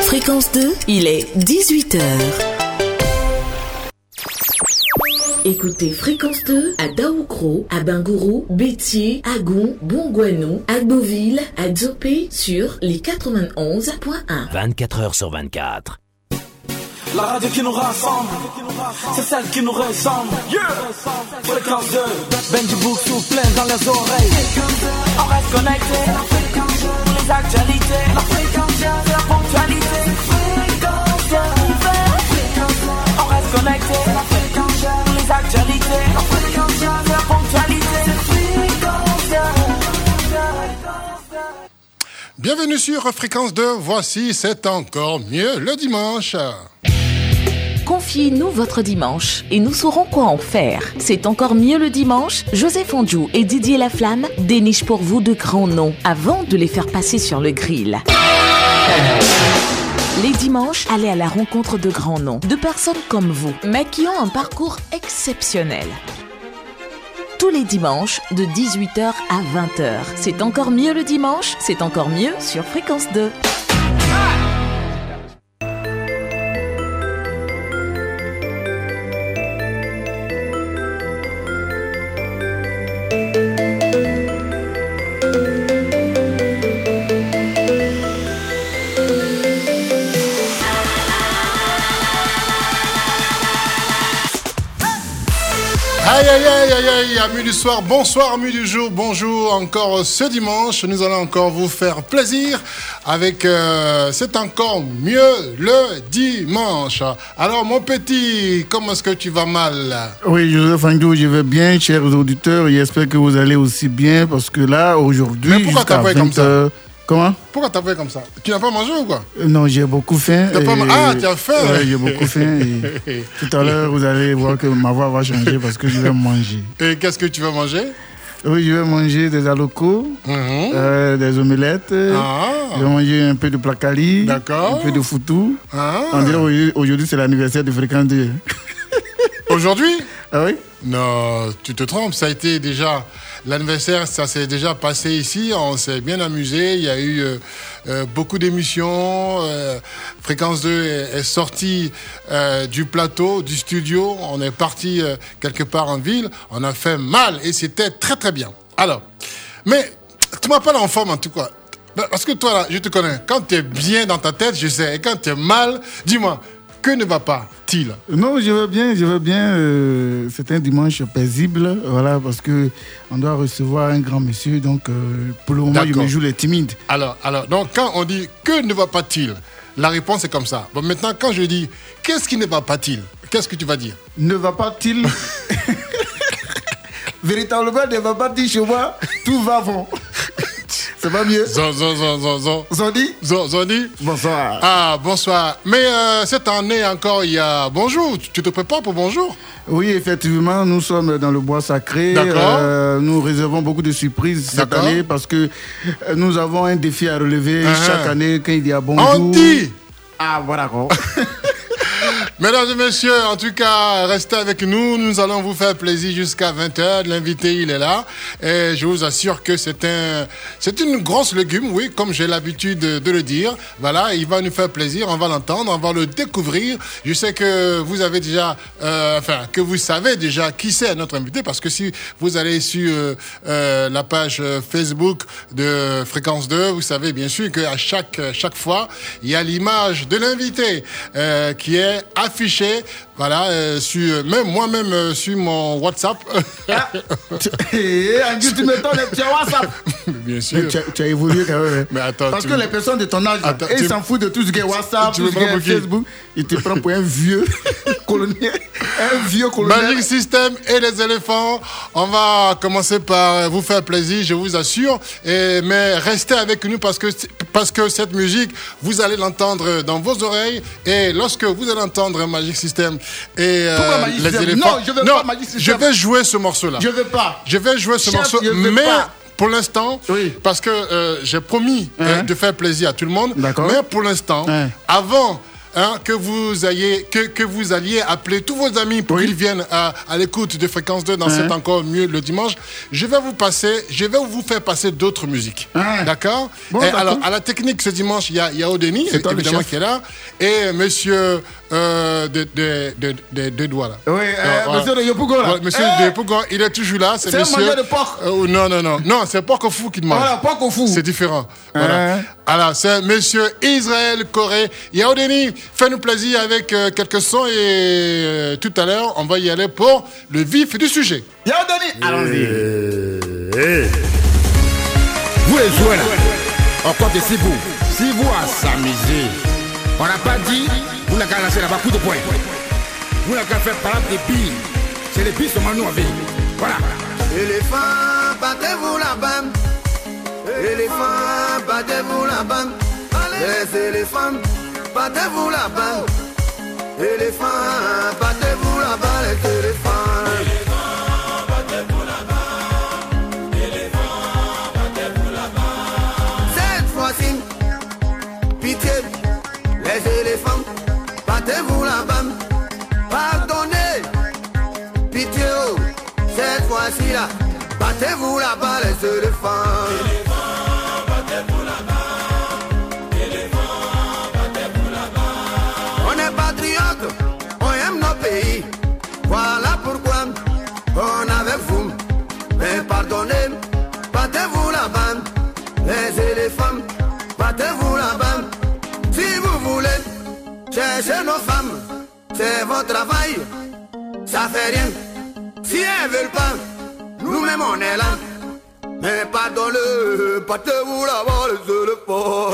Fréquence 2, il est 18h. Écoutez Fréquence 2 à Daoukro, à Bingourou, Bétier, Agon, Bongouanou, Agboville, à Dzopé sur les 91.1. 24 heures sur 24. La radio qui nous rassemble, c'est celle qui nous ressemble. Yeah! Fréquence 2, Benji Boussou plein dans les oreilles. On reste connecté, les actualités, la fréquence, la ponctualité. Fréquence 2, on reste connecté, les actualités, la fréquence, la ponctualité. Fréquence 2. Bienvenue sur Fréquence 2. Voici C'est encore mieux le dimanche. Confiez-nous votre dimanche et nous saurons quoi en faire. C'est encore mieux le dimanche. Joseph Ondiou et Didier Laflamme dénichent pour vous de grands noms avant de les faire passer sur le grill. Les dimanches, allez à la rencontre de grands noms, de personnes comme vous, mais qui ont un parcours exceptionnel. Tous les dimanches, de 18h à 20h. C'est encore mieux le dimanche, c'est encore mieux sur Fréquence 2. Amis du soir, bonsoir, amis du jour, bonjour. Encore ce dimanche, nous allons encore vous faire plaisir avec euh, C'est encore mieux le dimanche. Alors, mon petit, comment est-ce que tu vas mal? Oui, Joseph Andrew, je vais bien, chers auditeurs, j'espère que vous allez aussi bien, parce que là, aujourd'hui, Mais pourquoi t'as comme 20 ça Comment Pourquoi t'as fait comme ça Tu n'as pas mangé ou quoi Euh, Non, j'ai beaucoup faim. Et- Ah, tu as faim Ouais, j'ai beaucoup faim. et tout à l'heure, vous allez voir que ma voix va changer parce que je vais manger. Et qu'est-ce que tu vas manger Oui, je vais manger des alocos, Mhm. euh, des omelettes. Ah. Je vais manger un peu de placali, un peu de foutou. Ah. On dirait aujourd'hui- c'est l'anniversaire de Fréquence 2. Aujourd'hui Ah oui Non, tu te trompes, ça a été déjà l'anniversaire, ça s'est déjà passé ici, on s'est bien amusé, il y a eu euh, euh, beaucoup d'émissions, euh, Fréquence 2 est, sortie euh, du plateau, du studio, on est parti quelque part en ville, on a fait mal et c'était très très bien. Alors, mais tu m'appelles en forme en tout cas. Parce que toi, là, je te connais. Quand tu es bien dans ta tête, je sais. Et quand tu es mal, dis-moi, que ne va pas-il Non, je vais bien, je vais bien. euh, c'est un dimanche paisible, voilà, parce que on doit recevoir un grand monsieur, donc euh, pour le moment, je me joue les timides. Alors, alors, donc quand on dit que ne va pas-t-il, la réponse est comme ça. Bon, maintenant, quand je dis qu'est-ce qui ne va pas-il, qu'est-ce que tu vas dire? Ne va pas-il Véritablement, ne va pas-il chez moi Tout va bon. C'est pas mieux Zon, zon, zon, zon, zon. Zondi Zon, Zondi Bonsoir. Ah, bonsoir. Mais euh, cette année encore, il y a bonjour. Tu- Tu te prépares pour bonjour? Oui, effectivement, nous sommes dans le bois sacré. D'accord. Euh, nous réservons beaucoup de surprises cette année parce que euh, nous avons un défi à relever Uh-huh. chaque année quand il y a bonjour. On dit Ah, voilà quoi. Mesdames et messieurs, en tout cas, restez avec nous. Nous allons vous faire plaisir jusqu'à 20h. L'invité, il est là. Et je vous assure que c'est un, c'est une grosse légume, oui, comme j'ai l'habitude de, le dire. Voilà, il va nous faire plaisir. On va l'entendre, on va le découvrir. Je sais que vous avez déjà, euh, enfin, que vous savez déjà qui c'est notre invité parce que si vous allez sur euh, euh, la page Facebook de Fréquence 2, vous savez bien sûr qu'à chaque, chaque fois, il y a l'image de l'invité euh, qui est affichée, voilà, euh, sur, même moi-même euh, sur mon WhatsApp. Et Angus, tu me donnes le petit WhatsApp. bien sûr. Mais tu, as, tu as évolué quand même. hein. Mais attends, Parce tu que les personnes de ton âge, Attends, ils tu- s'en foutent de tout ce qui est WhatsApp, Tu tout ce est qui? Facebook. Ils te prennent pour un vieux colonel. Un vieux colonel. Magic System et les éléphants. On va commencer par vous faire plaisir, je vous assure. Et, mais restez avec nous parce que, parce que cette musique, vous allez l'entendre dans vos oreilles. Et lorsque vous allez entendre Magic System et euh, Magic les System éléphants. Non, je veux pas Magic System. je vais jouer ce morceau-là. Je veux pas. Je vais jouer ce Chef, morceau, mais pas. pour l'instant, Oui. parce que euh, j'ai promis euh, Hein? de faire plaisir à tout le monde, D'accord. mais pour l'instant, Hein? avant hein, que, vous ayez, que, que vous alliez appeler tous vos amis pour Oui. qu'ils viennent à, à l'écoute de Fréquence 2 dans. C'est encore mieux le dimanche, je vais vous passer, je vais vous faire passer d'autres musiques. D'accord? Bon. Alors, à la technique ce dimanche, il y a, y a Odeni, évidemment, qui est là, et monsieur euh, de, de, de, doigts, là. Oui, euh, voilà. monsieur de Yopougo, là. Ouais, monsieur Eh, de Pougon, il est toujours là. C'est C'est un monsieur. mangeur de porc. Euh, non, non, non. Non, c'est porc au fou qui demande. Voilà, porc au fou. C'est différent. Voilà. Hein. Alors, c'est monsieur Israël Corée. Yaoudeni, fais-nous plaisir avec quelques sons et tout à l'heure, on va y aller pour le vif du sujet. Denis. Allons-y. Vous les joueurs là, on compte ici vous. Si vous à s'amuser, on n'a pas dit, vous n'avez qu'à lancer là-bas coup de poing. Vous n'avez qu'à faire parade des billes. C'est les billes seulement nous vie. Voilà. Éléphant, battez-vous là-bas. Éléphant, battez-vous là-bas. Les éléphants, battez-vous là-bas. Éléphant, c'est votre travail. Ça fait rien. Si elles veulent pas, nous-mêmes on est là. Mais pardonnez, battez-vous là-bas les éléphants.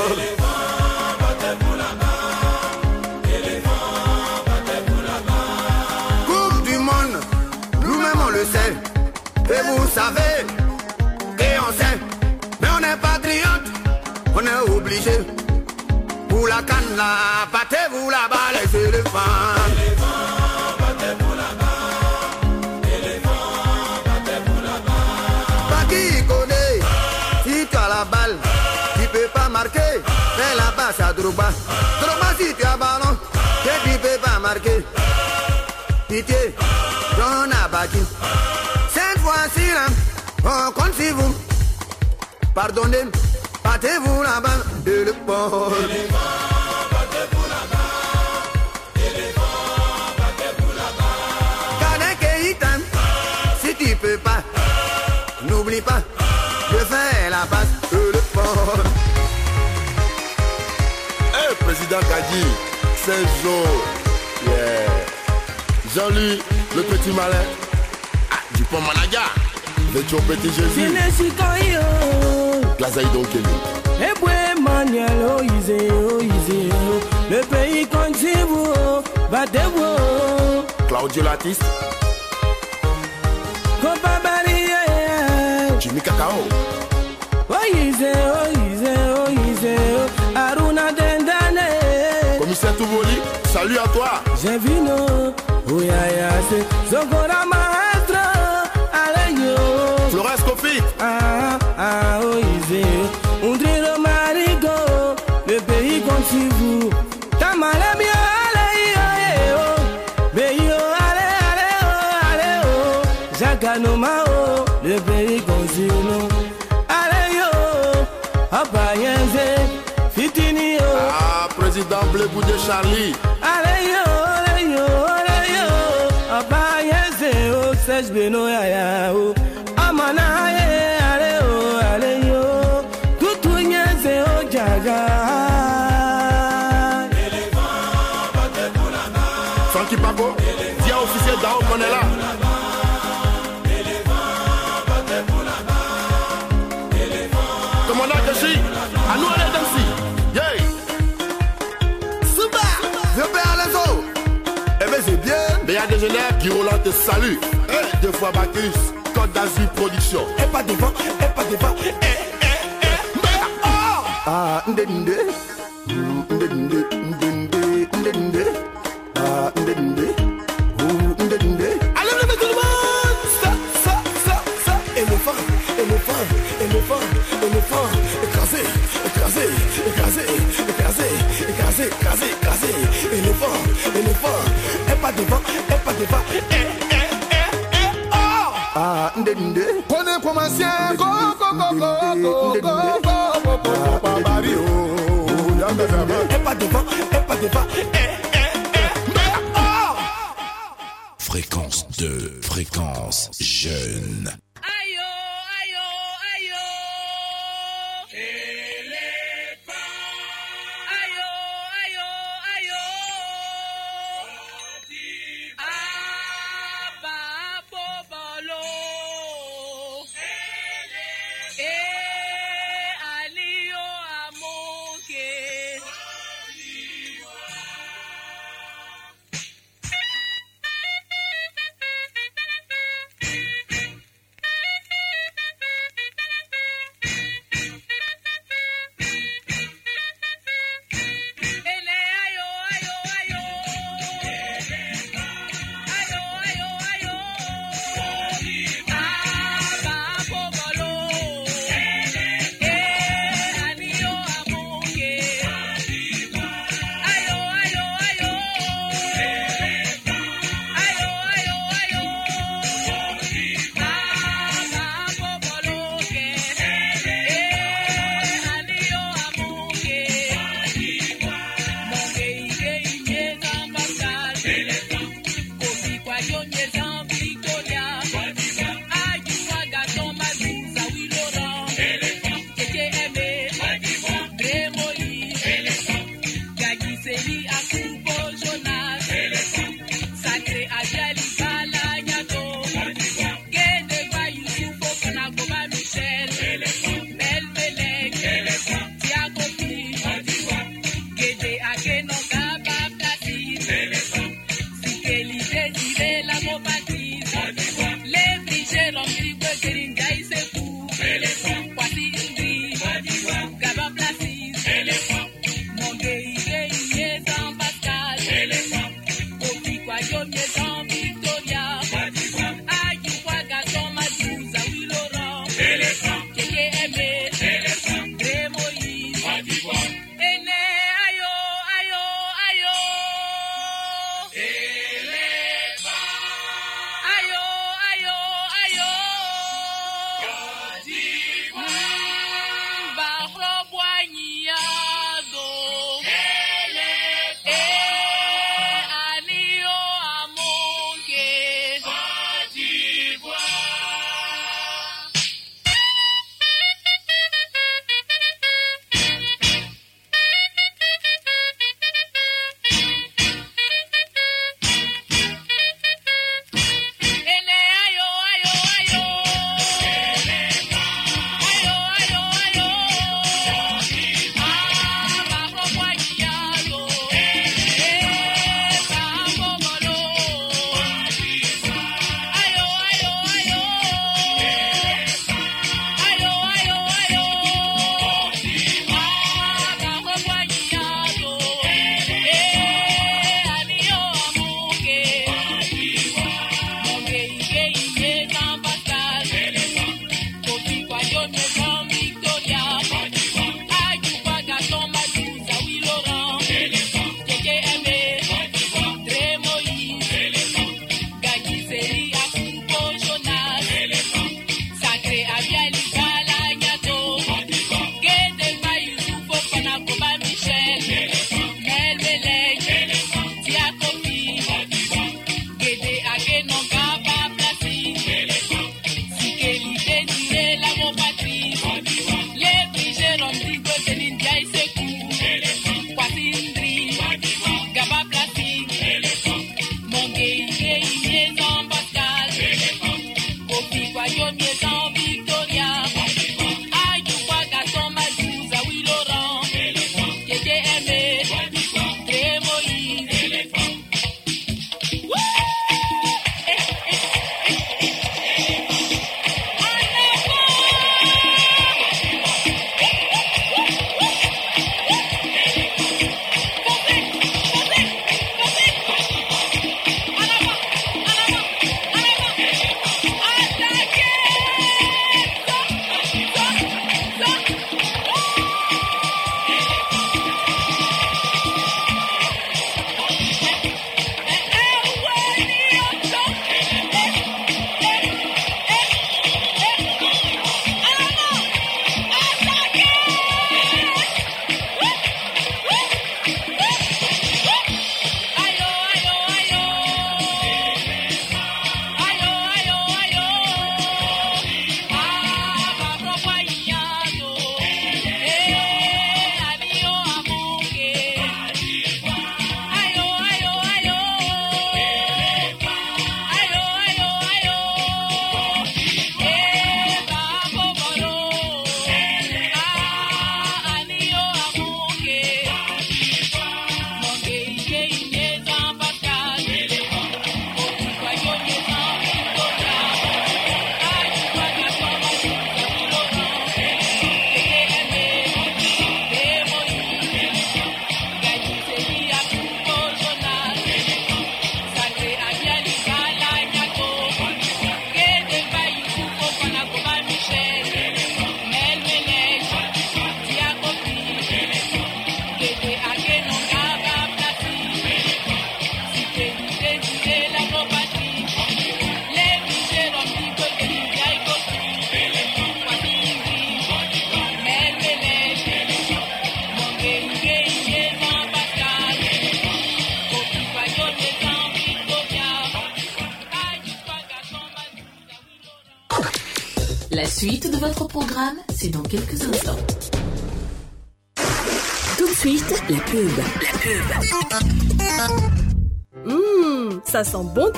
Coupe du monde, nous-mêmes on le sait. Et vous savez, et on sait. Mais on est patriote, on est obligé. La canne là, battez-vous là-bas les éléphants. Pas qui connaît, si tu as la balle, tu peux pas marquer. Fais la passe à Drogba. Drogba si tu as ballon, que tu peux pas marquer. Pitié, John Abaki. Cette fois-ci là, on compte sur vous. Pardonnez, battez-vous là-bas de le port. Si tu peux pas, n'oublie pas, je fais la passe de le port. Eh, président Kadi, c'est jour. Yeah. Jean-Louis, le petit malin. Ah, Dupont Managa. Le Petit Jésus. Sinesikayo, Plazaï Donkeli. Ebwe Manuel Oise, Oise, le pays vous, battez-vous, Claudio Latiste. Copa Barie, Jimmy Cacao. Oise, Oise, Oise, Aruna Dendane, Commissaire Touvoli, salut à toi. j'ai vu no, Oyayase, Zogora président Blébou de Charlie. allez, yo, allez, yo, allez, yo, Apayenze, oh, Sej Beno, yaya, te salue. Deux fois Bacchus, Côte d'Azur Production. Et pas devant, et pas devant, eh, eh, eh, mais oh! Ah, ndende, ndende, ndende, ndende, ah, ndende, éléphant, éléphant, éléphant, éléphant, écrasé, écrasé, écrasé, écrasé, écrasé, écrasé, écrasé, éléphant, éléphant, et pas devant, river. Eh, eh, eh, eh, eh, oh. Ah, nde, ndende. Prenez pour ma sienne. Go, go, go, go, go, go.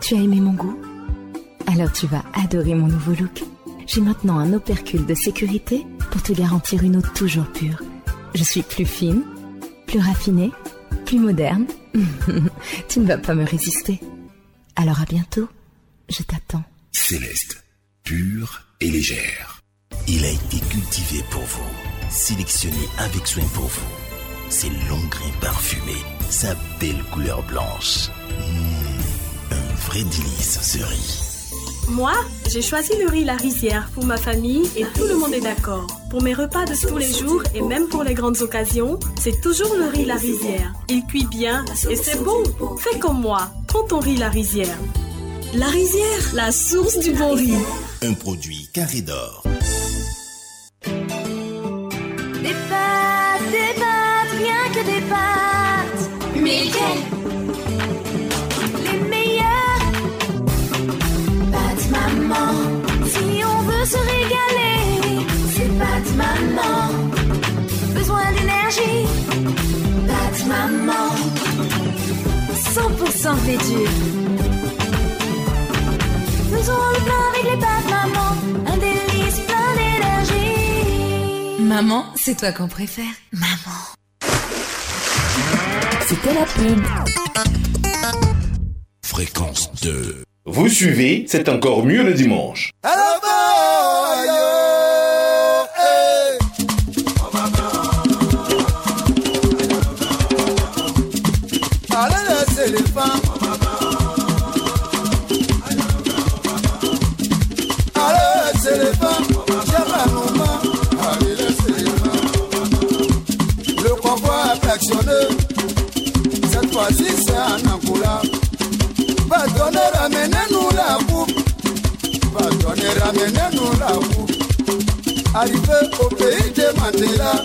Tu as aimé mon goût Alors tu vas adorer mon nouveau look. J'ai maintenant un opercule de sécurité pour te garantir une eau toujours pure. Je suis plus fine, plus raffinée, plus moderne. tu ne vas pas me résister. Alors à bientôt. Je t'attends. Céleste, pure et légère. Il a été cultivé pour vous, sélectionné avec soin pour vous. Ses longs grains parfumés, sa belle couleur blanche. Mmh, délice ce riz. Moi, j'ai choisi le riz La Rizière pour ma famille et tout le monde est d'accord. Pour mes repas de tous les jours et même pour les grandes occasions, c'est toujours le riz La Rizière. Il cuit bien et c'est bon. Fais comme moi, prends ton riz La Rizière. La Rizière, la source du bon riz. Un produit carré d'or. 100% blé dur. Faisons le plein avec les pâtes maman. Un délice plein d'énergie. Maman, c'est toi qu'on préfère. Maman. C'était la pub. Fréquence 2. Vous suivez, c'est encore mieux le dimanche. Allez, Cette fois-ci, c'est un Angola. Va donner, ramenez-nous la coupe. Va donner, ramenez-nous la coupe. Arrivé au pays de Mandela.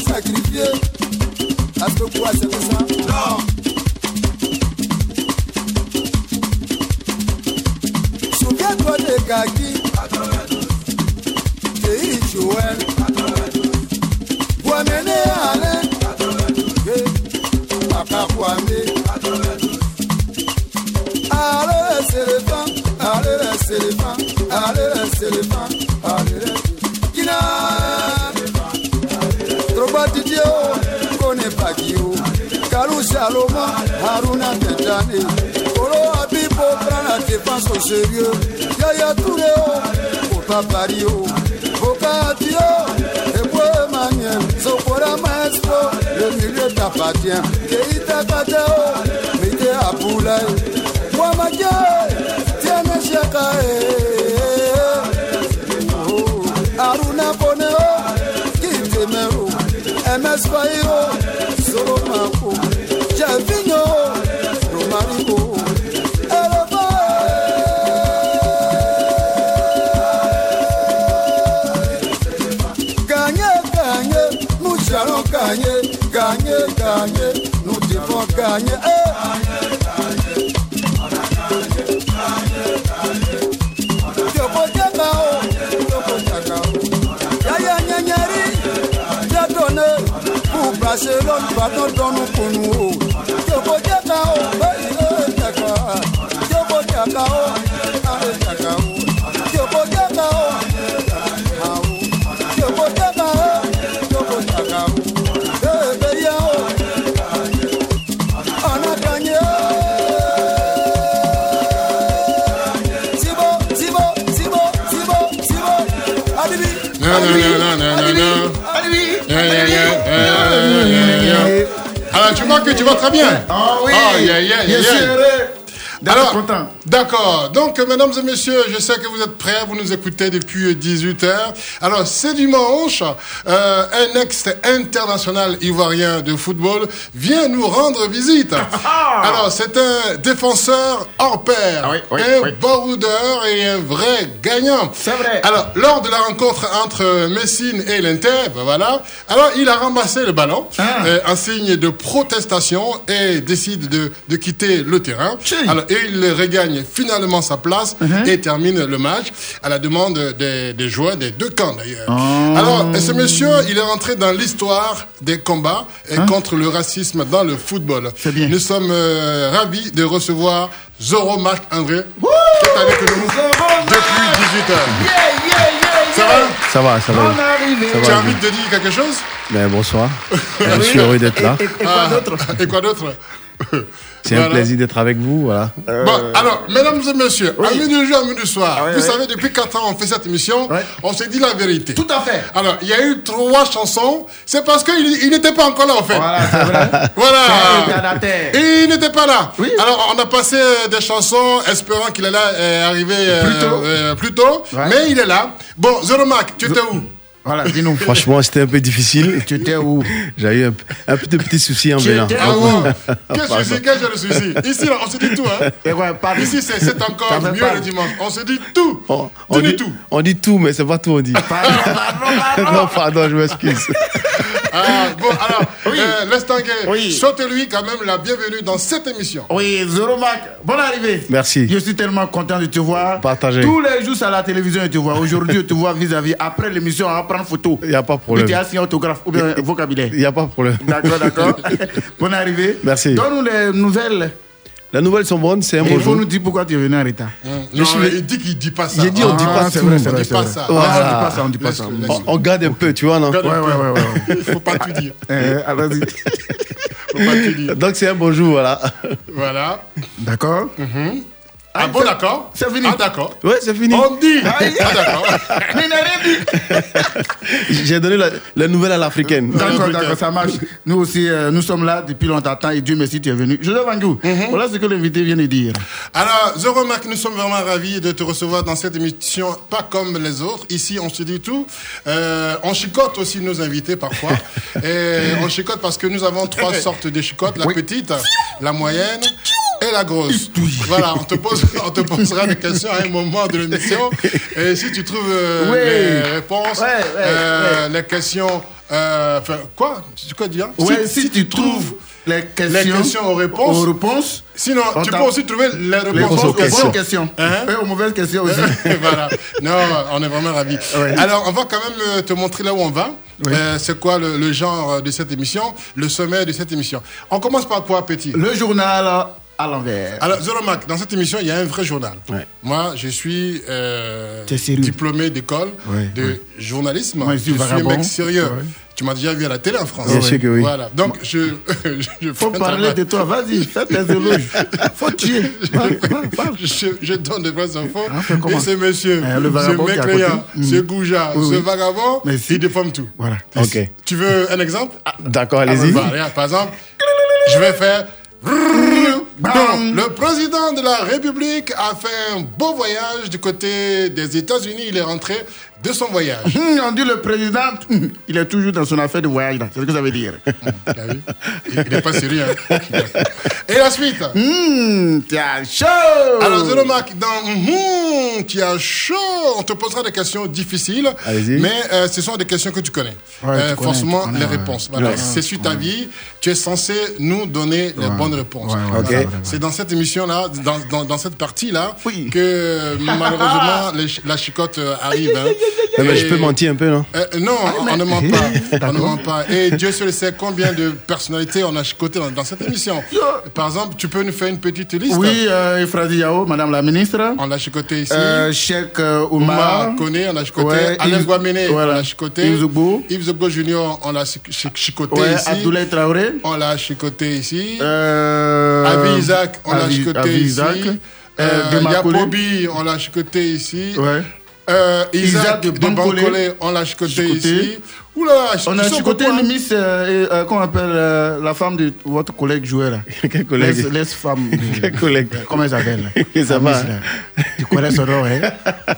Une génération sacrifiée. Est-ce que quoi c'est que ça? Non. Souviens-toi des Gagui. Saloma. Haruna Tendane. Kolo Abibo prend la défense au sérieux. Yaya Touré. Papa Pario. Boka Dio. Eboué Emmanuel. Sokora Maestro. Le milieu t'appartient. Keita Katao. Mete Apoulaye. Wamadia. Tiene Shakae. Aruna Boneo, Kitemero, MS Bayo, Solomako, Javinho, ayé. Jòkó jẹ́ka o, jòkó jàkà o. Yáyá nyẹnyẹrí, jẹ́ dọ̀nẹ́, kú gbàṣẹ lọ́dún bá tó dọ́nu kùnú o. Alors, tu vois que tu vas très bien. Ah oui, Oh, yeah, yeah, je yeah, suis yeah. Alors, content. D'accord. Donc, mesdames et messieurs, je sais que vous êtes prêts, vous nous écoutez depuis 18h. Alors, c'est dimanche. Euh, un ex-international ivoirien de football vient nous rendre visite. Alors, c'est un défenseur hors pair, un baroudeur et un vrai gagnant. C'est vrai. Alors, lors de la rencontre entre Messine et l'Inter, ben voilà, alors il a ramassé le ballon euh, en signe de protestation et décide de, de quitter le terrain. Alors, et il regagne finalement sa place et termine le match à la demande des, des joueurs des deux camps d'ailleurs. Alors, ce monsieur, il est rentré dans l'histoire des combats euh, contre le racisme dans le football. Nous sommes euh, ravis de recevoir Zoro Marc André, qui est avec nous depuis 18h. Ça va? Ça va, ça va. On est arrivé. Ça va, Tu as envie de dire quelque chose? Ben, bonsoir. Je suis heureux d'être là. Ah, Et quoi d'autre? C'est un plaisir d'être avec vous. Voilà. Bon, alors, mesdames et messieurs, amis du jour, amis du soir, Ah oui, vous oui. savez, depuis 4 ans, on fait cette émission, on s'est dit la vérité. Tout à fait. Alors, il y a eu trois chansons, c'est parce qu'il il n'était pas encore là, en fait. Voilà, c'est vrai. Voilà. Il n'était pas là. Alors, on a passé euh, des chansons espérant qu'il allait euh, arriver euh, Plus tôt. euh, plus tôt, mais il est là. Bon, Mac, tu étais où? Voilà, dis-nous. Franchement, c'était un peu difficile. Tu étais où? J'ai eu un, un peu de petits soucis en Tu venant. étais où? Quel Pardon. souci, quel genre de souci Ici, là, on se dit tout, hein Et ouais, pardon. Ici, c'est encore mieux pas- le dimanche. On se dit tout. On, Tu dit, tout. on dit tout, mais c'est pas tout on dit. non, pardon, je m'excuse. Ah, bon, alors, euh, l'instant gay, saute-lui quand même la bienvenue dans cette émission. Oui, Zoro Mac, bonne arrivée. Merci. Je suis tellement content de te voir. Partagez. Tous les jours, c'est à la télévision, je te vois. Aujourd'hui, je te vois vis-à-vis. Après l'émission, on va prendre photo. Il n'y a pas de problème. Tu as signé autographe ou bien vocabulaire. Il n'y a pas de problème. D'accord, d'accord. bonne arrivée. Merci. Donne-nous les nouvelles. Les nouvelles sont bonnes, c'est un beau il faut jour. nous dire pourquoi tu es venu en retard. Non, il dit qu'il dit pas ça. J'ai dit, on dit Ah, pas vrai, On vrai, dit pas ça. On Voilà. dit pas ça, on dit pas ça. On, on garde un peu, tu vois, non? Ouais, ouais, ouais, ouais. Il faut pas tout dire. Euh, Allons-y. Faut pas tout dire. Donc c'est un beau jour, voilà. Voilà. D'accord. Ah bon, d'accord C'est fini. Ah d'accord. Ouais, c'est fini. On dit. Ah d'accord. Mais il n'a rien dit. J'ai donné la, la nouvelle à l'africaine. D'accord, d'accord, ça marche. Nous aussi, euh, nous sommes là depuis longtemps et Dieu merci, tu es venu. Joseph Vangou, voilà ce que l'invité vient de dire. Alors, Zoro Marc, nous sommes vraiment ravis de te recevoir dans cette émission, pas comme les autres. Ici, on se dit tout. Euh, on chicote aussi nos invités parfois. Et on chicote parce que nous avons trois sortes de chicotes la petite, la moyenne et la grosse. Voilà, on te, pose, on te posera des questions à un moment de l'émission. Et si tu trouves euh, Oui. les réponses, Ouais, ouais, euh, les questions. euh, Enfin, quoi? C'est quoi dire Ouais, si, tu trouves les questions, les questions aux réponses. aux réponses, Sinon, on tu peux aussi trouver les réponses, les réponses aux aux questions. bonnes questions. Hein? Et aux mauvaises questions aussi. voilà. Non, on est vraiment ravis. Ouais. Alors, on va quand même euh, te montrer là où on va. Euh, c'est quoi le, le genre de cette émission, le sommet de cette émission. On commence par quoi, Petit? Le journal à l'envers. Alors, Zoromac, dans cette émission, il y a un vrai journal. Moi, je suis euh, diplômé d'école Ouais, de ouais. journalisme. Moi, je suis un mec sérieux. Tu m'as déjà vu à la télé en France. Bien sûr que oui. Voilà. Donc, je, je Faut fais un parler travail. de toi, vas-y, fais tes éloges. Faut tuer. Parle, parle, je, je donne de vraies infos. Ah, et ce monsieur, Eh, le ce vagabond qui est à mécréant, côté. ce Mm. Gouja, Oui, ce vagabond, Mais si. il déforme tout. Voilà. Ok. Tu veux un exemple? D'accord, Ah, allez-y. bah, regarde, Par exemple, je vais faire. Le président de la République a fait un beau voyage du côté des États-Unis. Il est rentré de son voyage. Hum, on dit le président, hum, il est toujours dans son affaire de voyage, c'est ce que ça veut dire. Vu? Il n'est pas sérieux. hein. Et la suite? Hum, tiens, chaud Alors, Zéromac, dans Hum, tu as chaud. On te posera des questions difficiles, mais euh, ce sont des questions que tu connais. Ouais, Euh, tu connais, forcément, tu connais, les ouais. réponses. Voilà, Ouais. c'est sur ta vie. Tu es censé nous donner les bonnes réponses. Voilà. ouais. C'est dans cette émission-là, dans, dans, dans cette partie-là, que malheureusement les la chicotte euh, arrive. hein. Mais je peux mentir un peu, non euh, non, on ne ment pas. on ne ment pas. Et Dieu seul sait combien de personnalités on a chicoté dans, dans cette émission. Par exemple, tu peux nous faire une petite liste Oui, euh, Yao, Madame la ministre. On l'a chicoté ici. Euh, Cheikh euh, Oumar. Oumar Koné, on l'a chicoté. Ouais, Alain Guamene, voilà. on l'a chicoté. Yves Zogo. Yves Junior, on l'a chi- chi- chicoté Ouais, ici. Abdoulaye Traoré. On l'a chicoté ici. Euh, Avi Isaac, on l'a chicoté Avi ici. Isaac. Euh, Euh. Yapobi, on l'a chicoté ici. Ouais. Euh, Isaac, Isaac de Bankole, on l'a chicoté. ici. Oula, On a chicoté hein. une miss, euh, euh, comment on appelle euh, la femme de votre collègue joueur là Quel collègue Laisse, laisse femme. Quel collègue Comment elle s'appelle Ça va? miss, là. Tu connais son nom, hein?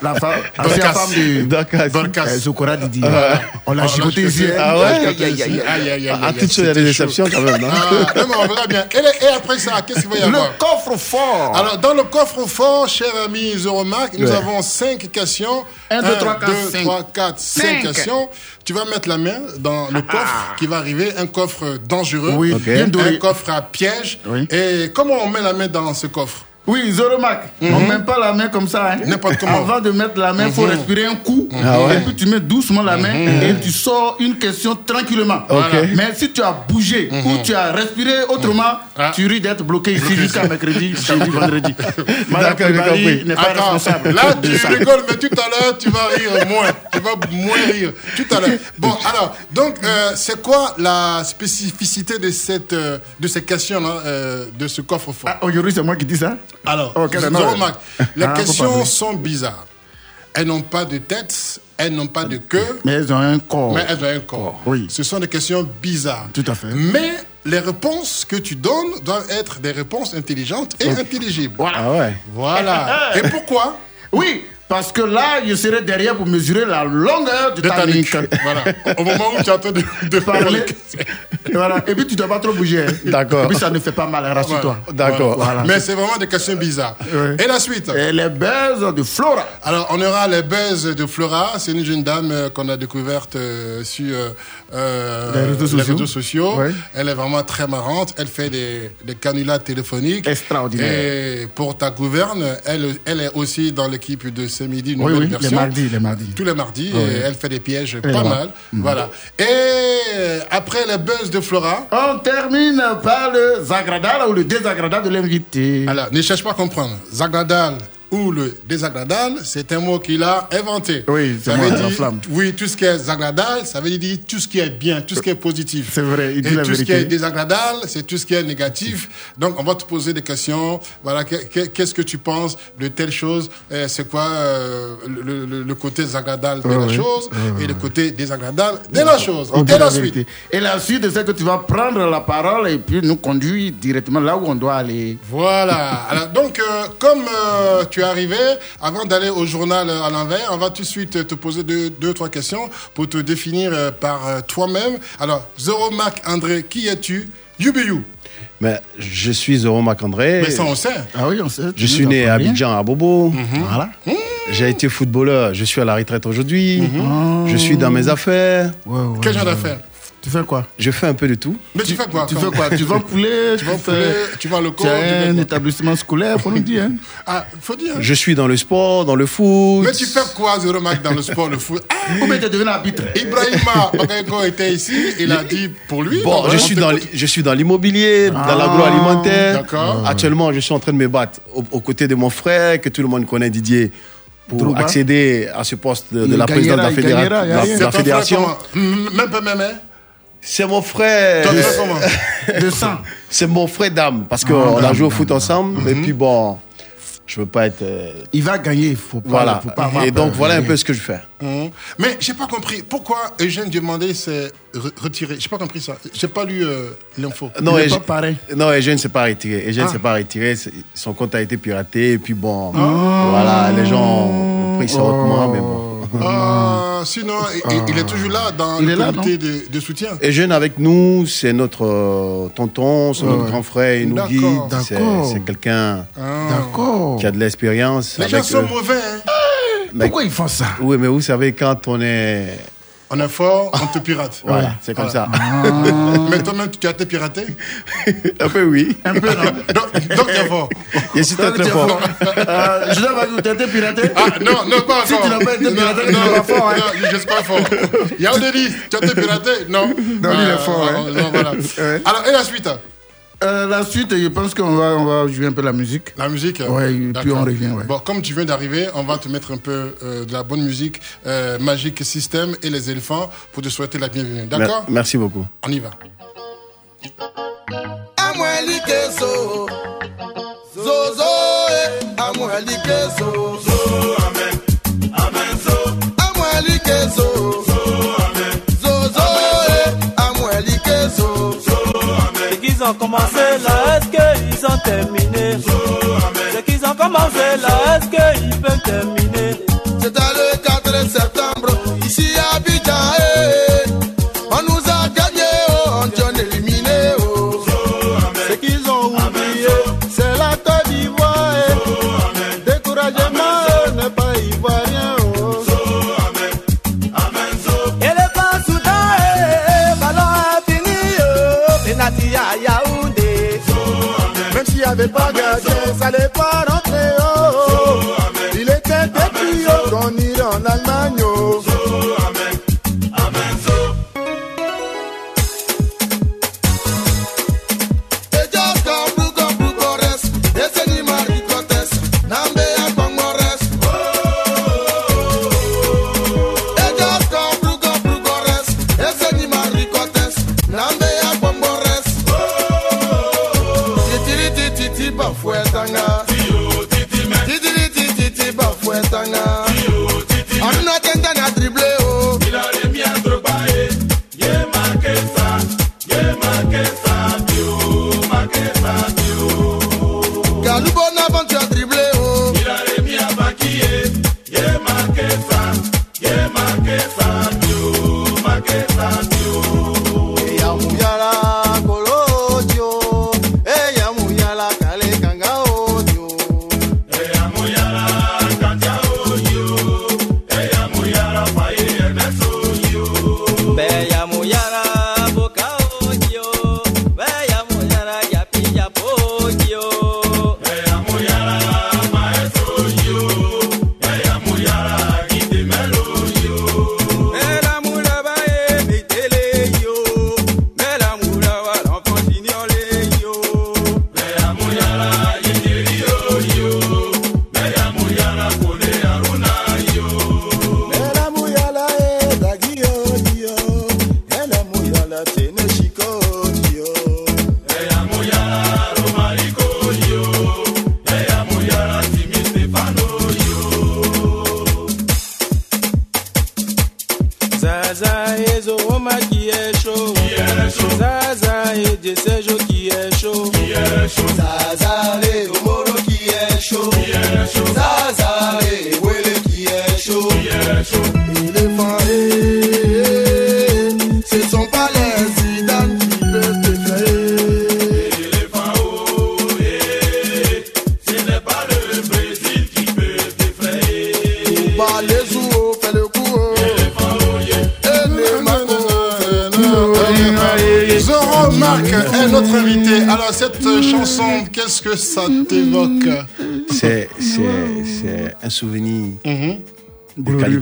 La femme, ah, la Dorcas. femme de Dorcas. Dorcas. euh, Zokora Didi. Ah. On l'a chicoté ici. hein? Ah ouais? Aïe, aïe, aïe, aïe. Aïe, aïe, aïe, À toutes choses, il y a des quand même, non Ah, non, mais on verra bien. Et, après ça, qu'est-ce qu'il va y avoir Le coffre fort. Alors, dans le coffre fort, cher ami Zoromac, nous Ouais. avons cinq questions. Un, deux, trois, quatre, deux, cinq. trois, quatre, cinq Cinq. questions. Tu vas mettre la main dans le coffre qui va arriver, un coffre dangereux, Oui, un coffre à piège. Oui. Et comment on met la main dans ce coffre? Oui, Zoromac, on ne met pas la main comme ça. Hein. Mhm. Comment. Mhm. Avant de mettre la main, il faut respirer un coup. Ah. Et puis tu mets doucement la main et tu sors une question tranquillement. Mais si tu as bougé ou tu as respiré autrement, Mhm. Ah. tu risques d'être bloqué ici jusqu'à mercredi, jeudi, vendredi. D'accord, n'est pas Attends, responsable. là tu rigoles, mais tout à l'heure tu vas rire moins. Tu vas moins rire tout à l'heure. Bon, alors, donc, euh, c'est quoi la spécificité de cette, euh, de ces questions-là, euh, de ce coffre-fort? Ah, Aujourd'hui, c'est moi qui dis ça Alors, Oh, les Ah, faut questions sont bizarres. Elles n'ont pas de tête, elles n'ont pas de queue, Mais elles ont un corps. mais elles ont un corps. Oui. Ce sont des questions bizarres. Tout à fait. Mais les réponses que tu donnes doivent être des réponses intelligentes et intelligibles. Ah ouais Voilà. Et pourquoi? Oui, parce que là, je serai derrière pour mesurer la longueur de, De ta nuque. Voilà. Au moment où tu es en train de, de Parler. Et voilà. Et puis tu ne dois pas trop bouger. hein. D'accord. Et puis ça ne fait pas mal, rassure-toi. D'accord. Voilà. Mais c'est vraiment des questions bizarres. Et la suite Et les buzz de Flora. Alors, on aura les buzz de Flora. C'est une jeune dame euh, qu'on a découverte euh, sur euh, Les réseaux sociaux. Elle est vraiment très marrante. Elle fait des, des canulars téléphoniques. Extraordinaire. Et pour ta gouverne, elle, elle est aussi dans l'équipe de ce midi, Oui, nouvelle oui, version. les mardis, les mardis. Tous les mardis. Oui. et elle fait des pièges pas mal. Voilà. Et après les buzz de Flora, On termine par le zagradal ou le désagradable de l'invité. alors ne cherche pas à comprendre. Zagradal ou le désagradable, c'est un mot qu'il a inventé. Oui, c'est Ça veut dire- flamme. Oui, tout ce qui est zagradable, ça veut dire tout ce qui est bien, tout ce qui est positif. C'est vrai, il Et dit la tout ce qui est désagradable, c'est tout ce qui est négatif. Donc, on va te poser des questions. Voilà, que- que- qu'est-ce que tu penses de telle chose? Euh, C'est quoi euh, le, le- le côté désagradable de la chose et le côté désagradable de la chose. Et la la suite. Et la suite, c'est que tu vas prendre la parole et puis nous conduire directement là où on doit aller. Voilà. Alors, donc, euh, comme euh, tu es arrivé, avant d'aller au journal euh, à l'envers, on va tout de suite euh, te poser deux, deux trois questions pour te définir euh, par toi-même. Alors, Zoro Mac André, qui es-tu? Yubiyu. Mais je suis Zoro Macandré. Mais ça, on sait. Ah oui, on sait. Je suis né à Abidjan, à Bobo. Mhm. Voilà. J'ai été footballeur. Je suis à la retraite aujourd'hui. Mhm. Je suis dans mes affaires. Quel genre d'affaires? Tu fais quoi? Je fais un peu de tout. Mais tu fais quoi Tu fais quoi? Tu vends poulet Tu vends poulet, tu vas le corps, tu un établissement scolaire, faut nous dire. hein. Ah, faut dire. Je suis dans le sport, dans le foot. Mais tu fais quoi, Zoro Mac, dans le sport, le foot? Ah, Ou bien tu es devenu arbitre? Ibrahima Bakayoko était ici, il a dit pour lui. Bon, je suis, dans, je suis dans l'immobilier, dans Ah, l'agroalimentaire. d'accord. Actuellement, je suis en train de me battre aux, aux côtés de mon frère, que tout le monde connaît, Didier, pour Drouba. accéder à ce poste de, de la présidente de la, fédération. comment? Même pas même, hein? C'est mon frère. De sang. C'est mon frère d'âme, parce qu'on Ah, a joué au foot ensemble. Et puis bon, je veux pas être. euh, Il va gagner, il faut pas. voilà. faut pas avoir Et donc peur. voilà un peu ce que je fais. Mhm. Mais j'ai pas compris pourquoi Eugène Diomandé s'est re- retiré? J'ai pas compris ça. J'ai pas lu euh, l'info. Non, Il est pas pareil. Non, Eugène s'est pas retiré. Eugène Ah. s'est pas retiré. Son compte a été piraté. Et puis bon, voilà, les gens ont pris ça autrement, mais bon. Ah, euh, sinon, il- il est toujours là dans Il le est là, comité de, de soutien. Et jeune avec nous, c'est notre euh, tonton, c'est notre grand frère, il nous guide. C'est D'accord. c'est quelqu'un D'accord. qui a de l'expérience. Les avec gens sont eux. mauvais. hein. Mais- Pourquoi ils font ça? Oui, mais vous savez, quand on est. On est fort, on te pirate. Voilà, c'est comme ça. Mais toi-même, tu as été piraté Un peu, oui. Un peu, non Donc, donc tu es fort. Je suis très, très fort. Euh, je dois vous t'as été piraté Ah, non, non, pas Si encore. tu n'as pas été Non, piraté, tu non, n'es pas fort. Hein. Non, je suis pas fort. Yaoundé tu as été piraté? Non. Non, il est fort, Ah, hein. non, voilà. Alors, et la suite? Euh, la suite, je pense qu'on va, on va jouer un peu la musique. La musique Ouais, et puis on revient. Ouais. Bon, comme tu viens d'arriver, on va te mettre un peu euh, de la bonne musique, euh, Magic System et les éléphants pour te souhaiter la bienvenue. D'accord? Mer- Merci beaucoup. On y va. zozo ont commencé là, est-ce qu'ils ont terminé? C'est qu'ils ont commencé là, est-ce qu'ils peuvent terminer? Même s'il n'y avait pas gardien,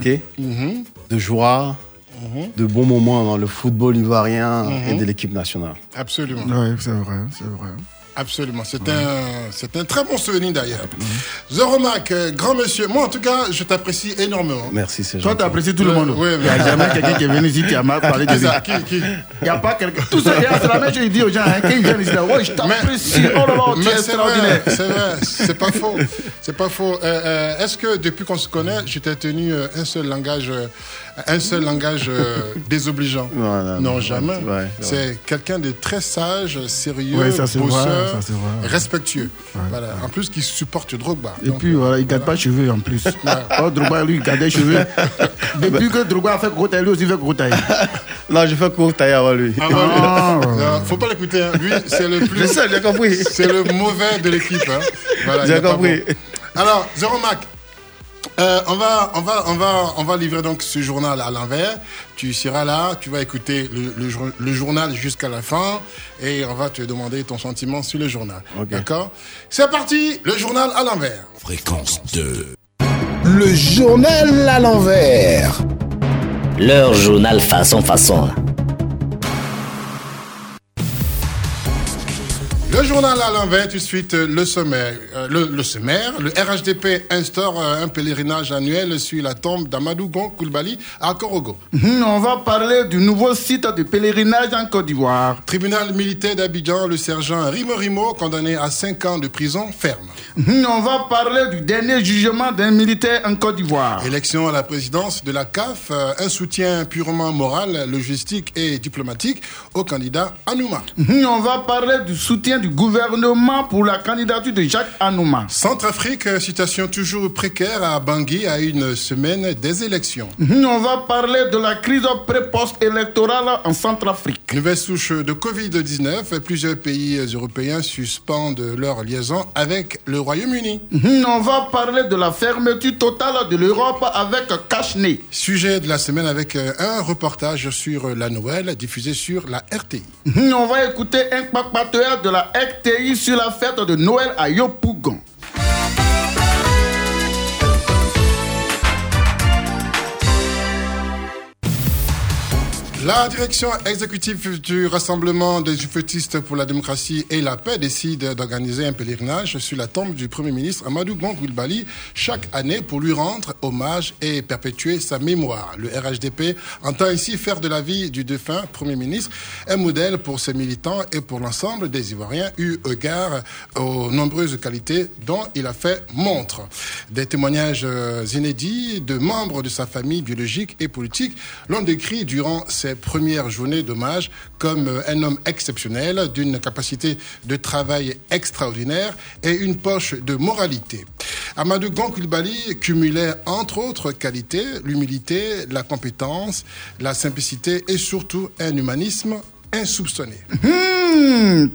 qualité, Mhm. de joie, Mhm. de bons moments dans le football ivoirien et Mhm. de l'équipe nationale. Absolument. Ouais, c'est vrai, c'est vrai. Absolument. C'est un, c'est un très bon souvenir d'ailleurs. Zoro Marc, euh, grand monsieur, moi en tout cas, je t'apprécie énormément. Merci, c'est Toi, tu apprécies tout le monde. Oui, Il n'y a jamais quelqu'un qui est venu ici qui a mal parlé de ça Qui, qui? Il n'y a pas quelqu'un. Tout ça, c'est la même chose qu'il dit aux gens. Hein, quand ils viennent ici, ouais, je t'apprécie. Oh là là, tu Mais es c'est extraordinaire. vrai, c'est vrai, c'est pas faux, c'est pas faux. Euh, euh, Est-ce que depuis qu'on se connaît, je t'ai tenu euh, un seul langage, euh, un seul langage euh, désobligeant? Voilà, Non, jamais. ouais, ouais. C'est quelqu'un de très sage, sérieux, Ouais, ça ça, vrai. respectueux. Voilà. En plus, qui supporte Drogba. Et Donc, puis voilà, il ne garde pas cheveux en plus. Oh, Drogba, lui, il garde les cheveux. Depuis que Drogba a fait gros taille, lui aussi fait gros taille. Non, je fais court taille avant lui. Ah, non, faut pas l'écouter. hein. Lui, c'est le plus. J'ai compris. C'est le mauvais de l'équipe. hein. Voilà, J'ai compris. bon. Alors, Zéro Mac. euh, on, va, on, va, on, va, on va livrer donc ce journal à l'envers. Tu seras là, tu vas écouter le, le jour- le journal jusqu'à la fin et on va te demander ton sentiment sur le journal. D'accord? C'est parti, le journal à l'envers. Fréquence 2. Le journal à l'envers. Leur journal façon façon. Le journal à l'envers, tout de suite euh, le sommaire. Euh, le, le sommaire, le RHDP instaure euh, un pèlerinage annuel sur la tombe d'Amadou Gon Koulibaly à Korogo. Hum, On va parler du nouveau site de pèlerinage en Côte d'Ivoire. Tribunal militaire d'Abidjan, le sergent Rimo Rimo, condamné à 5 ans de prison ferme. Hum, On va parler du dernier jugement d'un militaire en Côte d'Ivoire. Élection à la présidence de la CAF, euh, un soutien purement moral, logistique et diplomatique au candidat Anouma. Hum, On va parler du soutien du gouvernement pour la candidature de Jacques Anouma. Centrafrique, situation toujours précaire à Bangui à une semaine des élections. On va parler de la crise pré-post électorale en Centrafrique. Nouvelle souche de Covid-19, plusieurs pays européens suspendent leur liaison avec le Royaume-Uni. On va parler de la fermeture totale de l'Europe avec Cache-Nez. Sujet de la semaine avec euh, un reportage sur la Noël diffusé sur la RTI. On va écouter un papateur de la RTI sur la fête de Noël à Yopougon. La direction exécutive du Rassemblement des Jufetistes pour la démocratie et la paix décide d'organiser un pèlerinage sur la tombe du Premier ministre Amadou Gon Coulibaly chaque année pour lui rendre hommage et perpétuer sa mémoire. Le RHDP entend ainsi faire de la vie du défunt Premier ministre un modèle pour ses militants et pour l'ensemble des Ivoiriens eu égard aux nombreuses qualités dont il a fait montre. Des témoignages inédits de membres de sa famille biologique et politique l'ont décrit durant ses premières journées d'hommage comme euh, un homme exceptionnel, d'une capacité de travail extraordinaire et une poche de moralité. Amadou Gon Coulibaly cumulait entre autres qualités l'humilité, la compétence, la simplicité et surtout un humanisme insoupçonné. Hum,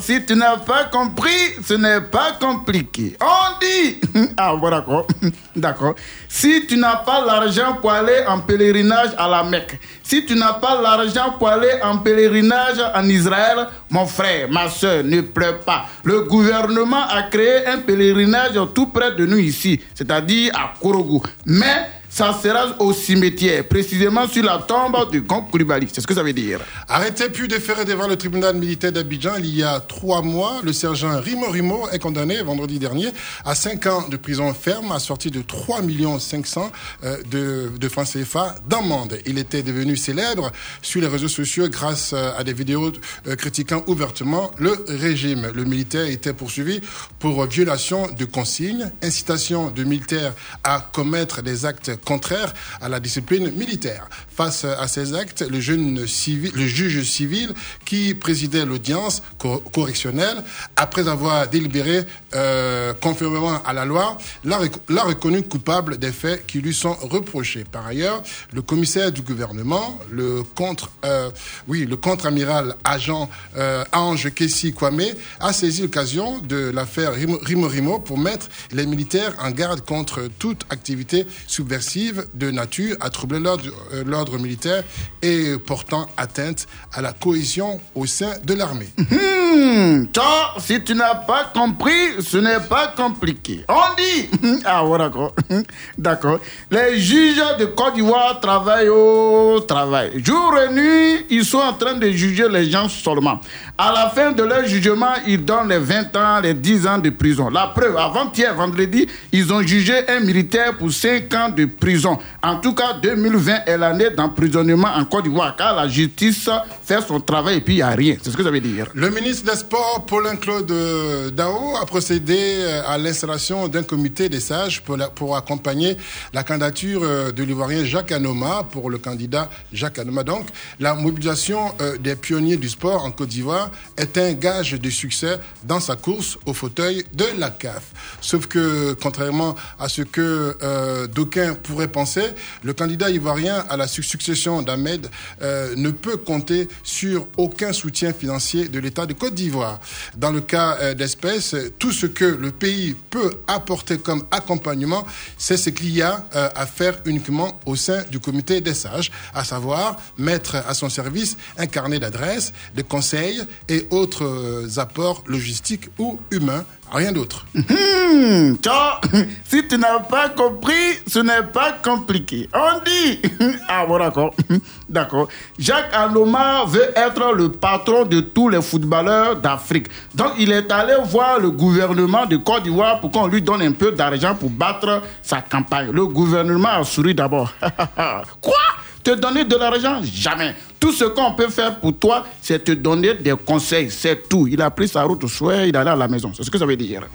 si tu n'as pas compris, ce n'est pas compliqué. On dit. Ah, bon, d'accord. D'accord. Si tu n'as pas l'argent pour aller en pèlerinage à la Mecque, si tu n'as pas l'argent pour aller en pèlerinage en Israël, mon frère, ma soeur, ne pleure pas. Le gouvernement a créé un pèlerinage tout près de nous ici, c'est-à-dire à Korogo. Mais ça sera au cimetière, précisément sur la tombe de Gon Coulibaly. C'est ce que ça veut dire. Arrêté puis déféré devant le tribunal militaire d'Abidjan il y a trois mois, le sergent Rimo Rimo est condamné vendredi dernier à cinq ans de prison ferme, assorti de 3 500 euh, de, de francs CFA d'amende. Il était devenu célèbre sur les réseaux sociaux grâce euh, à des vidéos euh, critiquant ouvertement le régime. Le militaire était poursuivi pour violation de consignes, incitation de militaires à commettre des actes contraires à la discipline militaire. Face à ces actes, le, jeune civil, le juge civil qui présidait l'audience cor- correctionnelle, après avoir délibéré euh, conformément à la loi, l'a rec- l'a reconnu coupable des faits qui lui sont reprochés. Par ailleurs, le commissaire du gouvernement, le contre, euh, oui, le contre-amiral agent euh, Ange Kessi Kwame, a saisi l'occasion de l'affaire Rimo Rimo pour mettre les militaires en garde contre toute activité subversive de nature à troubler l'ordre euh, l'ordre militaire et portant atteinte à la cohésion au sein de l'armée. Hmm, toi, si tu n'as pas compris, ce n'est pas compliqué. On dit. Ah, ouais, d'accord. D'accord. Les juges de Côte d'Ivoire travaillent au travail. Jour et nuit, ils sont en train de juger les gens seulement. À la fin de leur jugement, ils donnent les 20 ans, les 10 ans de prison. La preuve, avant-hier, vendredi, ils ont jugé un militaire pour 5 ans de prison. En tout cas, 2020 est l'année d'emprisonnement en Côte d'Ivoire, car la justice fait son travail et puis il n'y a rien. C'est ce que ça veut dire. Le ministre des Sports, Paulin-Claude euh, Dao, a procédé euh, à l'installation d'un comité des sages pour, pour accompagner la candidature euh, de l'Ivoirien Jacques Anoma pour le candidat Jacques Anoma. Donc, la mobilisation des pionniers du sport en Côte d'Ivoire est un gage de succès dans sa course au fauteuil de la CAF. Sauf que, contrairement à ce que euh, d'aucuns pourraient penser, le candidat ivoirien à la su- succession d'Ahmed euh, ne peut compter sur aucun soutien financier de l'État de Côte d'Ivoire. Dans le cas euh, d'espèce, tout ce que le pays peut apporter comme accompagnement, c'est ce qu'il y a euh, à faire uniquement au sein du comité des sages, à savoir mettre à son service un carnet d'adresses, de conseils et autres euh, apports logistiques ou humains, rien d'autre. Toi, si tu n'as pas compris, ce n'est pas compliqué. On dit. Ah bon, d'accord. D'accord. Jacques Aloma veut être le patron de tous les footballeurs d'Afrique. Donc, il est allé voir le gouvernement de Côte d'Ivoire pour qu'on lui donne un peu d'argent pour battre sa campagne. Le gouvernement a souri d'abord. Quoi? Te donner de l'argent Jamais. Tout ce qu'on peut faire pour toi, c'est te donner des conseils. C'est tout. Il a pris sa route au souhait, il est allé à la maison. C'est ce que ça veut dire.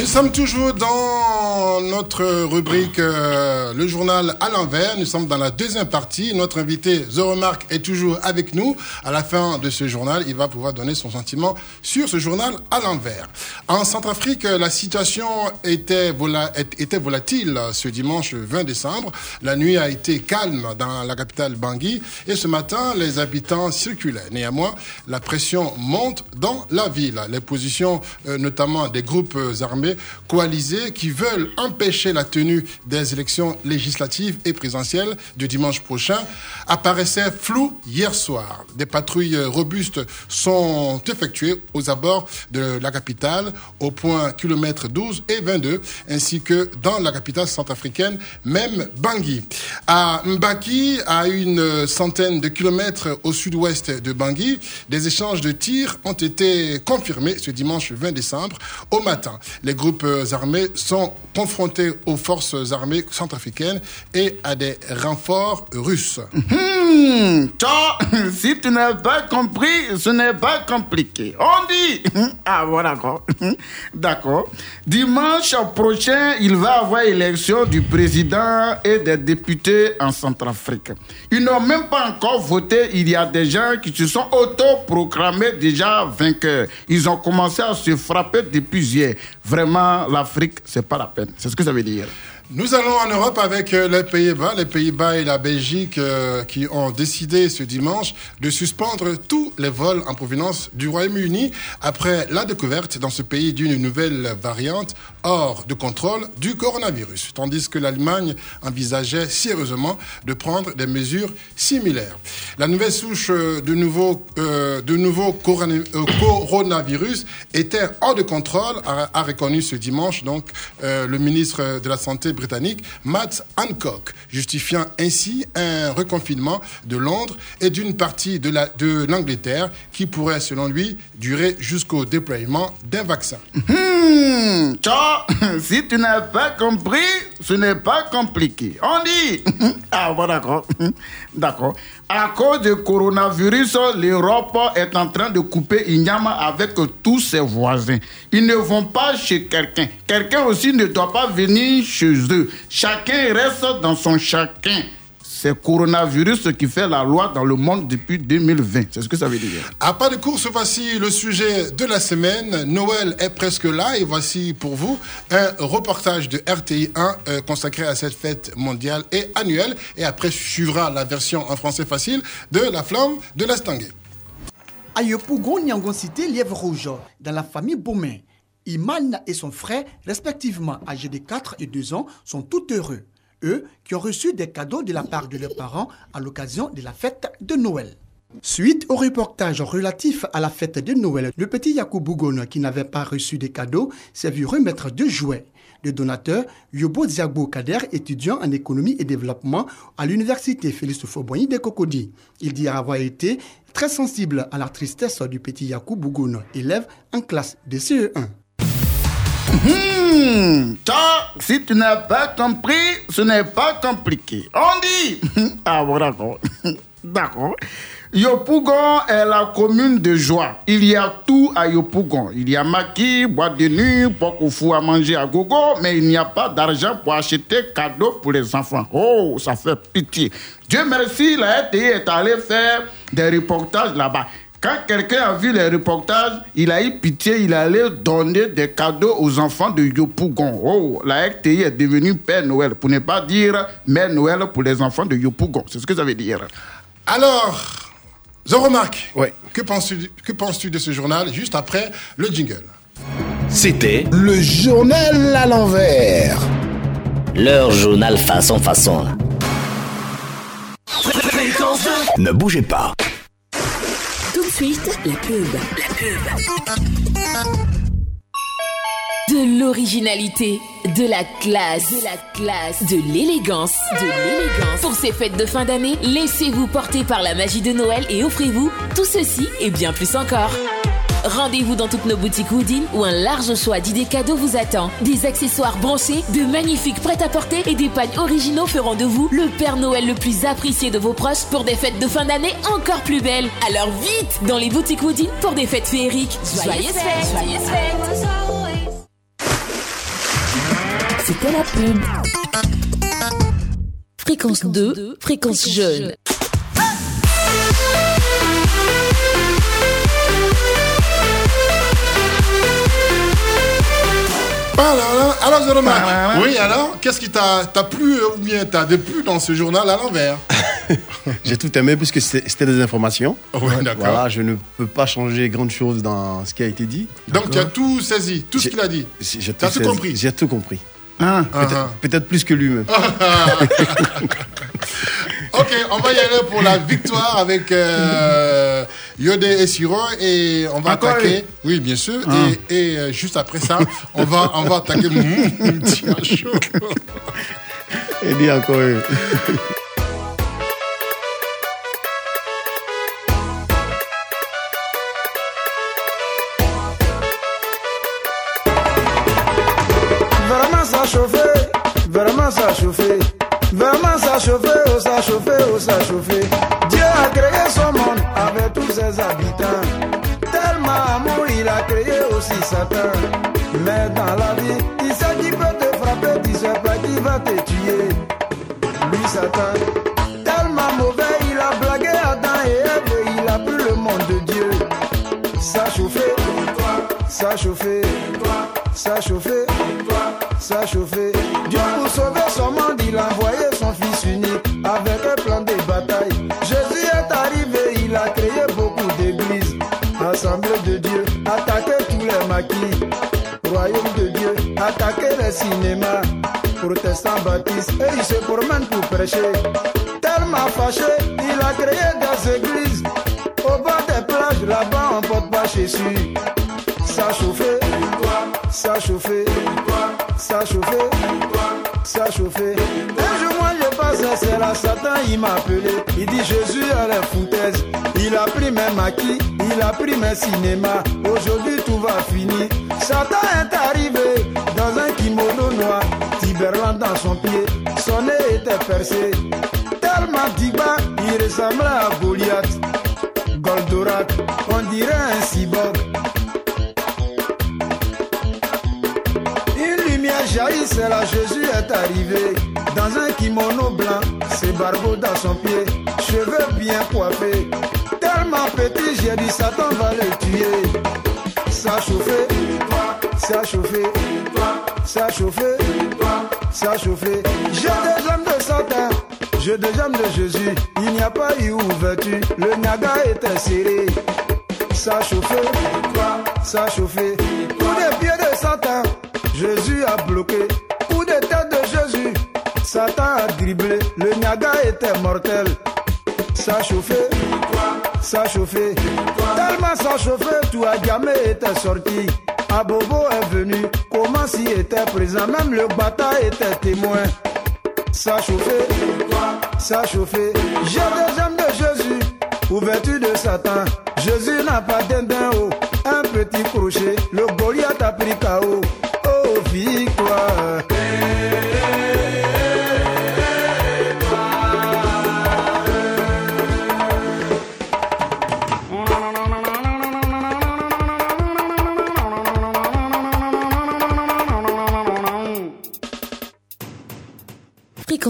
Nous sommes toujours dans notre rubrique euh, Le journal à l'envers. Nous sommes dans la deuxième partie. Notre invité Zoromark est toujours avec nous. À la fin de ce journal, il va pouvoir donner son sentiment sur ce journal à l'envers. En Centrafrique, la situation était, vola- était volatile ce dimanche 20 décembre. La nuit a été calme dans la capitale Bangui et ce matin, les habitants circulaient. Néanmoins, la pression monte dans la ville. Les positions, euh, notamment des groupes euh, coalisés qui veulent empêcher la tenue des élections législatives et présidentielles de dimanche prochain, apparaissaient floues hier soir. Des patrouilles robustes sont effectuées aux abords de la capitale, au point kilomètre 12 et 22, ainsi que dans la capitale centrafricaine, même Bangui. À Mbaki, à une centaine de kilomètres au sud-ouest de Bangui, des échanges de tirs ont été confirmés ce dimanche 20 décembre au matin. Les groupes armés sont confrontés aux forces armées centrafricaines et à des renforts russes. Hmm, toi, si tu n'as pas compris, ce n'est pas compliqué. On dit. Ah, voilà, d'accord. D'accord. Dimanche prochain, il va y avoir élection du président et des députés en Centrafrique. Ils n'ont même pas encore voté. Il y a des gens qui se sont autoproclamés déjà vainqueurs. Ils ont commencé à se frapper depuis hier. Vraiment, l'Afrique, c'est pas la peine. C'est ce que ça veut dire. Nous allons en Europe avec euh, les Pays-Bas, les Pays-Bas et la Belgique euh, qui ont décidé ce dimanche de suspendre tous les vols en provenance du Royaume-Uni après la découverte dans ce pays d'une nouvelle variante hors de contrôle du coronavirus, tandis que l'Allemagne envisageait sérieusement de prendre des mesures similaires. La nouvelle souche euh, de nouveau, de nouveau corona- coronavirus était hors de contrôle, a, a reconnu ce dimanche donc le ministre de la Santé britannique Matt Hancock, justifiant ainsi un reconfinement de Londres et d'une partie de la- de l'Angleterre qui pourrait, selon lui, durer jusqu'au déploiement d'un vaccin. Hmm, toi, si tu n'as pas compris, ce n'est pas compliqué. On dit. Ah, bon, d'accord. D'accord. À cause du coronavirus, l'Europe est en train de couper Inyama avec tous ses voisins. Ils ne vont pas chez quelqu'un. Quelqu'un aussi ne doit pas venir chez eux. Chacun reste dans son chacun. C'est coronavirus qui fait la loi dans le monde depuis 2020. C'est ce que ça veut dire. À pas de course, voici le sujet de la semaine. Noël est presque là et voici pour vous un reportage de RTI 1 euh, consacré à cette fête mondiale et annuelle. Et après suivra la version en français facile de La Flamme de l'Estanguet. À Yopougon, Nyangon Cité, Lièvre Rouge, dans la famille Beaumain. Iman et son frère, respectivement âgés de 4 et 2 ans, sont tout heureux. Eux qui ont reçu des cadeaux de la part de leurs parents à l'occasion de la fête de Noël. Suite au reportage relatif à la fête de Noël, le petit Yakou Bougon, qui n'avait pas reçu des cadeaux, s'est vu remettre deux jouets. Le donateur, Yobo Ziagbo Kader, étudiant en économie et développement à l'université Félix Fauboigny de Cocody. Il dit avoir été très sensible à la tristesse du petit Yakou Bougon, élève en classe de E CE1. Toi, si tu n'as pas compris, ce n'est pas compliqué. On dit. Ah, bon, d'accord. D'accord. Yopougon est la commune de joie. Il y a tout à Yopougon. Il y a maquis, boîte de nuit, fou à manger à gogo, mais il n'y a pas d'argent pour acheter cadeaux pour les enfants. Oh, ça fait pitié. Dieu merci, la RTI est allé faire des reportages là-bas. Quand quelqu'un a vu les reportages, il a eu pitié, il allait donner des cadeaux aux enfants de Yopougon. Oh, la RTI est devenue Père Noël, pour ne pas dire Mère Noël pour les enfants de Yopougon. C'est ce que ça veut dire. Alors, Jean-Remarque, que penses-tu que penses-tu de ce journal juste après le jingle? C'était Le journal à l'envers. Leur journal façon façon. Ne bougez pas. La pub. La pub. De l'originalité, de la classe, de la classe, de l'élégance, de l'élégance. Pour ces fêtes de fin d'année, laissez-vous porter par la magie de Noël et offrez-vous tout ceci et bien plus encore. Rendez-vous dans toutes nos boutiques Woodin où un large choix d'idées cadeaux vous attend. Des accessoires branchés, de magnifiques prêt-à-porter et des pagnes originaux feront de vous le Père Noël le plus apprécié de vos proches pour des fêtes de fin d'année encore plus belles. Alors vite dans les boutiques Woodin pour des fêtes féeriques. Joyeuses fêtes! C'était la pub. Fréquence 2, fréquence jeune. Alors, alors Jean-Remarque, oui, alors, qu'est-ce qui t'a t'a plu euh, ou bien t'a déplu dans ce journal à l'envers? J'ai tout aimé puisque c'était c'était des informations. Oui, d'accord. Voilà, je ne peux pas changer grande chose dans ce qui a été dit. Donc, tu as tout saisi, tout ce qu'il a dit. J'ai T'as tout compris J'ai tout compris. Ah. Peut-être Ah. peut-être plus que lui-même. Ok, on va y aller pour la victoire avec euh, Yodé et Siro et on va Encore attaquer. Oui, bien sûr. Ah. Et, et, euh, juste après ça, on va, on va attaquer. Mmh, tiens, chaud. Et dit encore. Vraiment ça chauffé, vraiment ça chauffé, vraiment chauffé, oh ça chauffé, oh ça chauffé. Dieu a créé son monde avec tous ses habitants. Tellement amour, il a créé aussi Satan. Mais dans la vie, il sait qu'il peut te frapper, tu sais pas qu'il va te tuer. Lui Satan, tellement mauvais, il a blagué Adam et et il a pris le monde de Dieu. Ça chauffé, ça chauffé, ça chauffé, ça chauffé. Dieu pour sauver son monde, il a envoyé son fils avec un plan de bataille. Jésus est arrivé, il a créé beaucoup d'églises, assemblée de Dieu, attaqué tous les maquis. Royaume de Dieu, attaquer les cinémas, protestants baptistes, et il se promène pour prêcher. Tellement fâché, il a créé des églises. Au bord des plages, là-bas, on porte pas Jésus. Ça chauffé, ça chauffé, ça chauffé, ça chauffé. Satan, il m'a appelé. Il dit Jésus a les foutaises. Il a pris mes maquis, il a pris mes cinémas. Aujourd'hui, tout va finir. Satan est arrivé dans un kimono noir, Tiberland dans son pied. Son nez était percé. Tellement diba, il ressemblait à Goliath. Goldorak, on dirait un cyborg. Une lumière jaillit, c'est là Jésus est arrivé. Dans un kimono blanc, ses barbeaux dans son pied, cheveux bien coiffés. Tellement petit, j'ai dit Satan va le tuer. Ça a chauffé, ça a chauffé, ça a chauffé, ça a chauffé. J'ai des jambes de Satan, j'ai des jambes de Jésus. Il n'y a pas eu ouverture, le naga était serré. Ça a chauffé, ça a chauffé. Coup de pied de Satan, Jésus a bloqué. Satan a dribblé. Le naga était mortel. Ça a chauffé, ça a chauffé. Tellement ça a chauffé, tout a jamais été sorti. Abobo est venu, comment s'y était présent, même le bataille était témoin. Ça a chauffé, ça a chauffé. J'ai des jambes de Jésus, ouverture de Satan. Jésus n'a pas d'indin haut, un petit crochet. Le Goliath a pris KO.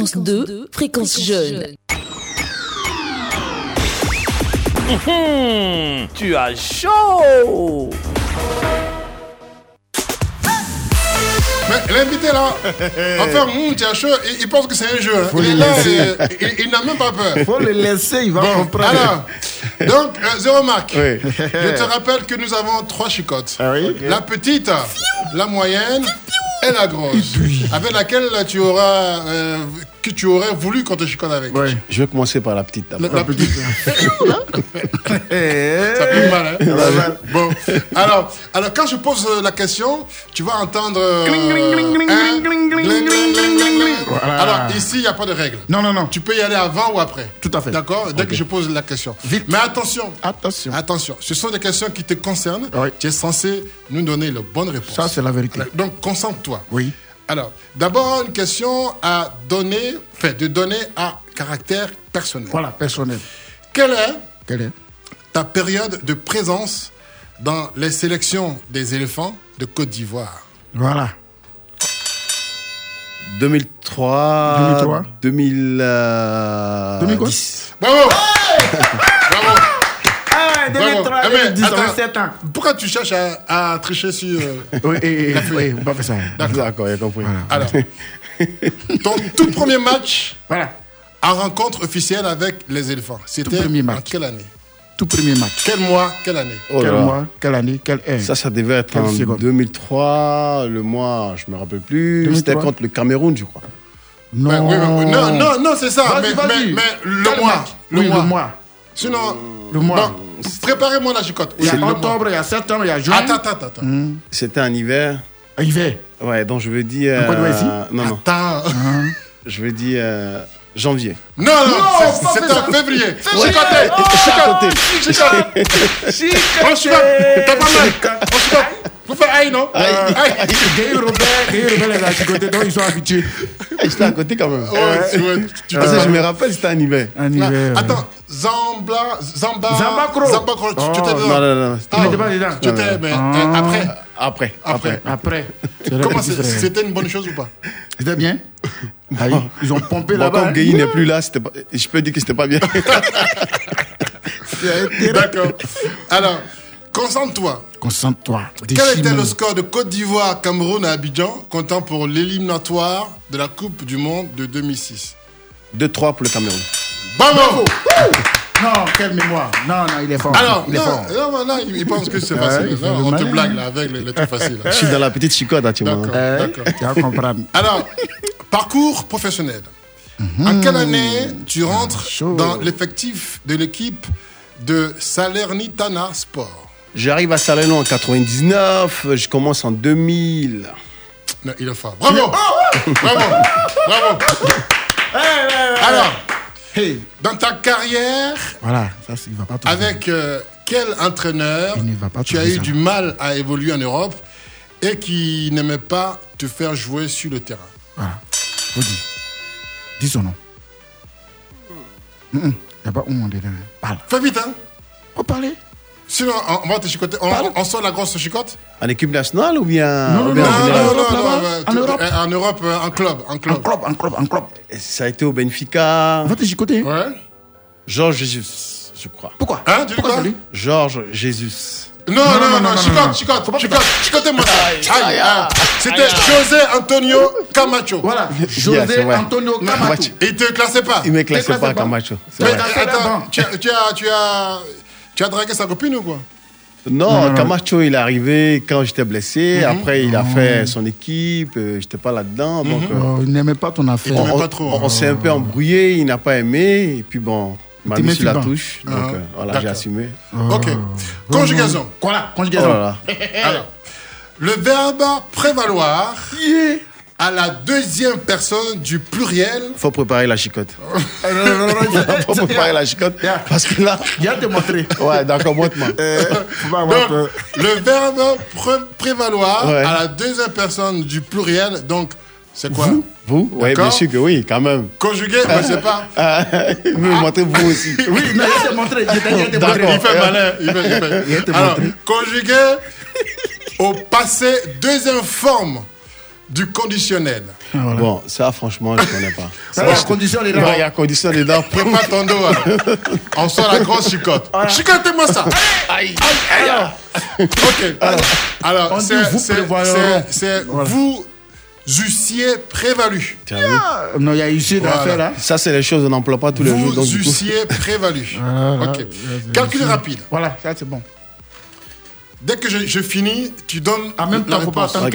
Fréquence 2, fréquence jeune. Hum, tu as chaud Mais l'invité là, enfin, hum, tu as chaud, il, il pense que c'est un jeu. hein. Faut il est là, il, il- il n'a même pas peur. Faut le laisser, il va Bon, comprendre. alors, donc, euh, zéro marque. Oui. Je te rappelle que nous avons trois chicottes. Ah oui La petite, la moyenne et la grosse. Avec laquelle tu auras, euh, que tu aurais voulu qu'on te chicote avec. Je vais commencer par la petite La, petite. Ça fait mal, hein Ça fait mal. Bon, alors, alors quand je pose euh, la question, tu vas entendre. Alors, ici, il n'y a pas de règle. Non, non, non. Tu peux y aller avant ou après? Tout à fait. D'accord? Dès que je pose la question. Mais attention. Attention. Attention. Ce sont des questions qui te concernent. Oui. Tu es censé nous donner la bonne réponse. Ça, c'est la vérité. Donc, concentre-toi. Oui. Alors, d'abord, une question à donner, enfin, de donner à caractère personnel. Voilà, personnel. Quelle est Quelle est ta période de présence dans les sélections des éléphants de Côte d'Ivoire Voilà. 2003. 2003. 2000. euh, 2000 quoi 10. Bravo Bravo Ah, 2003, Bravo. Eh, mais 2010, attends, 27 ans. Pourquoi tu cherches à, à tricher sur... euh, Oui, et, oui, on va faire ça. D'accord, il a compris. Alors, ton tout premier match Voilà. en rencontre officielle avec les éléphants, c'était premier en match. quelle année? Tout premier match. Quel mois Quelle année? Oh quel mois Quelle année Quelle heure? Ça, ça devait être Quelle en seconde? 2003. Le mois, je me rappelle plus. 2003. C'était contre le Cameroun, je crois. Non. Oui, oui. non, non, non, c'est ça. Vas-y, Mais, vas-y. mais, mais le Quel mois. Le Oui, mois. le mois. Sinon, Le mois. bon, préparez-moi la chicotte. Il y a octobre, il y a septembre, il y a juin. Attends, attends, attends. C'était en hiver. Hiver. Ouais, donc je veux dire. Ici Non, non. Attends. Je veux dire euh, janvier. Non, non, Non, c'est- en février. Ouais. Chicoté. Chicoté. Chicoté. Chicoté. On chicote. T'as pas mal. On. Faut faire aïe, non? Aïe. Gaï Robert, Gaï Robert les a chicotés, donc ils sont habitués. J'étais à côté quand même. Ouais, tu vois, vois. je me rappelle, c'était en hiver. Ah, hiver. Attends, Zambla, Zamba, Zambacro. Zambacro, tu tu étais Oh, dedans Non, non, non. Dedans. Tu mais Ah. euh, après, Après. après. Après. Comment c'est- c'était une bonne chose ou pas? C'était bien Ah Ils ont pompé Bon, là-bas. comme Guy n'est plus là, c'était pas- je peux dire que c'était pas bien. D'accord. Alors, concentre-toi. Concentre-toi. Quel était le score de Côte d'Ivoire, Cameroun à Abidjan, comptant pour l'éliminatoire de la Coupe du Monde de 2006 2-3 pour le Cameroun. Bravo Non, quelle mémoire. Non, non, il est fort. Alors, il est non, fort. non, non, non, il pense que c'est facile. Non, on te blague là avec les, les trucs faciles. Je suis dans la petite chicote, hein, tu vois. D'accord, Euh, d'accord. Tu vas comprendre. Alors, parcours professionnel. Mhm. En quelle année tu rentres chaud. dans l'effectif de l'équipe de Salernitana Sport? J'arrive à Salerno en 99, je commence en 2000. Non, il est fort. Bravo Bravo Bravo Alors, Hey, dans ta carrière, voilà, ça, il va pas tout avec euh, quel entraîneur tu as eu ça. du mal à évoluer en Europe et qui n'aimait pas te faire jouer sur le terrain? Voilà. Faut dire. Dis son nom. Il n'y a pas un dedans. Parle. Fais vite, hein Faut parler. Sinon, on, va te chicoter. On, on sort la grosse chicote En équipe nationale ou bien Non, non, bien non, en Non, non, non, en Europe. euh, En Europe, euh, en club, en En club. club, en club, en club. Ça a été au Benfica. On va te chicoter. Ouais. Georges Jésus, je crois. Pourquoi Hein, tu dis Pourquoi quoi Georges Jésus. Non, non, non, chicote, chicote, chicote, chicotez-moi ça. Aïe. C'était José Antonio Camacho. Voilà. José. Antonio Camacho. Il te classait pas. Il ne me classait pas pas. Camacho. Mais attends, tu as, tu, as, dragué sa copine ou quoi? Non, Camacho, il est arrivé quand j'étais blessé. Après, il a fait son équipe. euh, J'étais pas là-dedans. Donc, euh, Oh, il n'aimait pas ton affaire. on, pas trop, on- hein. on s'est un peu embrouillé. Il n'a pas aimé. Et puis bon, il m'a mis sur la touche. Donc Ah, euh, voilà, j'ai assumé. Ok. Conjugaison. Voilà, Oh conjugaison. là là. Alors, le verbe prévaloir à la deuxième personne du pluriel. Faut préparer la chicote. Il Faut préparer la chicote. Parce que là. a te montrer. Ouais, d'accord, montre-moi. Donc, peur. le verbe pré- prévaloir Ouais. à la deuxième personne du pluriel. Donc, c'est quoi? Vous? Oui, D'accord. bien sûr que oui, quand même. Conjugué, je sais pas. Ah, Vous me montrez vous aussi. Oui, non, il a te montrer. Il a te montrer. Il fait malin. Il fait, il fait. Il Alors, conjugué au passé deuxième forme du conditionnel. Bon, ça, franchement, je connais pas. Ça, il y a condition dedans. Il y a condition dedans. Prépare ton dos. alors. On sort la grosse chicotte. Chicotez-moi ça. Aïe, Alors, ok. Alors, On dit c'est c'est vous eussiez prévalu. Tu as vu Ah, Non, il y a Voilà. d'affaires là. Ça, c'est les choses qu'on n'emploie pas tous les jours. Vous Donc, du coup, eussiez prévalu. Voilà. Ok. Calcul rapide. Voilà, ça c'est bon. Dès que je, je finis, tu donnes En même la temps, faut pas attendre.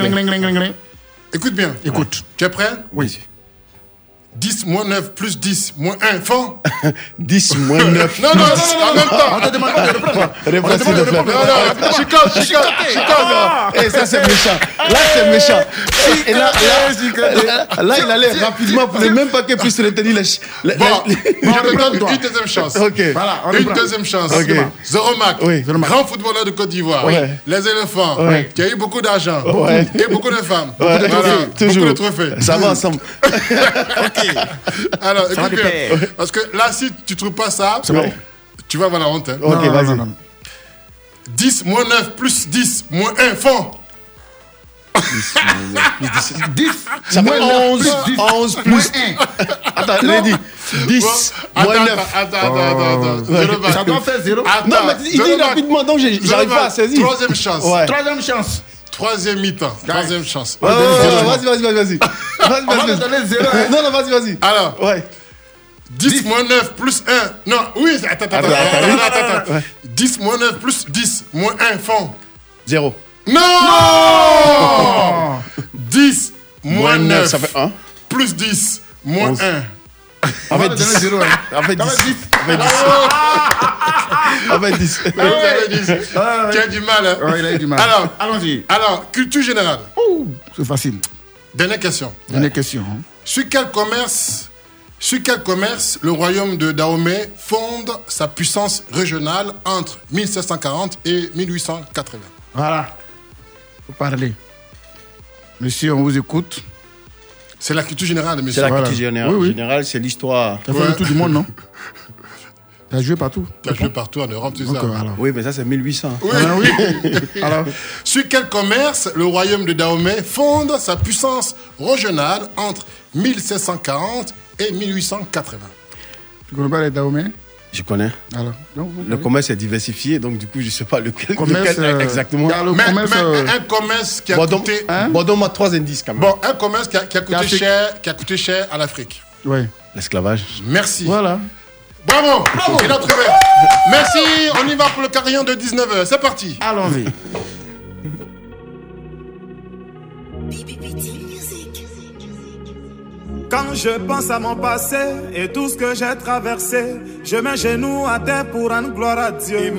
Écoute bien. Écoute. Tu es prêt? Oui. 10 moins 9 plus 10 moins 1 fond. 10 moins 9. Non, non, non, non, en même On temps. te demande pas de reprendre. Réponse, s'il te plaît. Non, non, chicotte, chicotte, chicotte. Eh, ça, c'est méchant. Là, c'est méchant. Et là, là, là, il allait rapidement pour ne même pas qu'il puisse retenir les. Bon, je te donne une deuxième chance. Ok. Voilà, on Une deuxième chance. Ok. Zéro Mac, Oui. grand footballeur de Côte d'Ivoire. Les éléphants, qui a eu beaucoup d'argent et beaucoup de femmes. Beaucoup de trophées. Ça va ensemble. Alors, va écoute bien. Parce que là, si tu trouves pas ça, bon. tu vas avoir la honte. hein. Ok, Non, non, vas-y. non, non. 10 moins 9 plus 10 moins 1 fond. 10. Ça fait moins 11, neuf plus 10, 11 moins plus. 1. Attends, je l'ai dit. 10 Attends, moins attends, 9. attends, attends, attends, Mac. Ça doit faire 0. Attends, Non, mais il dit rapidement, donc j'arrive pas Mac. à saisir. Troisième chance. Ouais. Troisième chance. Troisième mi-temps. Troisième chance. Ouais, ouais, ouais, Vas-y, vas-y, vas-y, vas-y. Vas-y, vas-y, vas-y. donner 0. Non, non, vas-y, vas-y. Alors, Ouais. 10 moins 9 plus 1. Non, oui, attends, attends, attends, attends, attends, attends. 10 moins 9 plus 10 moins 1 fond. Zéro. Non 10 moins Moins 9, 9 ça fait 1. plus 10 moins Onze. 1. En fait, te 10. donner 0. En fait, 10. Ça va 10. En fait, 10. En fait, 10. Ah ouais. Tu as du mal, hein Ouais, il a eu du mal. Alors, allons-y. Alors, culture générale. C'est facile. Dernière question. Dernière question. hein. Sur quel commerce, sur quel commerce le royaume de Dahomey fonde sa puissance régionale entre 1740 et 1880 Voilà. Faut parler. Monsieur, on vous écoute. C'est la culture générale, monsieur. C'est la Voilà. culture générale. Oui, oui. Générale, c'est l'histoire. T'as fait Ouais. le tour du monde, non T'as joué partout Tu as joué partout en Europe, tu sais. Ok, alors. Oui, mais ça, c'est 1800. Oui. Ah oui. Alors, Sur quel commerce le royaume de Dahomey fonde sa puissance régionale entre 1740 et 1880 tu connais pas les Dahomey Je connais. Alors, donc, vous Le commerce est diversifié, donc du coup, je ne sais pas lequel, Commerce, lequel euh, exactement. le mais, commerce. mais euh, un commerce qui a Bon, donc, coûté... Hein? Bon, donne-moi trois indices quand même. Bon, un commerce qui a, qui a coûté cher, qui a coûté cher à l'Afrique. Ouais. L'esclavage. Merci. Voilà. Bravo, Il a trouvé. Merci, on y va pour le carillon de 19h. C'est parti. Allons-y. Quand je pense à mon passé et tout ce que j'ai traversé, je mets genoux à terre pour rendre gloire à Dieu.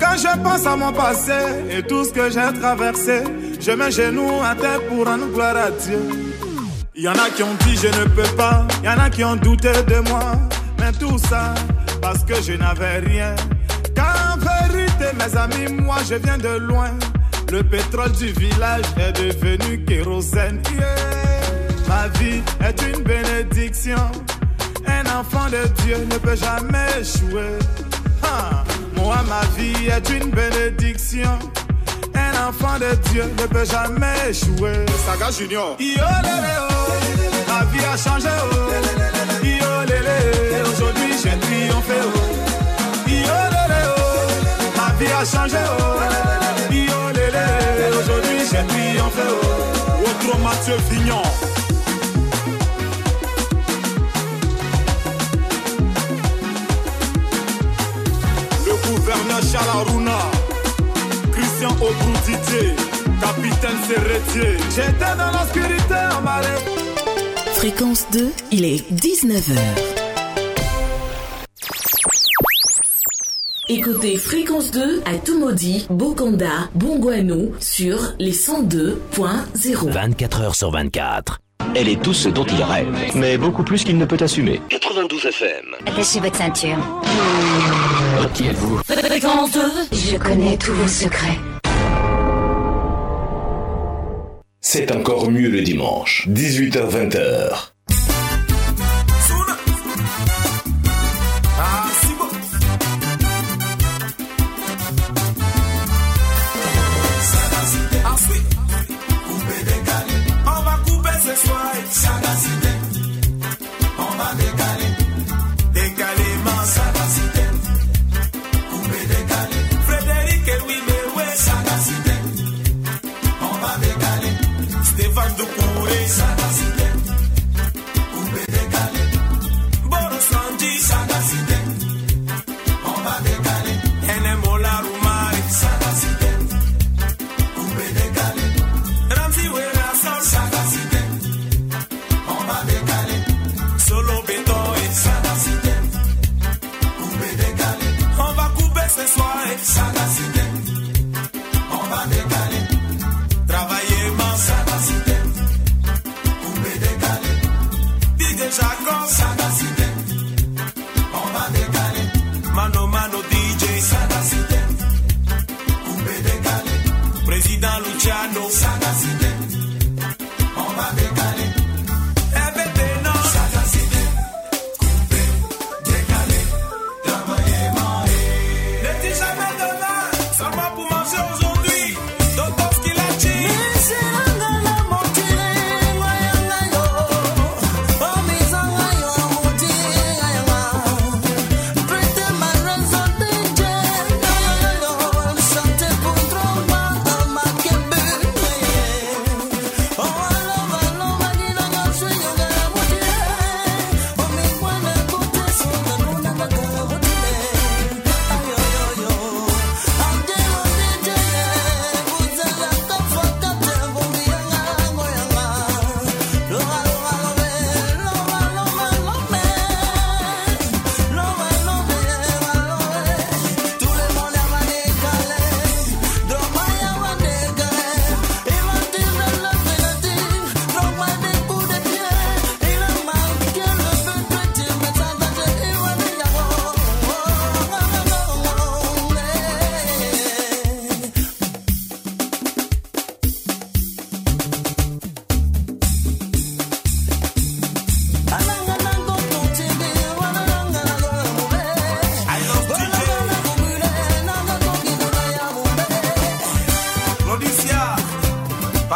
Quand je pense à mon passé et tout ce que j'ai traversé, je mets genoux à terre pour rendre gloire à Dieu. Il y en a qui ont dit je ne peux pas, il y en a qui ont douté de moi, mais tout ça parce que je n'avais rien. Car en vérité, mes amis, moi je viens de loin. Le pétrole du village est devenu kérosène. Yeah. Ma vie est une bénédiction. Un enfant de Dieu ne peut jamais échouer. Ah, Moi, ma vie est une bénédiction. Un enfant de Dieu ne peut jamais échouer. Saga Junior. Yo, lélé, oh. Ma vie a changé. Oh. Yo, lélé. Aujourd'hui, j'ai triomphé. Oh. Yo, lélé, oh. Ma vie a changé. Oh. Yo, lélé. Aujourd'hui, j'ai triomphé. Oh. Autre Mathieu Vignon. Le gouverneur Charles Aruna, Christian Obrouditier, capitaine Serretier. J'étais dans l'obscurité en marée. Fréquence 2, il est 19h. Écoutez Fréquence 2 à Tumodi, Bokonda, Bongouano sur les 102.0. 24 heures sur 24. Elle est tout ce dont il rêve, mais beaucoup plus qu'il ne peut assumer. 92 FM. Attachez votre ceinture. Qui êtes-vous Fréquence 2, Je connais tous vos secrets. C'est encore mieux le dimanche, 18h-20h.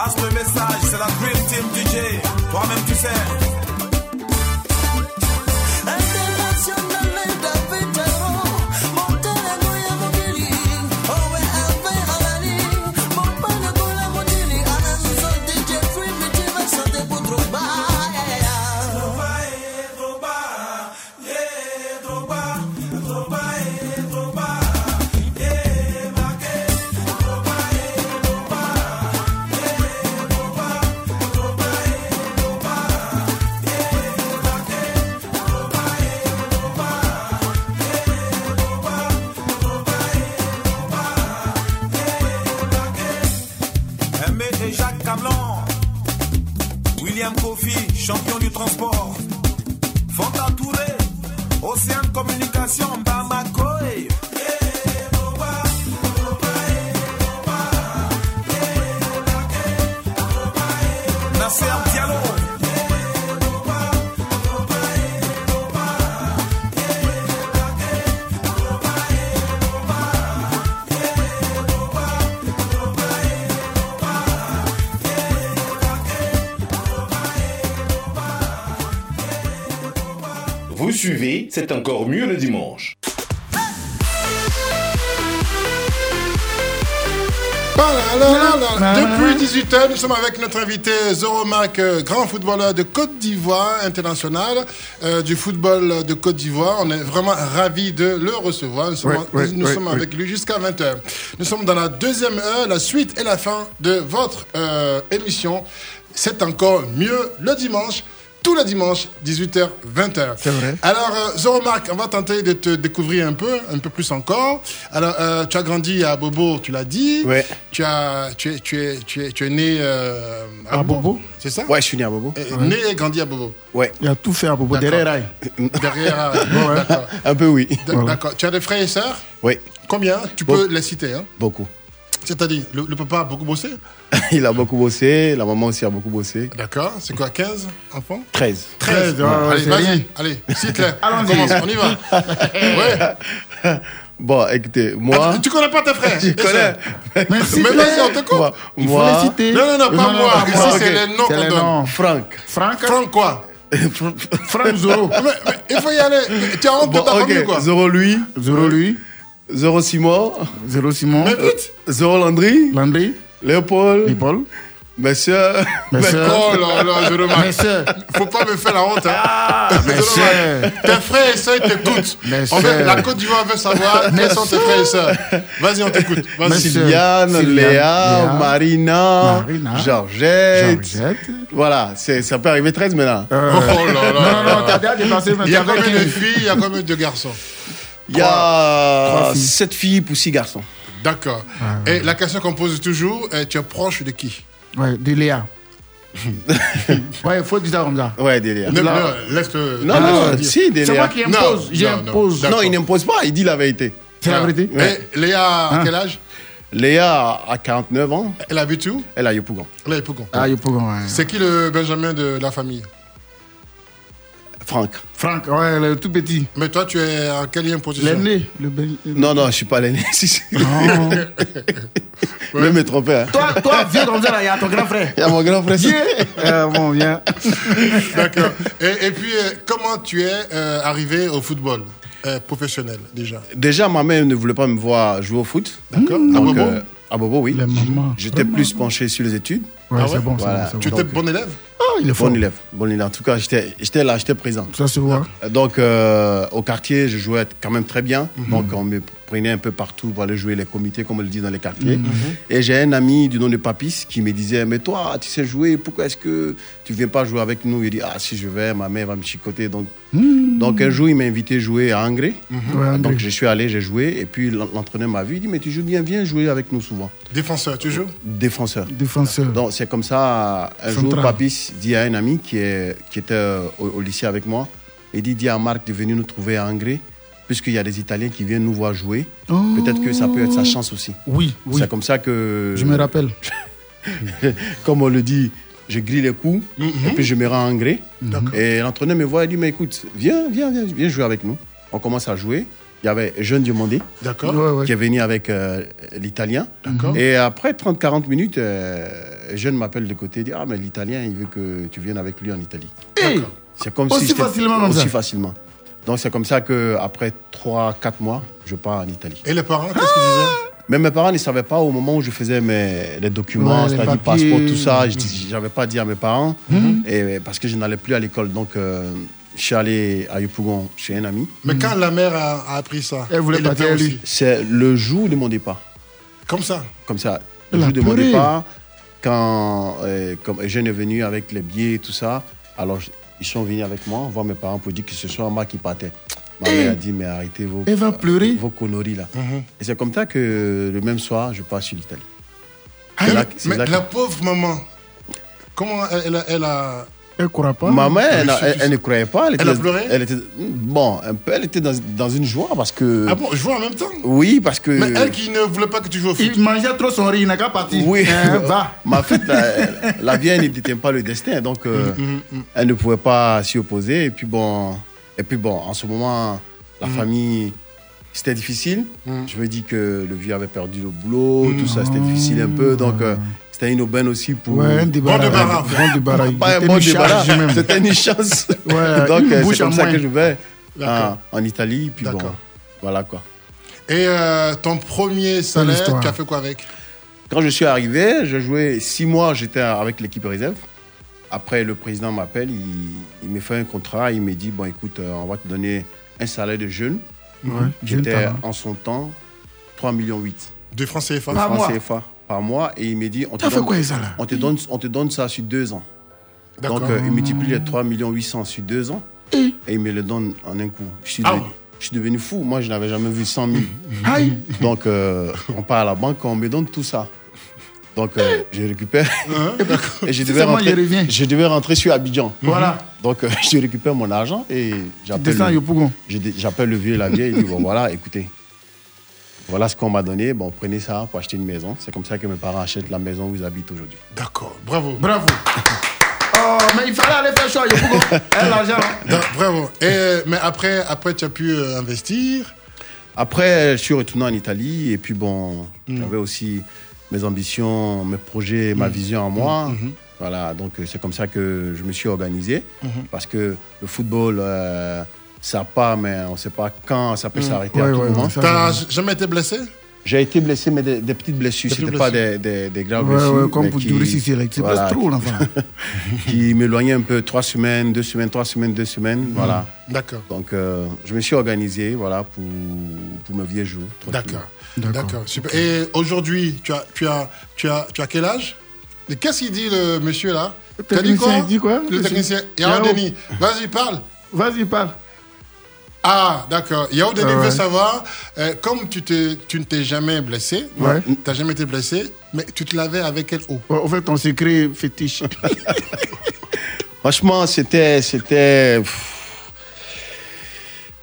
Passe le message, c'est la Dream Team DJ. Toi-même, tu sais. C'est encore mieux le dimanche. Depuis 18h, nous sommes avec notre invité Zoromac, euh, grand footballeur de Côte d'Ivoire international, euh, du football de Côte d'Ivoire. On est vraiment ravis de le recevoir. Nous sommes, nous avec lui jusqu'à 20h. Nous sommes dans la deuxième heure, la suite et la fin de votre euh, émission. C'est encore mieux le dimanche. Tous les dimanches, 18h, 20h. C'est vrai. Alors, euh, Zoromark, on va tenter de te découvrir un peu, un peu plus encore. Alors, euh, tu as grandi à Bobo, tu l'as dit. Ouais. Tu, as, tu, es, tu, es, tu, es, tu es né euh, à, À Bobo C'est ça? Ouais, je suis né à Bobo. Euh, Né et grandi à Bobo. Ouais. Il a tout fait à Bobo, derrière Rail. Derrière. D'accord. Un peu oui. D'accord. Tu as des frères et sœurs? Oui, Combien? Tu Bon. peux les citer. Hein beaucoup. C'est-à-dire, le, le papa a beaucoup bossé Il a beaucoup bossé, la maman aussi a beaucoup bossé. D'accord. C'est quoi, 15 enfants 13. 13. ouais, ouais, allez, vas-y. Allez, cite-les. Allons-y. Commence, on y va. ouais. Bon, écoutez, moi. Ah, tu connais pas tes frères? Je connais. Mais vas-y, on te coupe. Moi, Il faut moi- les citer. Non, non, non, pas moi. pas Ici, moi. c'est les noms C'est qu'on les donne. noms. Franck. Franck, Franck quoi? Franck Zoro. mais, mais il faut y aller. Tu as honte Bon, de ta famille, ok. quoi? Zoro lui, Zoro lui. Zoro Simon, Zoro Simon. Vite. Zoro Landry, Landry. Léopold, soeurs. Mes sœurs. Oh là là, je remarque. sœurs. Faut pas me faire la honte. Hein. sœurs. remarque. Tes frères et sœurs ils t'écoutent. Veut- sœurs. La Côte d'Ivoire veut savoir quels sont tes frères et sœurs. Vas-y, on t'écoute. Sylviane, Sylviane, Léa, Léa, Marina, Marina, Georgette. Georgette. Voilà, ça peut arriver 13 maintenant. Euh, Oh là là. Non, non, non, t'as déjà dépassé Il y a combien de filles, il y a combien de garçons Il y a Trois filles. 7 filles pour 6 garçons. D'accord. Et la question qu'on pose toujours, est, tu es proche de qui? Ouais, de Léa. ouais, il faut dire ça comme ça. Ouais, délire. Laisse-le. Non, laisse-le non, dire. si, C'est délire. moi qui impose. Non, J'impose. non, Non, il n'impose pas, il dit la vérité. C'est la vérité Et Léa, à Hein? quel âge? Léa a 49 ans, Elle habite où? Elle a Yopougon. Elle est Pougon. Ah, ouais. C'est qui le Benjamin de la famille? Franck. Franck, ouais, le tout petit. Mais toi, tu es en quelle position L'aîné. Le Non, non, je suis pas l'aîné. Si, si. Non. Même me tromper. Hein. Toi, toi, viens comme ça, là, il y a ton grand frère. Il y a mon grand frère. Viens. Euh, bon, viens. D'accord. Et, et puis, euh, comment tu es euh, arrivé au football euh, professionnel déjà? Déjà, ma mère ne voulait pas me voir jouer au foot. D'accord. À Donc, Bobo? euh, à Bobo, oui. Les mamans. J'étais plus penché sur les études. Ouais, Ah c'est bon, Voilà. bon, Tu étais bon élève? Ah, il est fort. Bon élève. Bon élève. En tout cas, j'étais j'étais là, j'étais présent. Ça se voit. Donc, euh, au quartier, je jouais quand même très bien. Mhm. Donc, on me prenait un peu partout pour aller jouer les comités, comme on le dit dans les quartiers. Mhm. Et j'ai un ami du nom de Papis qui me disait Mais toi, tu sais jouer, pourquoi est-ce que tu ne viens pas jouer avec nous? Il dit Ah, si je vais, ma mère va me chicoter. Donc, donc un jour, il m'a invité à jouer à Angré. Mhm. Donc, je suis allé, j'ai joué. Et puis, l'en- l'entraîneur m'a vu. Il dit Mais tu joues bien, viens jouer avec nous souvent. Défenseur, tu joues? Défenseur. Défenseur. Donc c'est comme ça, un jour. Papis dit à un ami qui, est, qui était au, au lycée avec moi, il dit, dis à Marc de venir nous trouver à Angré, puisqu'il y a des Italiens qui viennent nous voir jouer. Peut-être que ça peut être sa chance aussi. Oui, oui. C'est comme ça que... Je me rappelle. comme on le dit, je grille les coups, et puis je me rends à Angré. Et l'entraîneur me voit et dit, mais écoute, viens, viens, viens, viens jouer avec nous. On commence à jouer. Il y avait Jeune Diomandé D'accord. Ouais, ouais. qui est venu avec euh, l'Italien. D'accord. Et après 30-40 minutes, euh, un jeune m'appelle de côté, il dit Ah, mais l'Italien, il veut que tu viennes avec lui en Italie. Hey C'est comme Aussi si facilement aussi facilement. Donc c'est comme ça qu'après 3-4 mois, je pars en Italie. Et les parents, qu'est-ce qu'ils disaient? Mais mes parents ne savaient pas au moment où je faisais mes, les documents, Ouais, les c'est-à-dire passeport, tout ça. Je n'avais pas dit à mes parents Mhm. et, parce que je n'allais plus à l'école. Donc euh, je suis allé à Yopougon chez un ami. Mais quand la mère a, a appris ça, Elle voulait avec aussi. lui. C'est le jour de mon départ. Comme ça? Comme ça. Le jour de mon départ, quand euh, comme Eugène est venu avec les billets et tout ça, alors je- ils sont venus avec moi, voir mes parents pour dire que ce soit moi qui partais. Ma Eh. mère a dit, mais arrêtez vos, Elle va pleurer. vos conneries là. Mhm. Et c'est comme ça que le même soir, je pars sur l'Italie. Ah, C'est là mais que- c'est mais là que- la pauvre maman, comment elle, elle a, elle a- Elle ne croit pas. Maman, elle, a- reçu elle- ne croyait pas. Elle, Elle a était- pleuré elle était, Bon, un peu, elle était dans, dans une joie parce que. Ah bon, je vois en même temps Oui, parce que. Mais elle qui ne voulait pas que tu joues au foot. Il mangeait trop son riz, il n'a qu'à partir. Oui, Hein, va. mais en fait, la, la vie elle ne détient pas le destin, donc euh, Mm, elle ne pouvait pas s'y opposer. Et puis bon, et puis bon, en ce moment, la Mm. famille, c'était difficile. Je me dis que le vieux avait perdu le boulot, tout ça, c'était difficile un peu, donc euh, c'était une aubaine aussi pour. Ouais, un débarras. Bon débarras. Bon débarras. Pas un C'était bon débarras, c'était une chance. Ouais, donc euh, c'est comme ça moins. que je vais D'accord. en, en Italie, puis bon, voilà quoi. Et euh, ton premier salaire, tu as fait quoi avec? Quand je suis arrivé, j'ai joué six mois, j'étais avec l'équipe réserve. Après, le président m'appelle, il, il me fait un contrat, il me dit, bon écoute, euh, on va te donner un salaire de jeune. Ouais, J'étais en son temps 3 millions 8 De francs CFA de Par francs mois. CFA par mois. Et il me dit, on te, donne, quoi, on, te donne, on te donne ça sur deux ans. Donc, euh, il multiplie les 3 millions 800 sur deux ans Et et il me le donne en un coup. Je suis, Ah devenu, je suis devenu fou. Moi, je n'avais jamais vu 100 000. Aïe Donc, euh, on part à la banque, on me donne tout ça. Donc, euh, je récupère. et je devais, rentrer, je devais rentrer sur Abidjan. Voilà. Donc, euh, je récupère mon argent et j'appelle le, le vieux et la vieille. Il dit Bon, voilà, écoutez, voilà ce qu'on m'a donné. Bon, prenez ça pour acheter une maison. C'est comme ça que mes parents achètent la maison où ils habitent aujourd'hui. D'accord, bravo. Bravo. Oh, mais il fallait aller faire Yopougon. Elle, l'argent. hein. Bravo. Et, euh, mais après, après, tu as pu euh, investir? Après, je suis retourné en Italie et puis bon, Mm. j'avais aussi mes ambitions, mes projets, ma vision en moi. Voilà, donc euh, c'est comme ça que je me suis organisé parce que le football, euh, ça part, mais on ne sait pas quand ça peut Mm. s'arrêter Ouais, à tout ouais, moment. T'as jamais été blessé? J'ai été blessé, mais des, des petites blessures. C'était petites pas des, des, des graves Ouais, blessures. ouais, comme mais pour qui- Doris ici, c'est pas trop, l'enfant. qui m'éloignaient un peu, trois semaines, deux semaines, trois semaines, deux semaines. Voilà. D'accord. Donc, euh, je me suis organisé voilà, pour, pour mes vieux jours. D'accord. D'accord. Super. Et aujourd'hui, tu as, tu, as, tu, as, tu as quel âge? Et qu'est-ce qu'il dit le monsieur là? Le T'as dit technicien, quoi? il dit quoi? Le technicien. Yao. Denis. Vas-y, parle. Vas-y, parle. Ah, d'accord. Yao Denis Ah ouais. veut savoir, euh, comme tu, te, tu ne t'es jamais blessé, Ouais. tu n'as jamais été blessé, mais tu te lavais avec quelle eau? Ouais, Au fait, ton secret fétiche. Franchement, c'était. C'était. pff,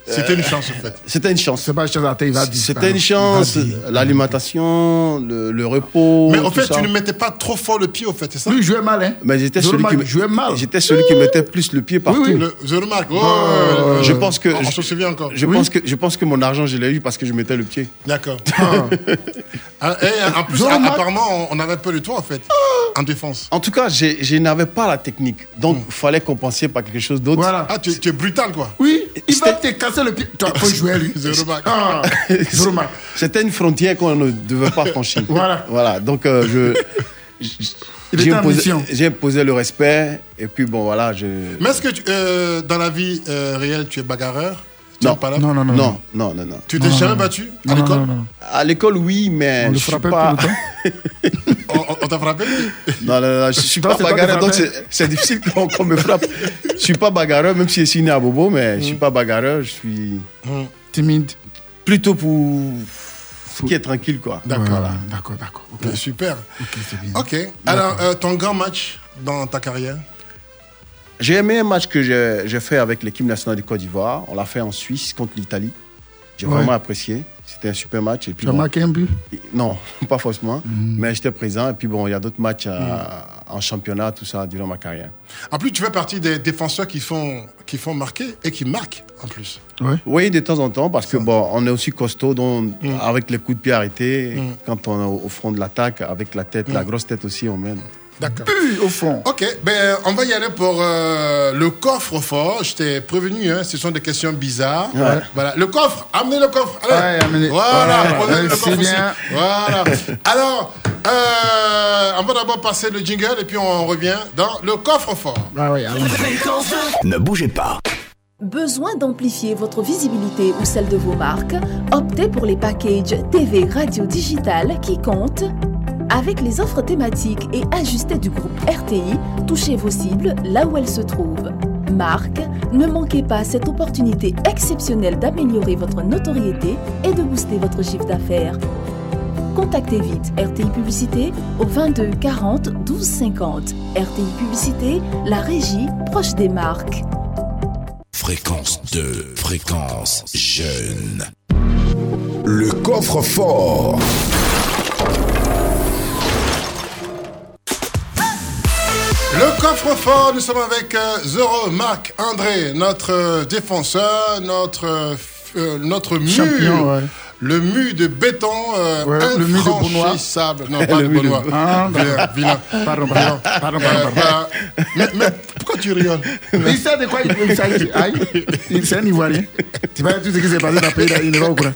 C'était une chance, en fait. C'était une chance. C'est pas une chance il va. C'était une chance. L'alimentation, le, le repos. Mais en fait, ça. tu ne mettais pas trop fort le pied, au fait, c'est ça? Lui, il jouait mal, hein. Mais j'étais celui, qui jouait mal. j'étais celui qui mettait plus le pied partout. oui. Le, je remarque. Oh, Euh, Je pense que. on je, se souvient encore. je pense que, je pense que mon argent, je l'ai eu parce que je mettais le pied. D'accord. Ah, Et en plus, apparemment, on avait peur de toi, en fait, en défense. En tout cas, j'ai- je n'avais pas la technique. Donc, il fallait compenser par quelque chose d'autre. Voilà. Ah, tu, tu es brutal, quoi. Oui, il va te casser le pied. Toi, faut jouer, lui. Je remarque. Ah, je remarque. C'était une frontière qu'on ne devait pas franchir. Voilà. Voilà. Donc, euh, je. J'ai imposé, mission. j'ai imposé le respect et puis bon voilà je Mais est-ce que tu- euh, dans la vie euh, réelle, tu es bagarreur? Tu non. pas là? Non, non, non. non non non non Tu t'es jamais battu? À l'école? à l'école oui mais On le je suis frappait pas tout le temps. On, t'a frappé? Non, non, non, je suis pas bagarreur donc c'est difficile qu'on me frappe je suis pas bagarreur même si je suis né à Bobo mais je suis pas bagarreur je suis Timide. plutôt pour qui est tranquille quoi D'accord. Voilà. D'accord, d'accord. Ok, Super. ok, c'est bien. Ok. Alors, euh, ton grand match dans ta carrière? J'ai aimé un match que j'ai j'ai fait avec l'équipe nationale de Côte d'Ivoire. On l'a fait en Suisse contre l'Italie. J'ai Ouais. vraiment apprécié. C'était un super match. Et puis Tu as bon, marqué un but? Non, pas forcément. Mhm. Mais j'étais présent. Et puis bon, il y a d'autres matchs euh, en championnat, tout ça, durant ma carrière. En plus, tu fais partie des défenseurs qui font, qui font marquer et qui marquent, en plus. Ouais. Oui, de temps en temps, parce que bon, on est aussi costaud, donc Mm. avec les coups de pied arrêtés, quand on est au au front de l'attaque, avec la tête, la grosse tête aussi, on mène. D'accord. au fond. Ok, ben on va y aller pour euh, le coffre fort. Je t'ai prévenu, hein, ce sont des questions bizarres. Ouais. Voilà, le coffre, amenez le coffre. Allez. Ouais, amenez. Voilà, Ouais, le coffre. Voilà. Alors, euh, on va d'abord passer le jingle et puis on revient dans le coffre fort. Ah oui, Ne bougez pas. Besoin d'amplifier votre visibilité ou celle de vos marques? Optez pour les packages TV radio digital qui comptent. Avec les offres thématiques et ajustées du groupe RTI, touchez vos cibles là où elles se trouvent. Marque, ne manquez pas cette opportunité exceptionnelle d'améliorer votre notoriété et de booster votre chiffre d'affaires. Contactez vite RTI Publicité au 22 40 12 50. RTI Publicité, la régie proche des marques. Fréquence 2, fréquence jeune. Le coffre-fort. Le coffre fort, nous sommes avec euh, Zoro, Marc, André, notre euh, défenseur, notre, euh, f- notre mur. Champion, ouais. Le mur de béton euh, Ouais, le mur de infranchissable. Non, pas Le de de- Benoît. Ah, Vilain, vilain. Pardon, pardon, Vilain. pardon, pardon, voilà. mais, mais pourquoi tu rigoles Il sait de quoi il s'agit. C'est un Ivoirien. Tu vois tout ce qui s'est passé dans le pays, il n'est pas au courant.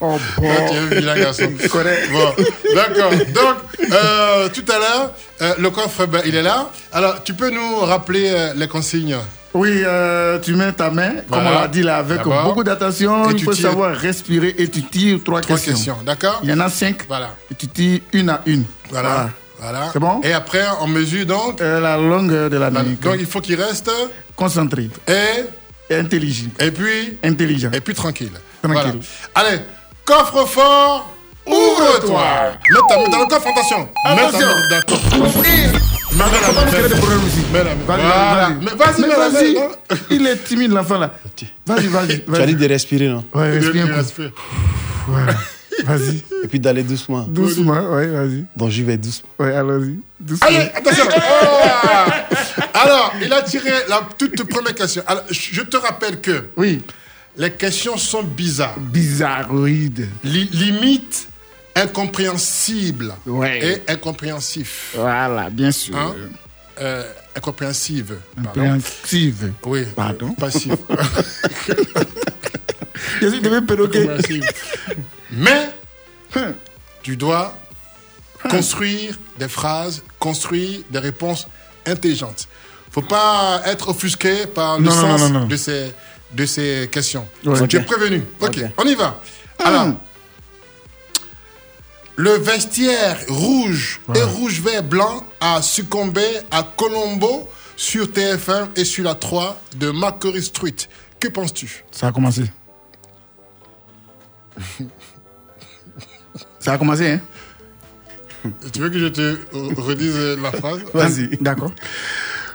Oh, bon. Ah, tu es un vilain garçon. Correct. Bon, d'accord. Donc, euh, tout à l'heure, euh, le coffre, ben, il est là. Alors, tu peux nous rappeler euh, les consignes? Oui, euh, tu mets ta main, comme on l'a dit là, avec beaucoup d'attention. Il tu faut tires. savoir respirer et tu tires trois, Trois questions. questions, d'accord Il y en a cinq. Voilà. Et tu tires une à une. Voilà. Voilà. C'est bon Et après, on mesure donc. Euh, la longueur de la la- nuque. donc, il faut qu'il reste. Concentré. Et. Et intelligible. Et puis. Intelligent. Et puis tranquille. Tranquille. Voilà. Allez, coffre fort, ouvre-toi. Mets ta main dans le coffre, attention. Mets ta main dans le coffre. Voilà. Mais vas-y, vas-y. Il est timide, l'enfant là. Vas-y, vas-y. Tu as dit de respirer, non? Ouais, respire. Respire. Voilà. Vas-y. Et puis d'aller doucement. Doucement, ouais, vas-y. Donc j'y vais doucement. Ouais, allons-y. Doucement. Allez, attention. Oh Alors, il a tiré la toute première question. Alors, je te rappelle que Oui. les questions sont bizarres. Bizarroïde. Li- limite incompréhensible Ouais. et incompréhensif. Voilà, bien sûr. Hein? Euh, incompréhensive. pardon. Impréhensive. Oui. Pardon? Passif. Je suis devenu perroquet. Mais tu dois construire des phrases, construire des réponses intelligentes. Faut pas être offusqué par le Non, sens non, non, non. De, ces, de ces questions. Ouais. Tu es prévenu. Ok, Ok. on y va. Alors, le vestiaire rouge et rouge, vert, blanc a succombé à Colombo sur TF1 et sur la 3 de Macquarie Street. Que penses-tu? Ça a commencé. Ça a commencé, hein Tu veux que je te euh, redise euh, la phrase? Vas-y. D'accord.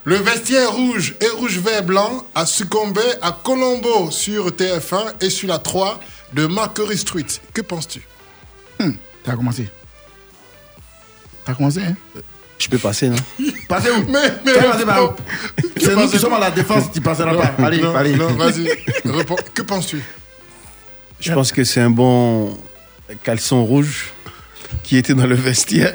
Le vestiaire rouge et rouge, vert, blanc a succombé à Colombo sur TF1 et sur la 3 de Macquarie Street. Que penses-tu? Ça a commencé. Ça a commencé, hein Je peux passer, non? Passez où? Mais, mais, passer par où? C'est nous qui sommes à la défense, tu passeras Non, pas. Allez, non, allez. non, vas-y. Réponds. Que penses-tu? Je pense que c'est un bon caleçon rouge qui était dans le vestiaire.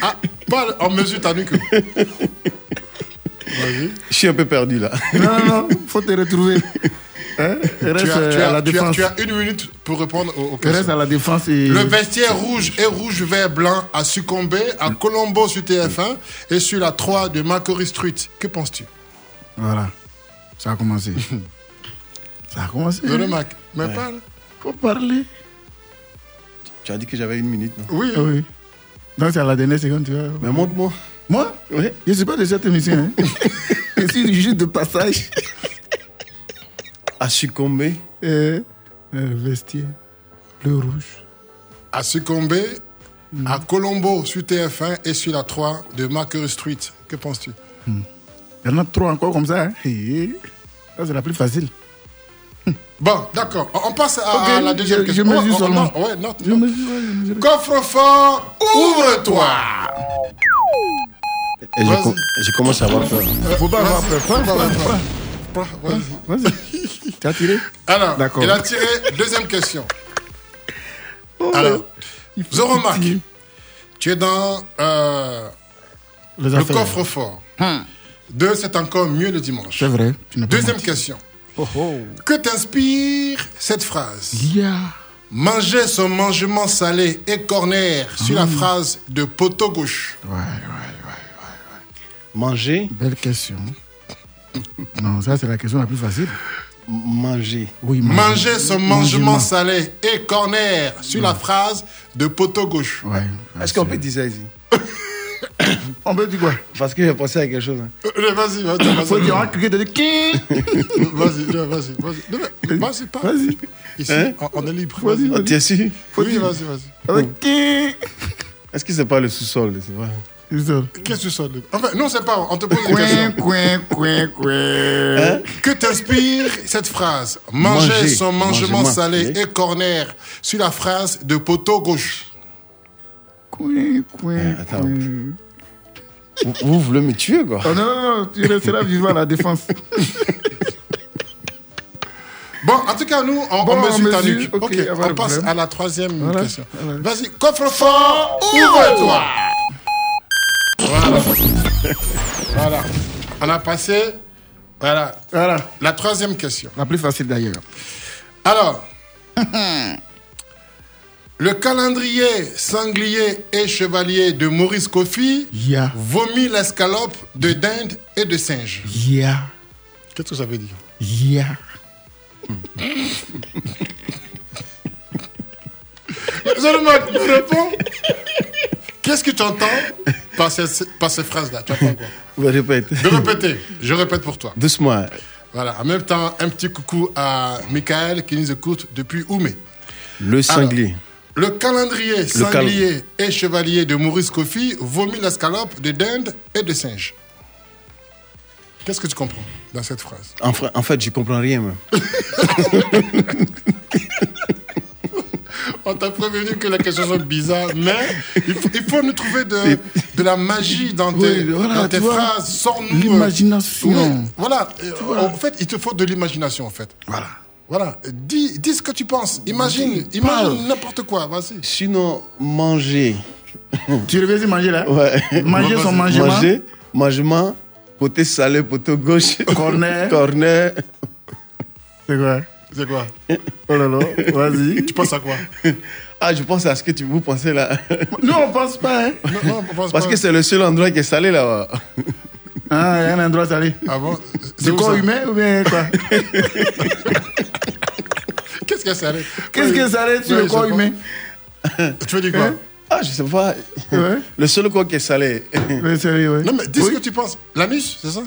Ah, pas en mesure ta nuque. Vas-y. Je suis un peu perdu là. Non, non, non, faut te retrouver. Hein? Reste Tu as, tu as- à la tu as- défense. tu as une minute pour répondre aux, aux Reste questions. à la défense et. Le vestiaire rouge et rouge, vert, blanc a succombé à Colombo sur TF1 et sur la 3 de Macquarie Street. Que penses-tu? Voilà. Ça a commencé. Ça a commencé. Mais Ouais. parle. Faut parler. Tu as dit que j'avais une minute, non? Oui. Oui. Donc c'est à la dernière seconde, tu vois. Mais montre-moi. Moi? Oui. Je ne suis pas de cette émission. Hein. Je suis juste de passage. A succombé Et, euh, vestiaire, le rouge. A succombé à Colombo sur TF1 et sur la 3 de Macquarie Street. Que penses-tu? Il y en a trop encore comme ça. Hein. Ça, c'est la plus facile. Bon, d'accord. On passe à, la deuxième je- je question. mesure Oh, seulement. non, ouais, Je mesure. Coffre-fort, ouvre-toi Et je, com- je commence à avoir peur. Faut pas avoir Vas-y, peur. Prends, prends, prends, prends. prends. Vas-y. Tu as tiré Alors, D'accord. il a tiré deuxième question. Oh, Alors, Zoromac. Tu es dans euh, le coffre-fort. Deux, c'est encore mieux le dimanche. C'est vrai. Deuxième menti. question. Oh, oh. Que t'inspire cette phrase? Yeah. Manger son mangement salé et corner sur la phrase de poteau gauche. Ouais, ouais, ouais. Manger. Belle question. non, ça, c'est la question la plus facile. Manger. Oui, Manger son mangement Mangement. salé et corner sur la phrase de poteau gauche. Ouais. Est-ce qu'on peut dire ça ici? On peut dire quoi? Parce que j'ai pensé à quelque chose. hein. Euh, Vas-y, vas-y, vas-y. Faut dire, on va cliquer de qui? Vas-y, vas-y, vas-y. Non, mais Vas-y, pas. Vas-y. Ici, Hein? on- est libre. Vas-y, Oh, tu es sûr? Oui, vas-y, vas-y. Avec qui? Est-ce que c'est pas le sous-sol. Qu'est-ce que tu sors de- Enfin, non, c'est pas. On te pose une question. coin, coin, coin. Hein? Que t'inspire cette phrase? Manger, Manger, son mangement mangement salé salé. et corner sur la phrase de poteau gauche. Coin, coin, Attends. coin. vous, vous voulez me tuer, quoi Oh non, non, non, tu resteras vivant à la défense. Bon, en tout cas, nous, on, Bon, on mesure ta nuque. ok, on passe problème. à la troisième Voilà, question. voilà. Vas-y, coffre-fort, ouvre-toi. Voilà. voilà. On a passé. Voilà. Voilà. La troisième question. La plus facile d'ailleurs. Alors, le calendrier sanglier et chevalier de Maurice Kofi Yeah. vomit l'escalope de dinde et de singe. Yeah. Qu'est-ce que ça veut dire? Yeah. Me réponds. Qu'est-ce que tu entends par ces, par ces phrases-là Tu entends quoi? De répéter. Je répète pour toi. Doucement. Voilà. En même temps, un petit coucou à Michael qui nous écoute depuis Oumé. Le sanglier. Le calendrier cal- sanglier et chevalier de Maurice Kofi vomit l'escalope de dinde et de singe. Qu'est-ce que tu comprends dans cette phrase? En, fra- en fait, je comprends rien. On t'a prévenu que la question soit bizarre, mais il faut, il faut nous trouver de, de la magie dans tes, Oui, voilà, dans tes tu vois, phrases. Sors-nous. euh, l'imagination. voilà. Euh, En fait, il te faut de l'imagination, en fait. Voilà. Voilà. Dis, dis ce que tu penses. Imagine, imagine n'importe quoi. Vas-y. Sinon, manger. Tu veux dire manger là Ouais. Manger son mangement. Manger, mangement, côté salé, côté gauche. Corner. Corner. C'est quoi? C'est quoi? Oh là là, vas-y. Tu penses à quoi? Ah, je pense à ce que tu, vous pensez là. Nous, on pense pas, hein. Non, non, on pense Parce pas. que c'est le seul endroit qui est salé là-bas. Ah, il y a un endroit salé. Ah bon? Quoi ça? humain ou bien quoi? Qu'est-ce que c'est Qu'est-ce que ça allait sur le corps humain? Tu veux dire quoi? Ah, je sais pas. Ouais. Le seul quoi qui est salé. Mais sérieux, ouais. Non, mais dis ce que tu penses. L'anus, c'est ça?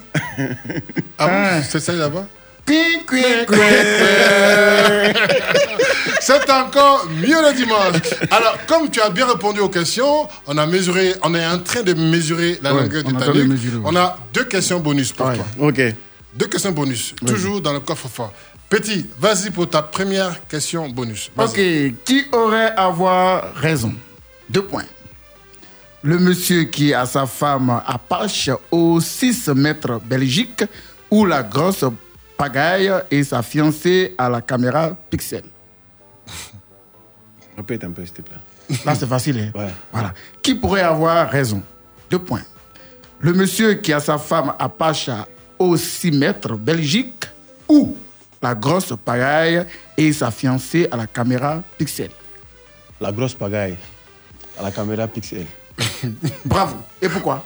Ah bon? C'est ça là-bas? C'est encore mieux le dimanche. Alors, comme tu as bien répondu aux questions, on a mesuré, on est en train de mesurer la Ouais, longueur on de est en ta train de nuque. mesurer, ouais. On a deux questions bonus pour toi. Ok. Deux questions bonus, toujours dans le coffre-fort. Petit, vas-y pour ta première question bonus. Ok, qui aurait avoir raison? Deux points. Le monsieur qui a sa femme Apache au 6 mètres Belgique ou la grosse pagaille et sa fiancée à la caméra Pixel. Répète un peu, s'il te plaît. Là, c'est facile. hein? Ouais. Voilà. Qui pourrait avoir raison? Deux points. Le monsieur qui a sa femme Apache au 6 mètres Belgique ou la grosse pagaille et sa fiancée à la caméra Pixel? La grosse pagaille à la caméra Pixel. Bravo. Et pourquoi?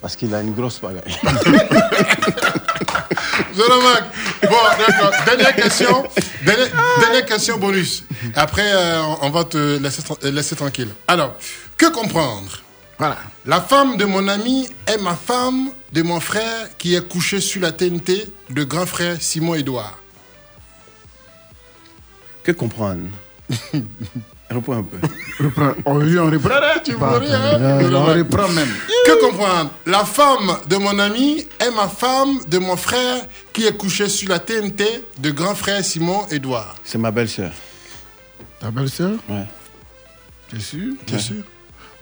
Parce qu'il a une grosse pagaille. Bon, d'accord. Dernière question. Dernière, dernière question bonus. Après, euh, on va te laisser, euh, laisser tranquille. Alors, que comprendre? Voilà. La femme de mon ami est ma femme de mon frère qui est couché sur la TNT de grand frère Simon Edouard. Que comprendre? Reprends un peu. Reprends. On, on reprend, hein Tu veux rien, hein on reprend même. Que comprendre? La femme de mon ami est ma femme de mon frère qui est couché sur la TNT de grand frère Simon Edouard. C'est ma belle-sœur. Ta belle-sœur? Ouais. T'es sûr? Bien sûr?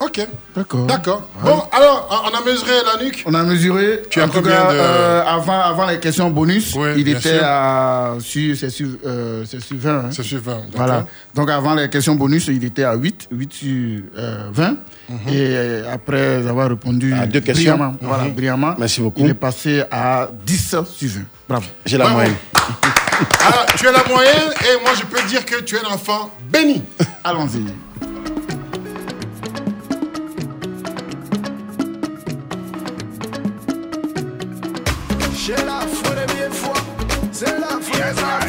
Ok. D'accord. D'accord. Bon, alors, on a mesuré la nuque On a mesuré. Tu as en tout combien cas, de- euh, avant, avant les questions bonus, il était sûr. à. Sur, c'est sur, euh, c'est sur 20. hein. C'est sur 20. Voilà. Donc avant les questions bonus, il était à 8, 8 sur euh, 20. Mhm. Et euh, après avoir répondu À deux questions. brillamment, voilà, Mhm. brillamment, Merci beaucoup. il est passé à 10 sur 20. Bravo. J'ai la Bravo. moyenne. Alors, tu es la moyenne et moi, je peux dire que tu es un enfant béni. Allons-y. J'ai la foi des vieilles fois, c'est la foi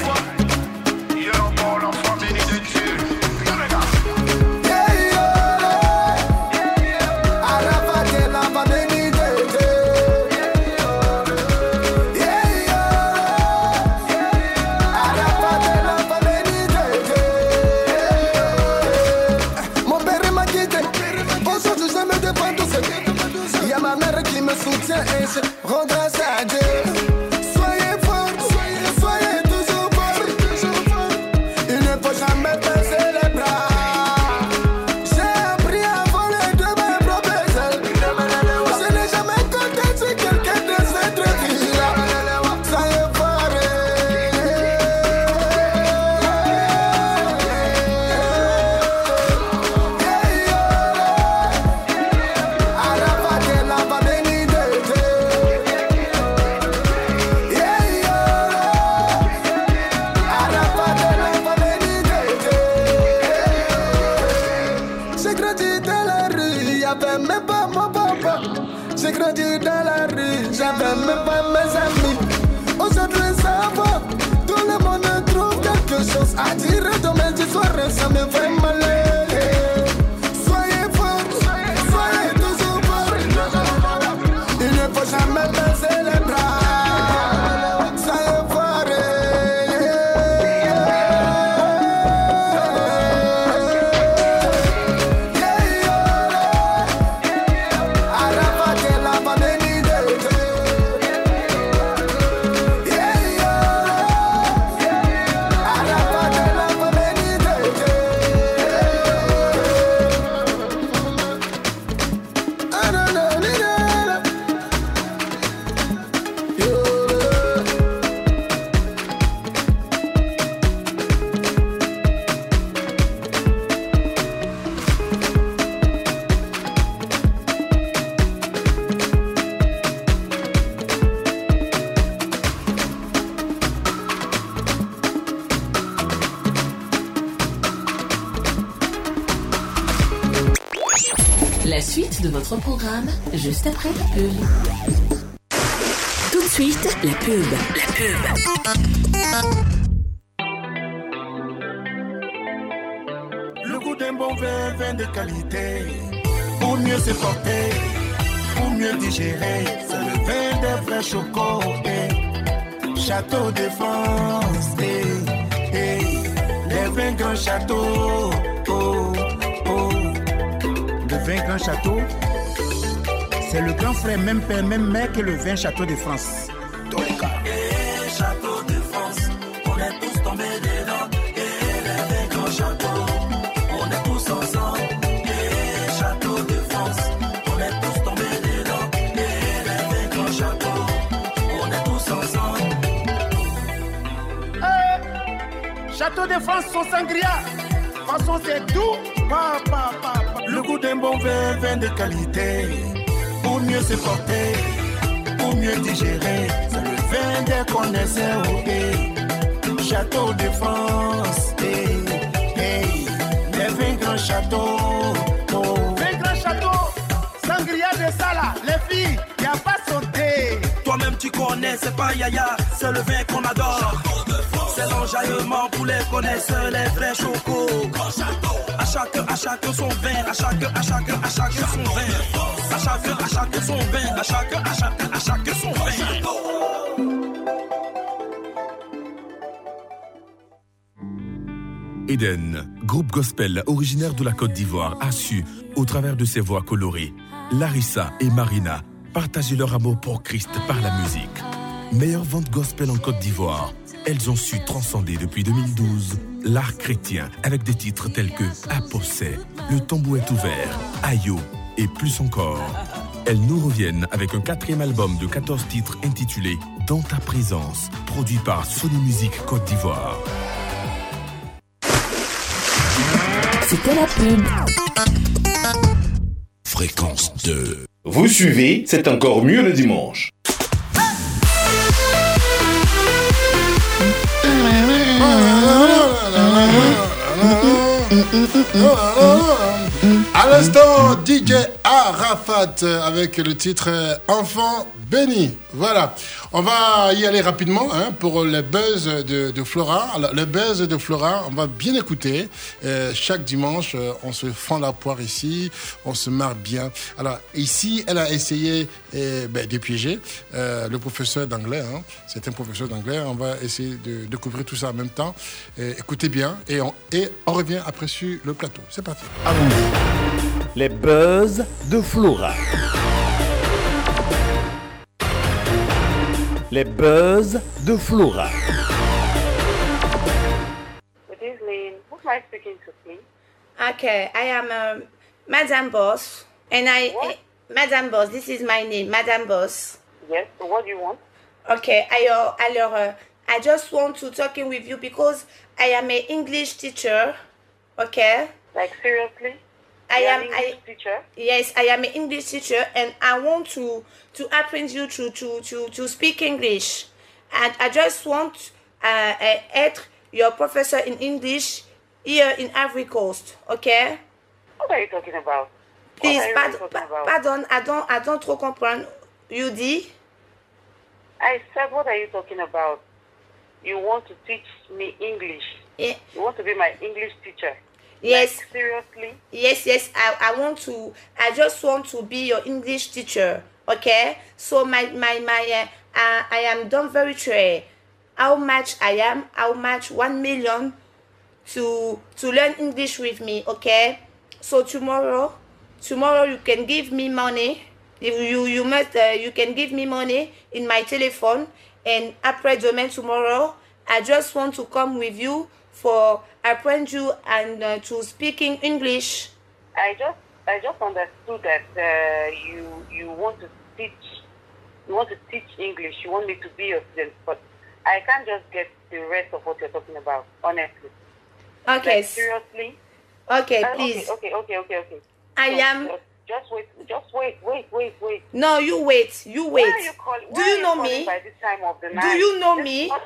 votre programme, juste après la pub. Tout de suite, la pub. La pub. Le goût d'un bon vin, vin de qualité. Pour mieux se porter, pour mieux digérer. C'est le vin des vrais chocos. eh. Château de France. eh, eh. Les vins grand château. Vin château. C'est le grand frère, même père, même mère que le vin château de France. Tolika. château de France, on est tous tombés dedans. Et les vins grand château, on est tous ensemble. Et château de France, on est tous tombés dedans. Et les vins grand château, on est tous ensemble. Château de France, son sangria. Façon, c'est doux. Pa, pa, pa, pa. Le goût d'un bon vin, vin de qualité. Pour mieux se porter, pour mieux digérer. C'est le vin des connaisseurs. eh. Château de France. eh, eh. Les vins grands châteaux. Oh. Vin grand château. Sangria de Sala. Les filles, y a pas sauté. Toi-même tu connais, c'est pas Yaya, c'est le vin qu'on adore. C'est l'enjaillement les connaisseurs, les vrais chocos. À chaque, à chaque son vin, à chaque, à chaque, à chaque son vin. À chaque, à chaque son vin, à chaque, à chaque, à chaque son vin. Eden, groupe gospel originaire de la Côte d'Ivoire, a su, au travers de ses voix colorées, Larissa et Marina, partager leur amour pour Christ par la musique. Meilleure vente gospel en Côte d'Ivoire, elles ont su transcender depuis 2012 l'art chrétien avec des titres tels que Apossé, Le tombeau est ouvert, Ayo et plus encore. Elles nous reviennent avec un quatrième album de 14 titres intitulé Dans ta présence, produit par Sony Music Côte d'Ivoire. C'était la pub. Fréquence 2. Vous suivez, c'est encore mieux le dimanche. À l'instant, DJ Arafat avec le titre euh, Enfant béni. Voilà. On va y aller rapidement hein, pour le buzz de, Flora. Alors, le buzz de Flora, on va bien écouter. Euh, chaque dimanche, euh, on se fend la poire ici, on se marre bien. Alors, ici, elle a essayé euh, ben, de piéger le professeur d'anglais. Hein. C'est un professeur d'anglais. On va essayer de découvrir tout ça en même temps. Écoutez bien et on, et on revient après sur le plateau. C'est parti. Les buzz de Flora. Les buzz de Flora. Good evening. Who am I speaking to, please? Okay, I am um, Madame Boss, and I, eh, Madame Boss. This is my name, Madame Boss. Yes. So what do you want? Okay, I, uh, alors, uh, I just want to talking with you because I am an English teacher. Okay. Like seriously? I You're am an I, teacher. Yes, I am an English teacher, and I want to to apprehend you to to to to speak English, and I just want uh, uh être your professor in English here in Ivory Coast. Okay. What are you talking about? Please, what are you pardon, about? pardon, I don't I don't trop comprendre. You dit? I said, what are you talking about? You want to teach me English? Yeah. You want to be my English teacher? Yes. Like, seriously? Yes, yes. I, I want to. I just want to be your English teacher. Okay. So my my my. Uh, uh, I am done very sure how much I am. How much one million to to learn English with me. Okay. So tomorrow, tomorrow you can give me money. You you you must uh, you can give me money in my telephone. And après demain tomorrow, I just want to come with you for apprend you and uh, to speaking English. I just I just understood that uh, you you want to teach you want to teach English. You want me to be your student, but I can't just get the rest of what you're talking about. Honestly. Okay. Like, seriously. Okay, Uh, please. Okay, okay, okay, okay. I So, am- Just, just wait. Just wait. Wait. Wait. Wait. No, you wait. You Why wait. are you calling? Do you are know me? By this time of the Do you know It's me? not-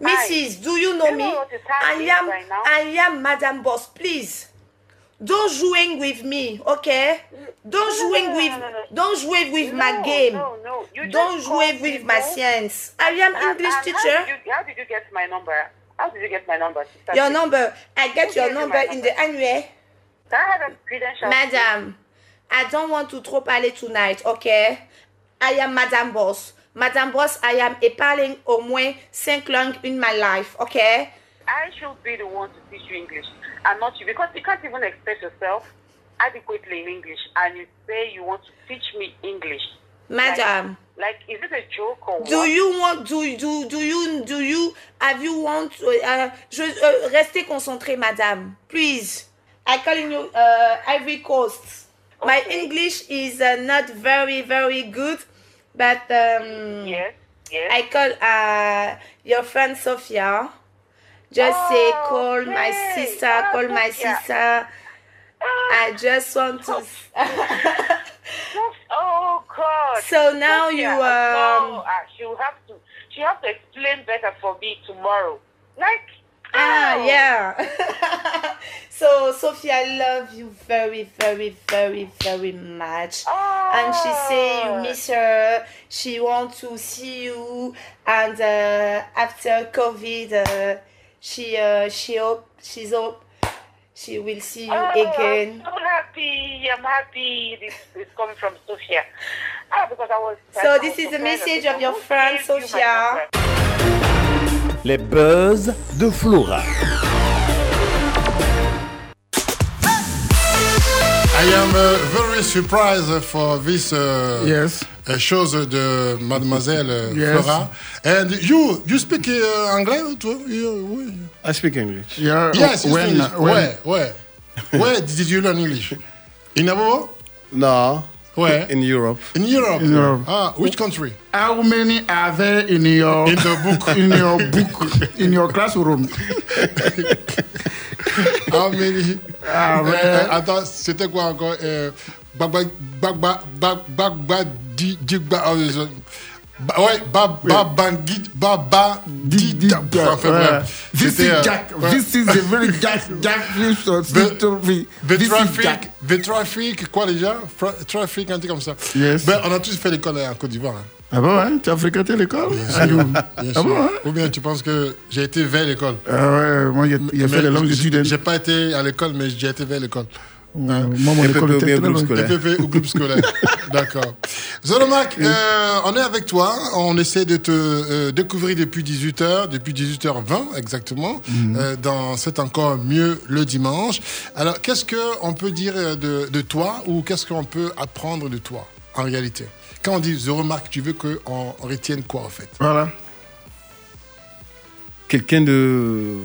Mrs. Do you know Do you me? I am? I am Madame Boss. Please. Don't jouing with me, okay? Don't no, with don't jouer with my game. No, no. You Don't call with my science. I am English teacher. How did, you, get my number? How did you get my number? Your number. I get your number in the annual. Madam, I don't want to trop parler tonight, okay? I am Madame Boss. Madame Boss, I am a parling au moins cinq langues in my life, okay? I should be the one to teach you English and not you because you can't even express yourself adequately in English and you say you want to teach me English. Madam. Like, like is it a joke or Do what? you want do do do you do you have you want uh, je uh, restez concentré madame please I calling you uh, Ivory Coast my English is uh, not very very good but um yes yes I call uh your friend Sophia just say call my sister Oh, call my Sophia. sister I just want to Oh God! So now you, Sophia, um, no, uh, she'll have to. She have to explain better for me tomorrow. Like. Ah, oh. yeah. so, Sophie, I love you very, very, very, very much. And she say you miss her. She want to see you. And uh, after COVID, uh, she uh, she hope she's hope she will see you Oh, again. I'm so happy. I'm happy this is coming from Sophia. Ah, because I was. I So was this is the message of your friend gave you Sophia. Les buzz de Flora. I am uh, very surprised for this uh, Yes. uh, chose de Mademoiselle uh, Yes. Flora. And you, you speak uh, anglais? You- oui. I speak English. Yeah, Yes, you when- speak English. when- Where, where? Where did you learn English? In Abo? No. Where? In Europe. In Europe. In Europe. Ah, which country? How many are there in your In the book. in your book? in your classroom? How many? Ah. Euh, attends, c'était quoi encore? Euh, Bagba, bagba, bagba, bagba, di, digba, oh, ouais, ba, ba, bangui, ba, ba, di, da, enfin, bref. This is euh, Jack. ouais. This is a very Jack Jack story. The This is traffic, Jack. the traffic, quoi déjà? Fra- Traffic, un truc comme ça. Yes. Ben, on a tous fait l'école en Côte d'Ivoire. hein. Ah bon, hein? Tu as fréquenté l'école? Ah, sûr. you- Bien Ah bon, hein? Ou bien tu penses que j'ai été vers l'école? Ah ouais, moi, a fait les longues j'ai- études. hein. J'ai pas été à l'école, mais j'ai été vers l'école. Ouais, moi, mon école était très loin. TPP ou groupe scolaire. D'accord. Zolomac, euh, on est avec toi. On essaie de te euh, découvrir depuis 18h, depuis 18h20 exactement, Mhm. euh, dans C'est encore mieux le dimanche. Alors, qu'est-ce qu'on peut dire de, de toi ou qu'est-ce qu'on peut apprendre de toi en réalité? Quand on dit Zolomac, tu veux qu'on retienne quoi en fait? Voilà. Quelqu'un de.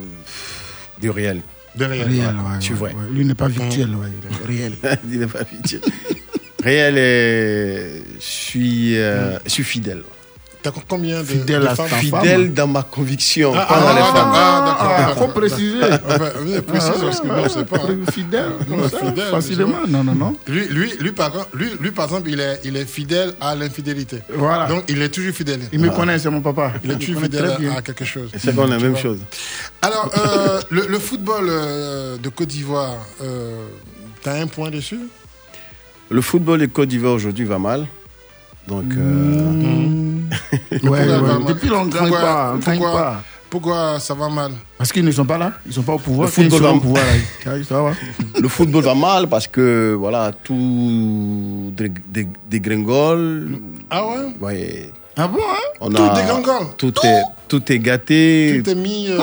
de réel. De réel. Réel, Ouais, ouais, tu ouais, vois. ouais. Lui n'est pas virtuel, ouais, il est réel. Il n'est pas virtuel. réel et. Je suis, euh, je suis fidèle. T'as combien de, Fidèle de femmes Fidèle dans ma conviction, Ah, pas ah, dans les ah, femmes. ah, d'accord, Ah, d'accord. faut préciser. Enfin, oui, précise parce que pas. hein. Fidèle, comme Ouais, ça, fidèle, facilement. Non, non, non. Lui, lui, lui, par, lui, lui, par exemple, il est, il est fidèle à l'infidélité. Voilà. Donc, il est toujours fidèle. Il me Ah. connaît, c'est mon papa. Il est toujours fidèle à, à quelque chose. C'est qu'on a la même vois. chose. Alors, euh, le, le football euh, de Côte d'Ivoire, euh, t'as un point dessus? Le football de Côte d'Ivoire aujourd'hui va mal. Donc. euh, Ouais, ouais. mal Depuis longtemps, Pourquoi- pas, pourquoi- pas. Pourquoi ça va mal Parce qu'ils ne sont pas là, ils ne sont pas au pouvoir. Le football va- au pouvoir, là, ça va. le football va mal parce que voilà tout dé- dé- dégringole. Ah ouais Ouais. Ah bon, hein On Tout a- dégringole Tout est, tout est gâté. Tout est mis. euh,